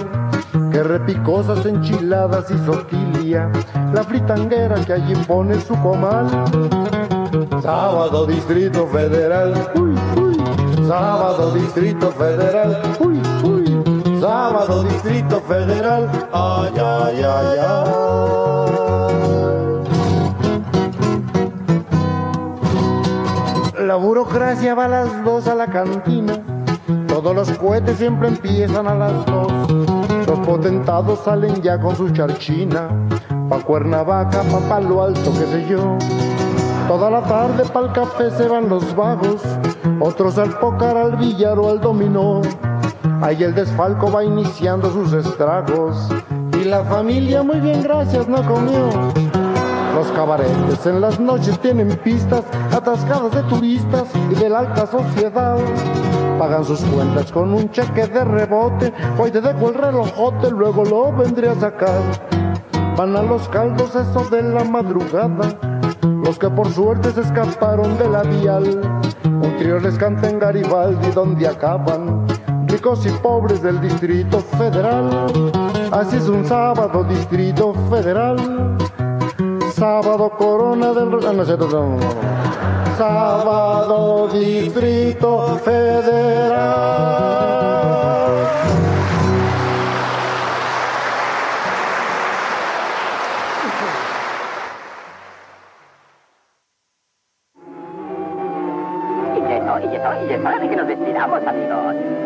S3: Que repicosas enchiladas y soquilia, la fritanguera que allí pone su comal. Sábado Distrito Federal, uy, uy. Sábado Distrito Federal, uy, uy, sábado Distrito Federal, ay, ay, ay, ay. La burocracia va a las dos a la cantina, todos los cohetes siempre empiezan a las dos. Los potentados salen ya con su charchina, pa' Cuernavaca, pa' Palo Alto, qué sé yo. Toda la tarde pa'l café se van los vagos, otros al pócar, al billar o al dominó. Ahí el desfalco va iniciando sus estragos y la familia muy bien gracias no comió. Los cabaretes en las noches tienen pistas atascadas de turistas y de la alta sociedad. Pagan sus cuentas con un cheque de rebote, hoy te dejo el relojote, luego lo vendré a sacar. Van a los caldos eso de la madrugada, los que por suerte se escaparon de la vial. Un trío les canta en Garibaldi donde acaban, ricos y pobres del Distrito Federal. Así es un sábado, Distrito Federal. Sábado, corona del... Ah, no, no. Sábado, Distrito Federal.
S13: Y eso, y eso, y es hora que nos despidamos, amigos.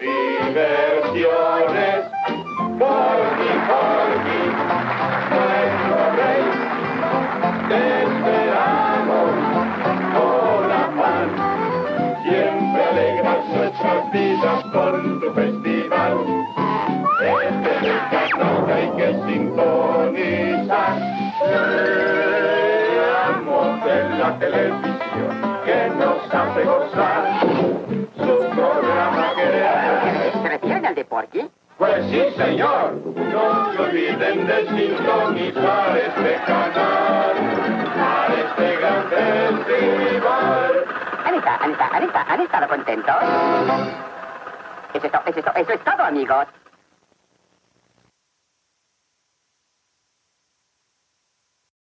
S14: Diversiones. Corgi, Corgi, nuestro rey, te esperamos con afán. Siempre alegras nuestras vidas con tu festival. Este descanso que hay que sintonizar. Veamos en la televisión que nos hace gozar.
S13: Al de Porky?
S14: Pues sí, señor. No se olviden de sintonizar este canal. Para este gran festival.
S13: ¿Han estado, han estado, han estado, contentos? Eso es, to- eso es, to- eso es todo, amigos.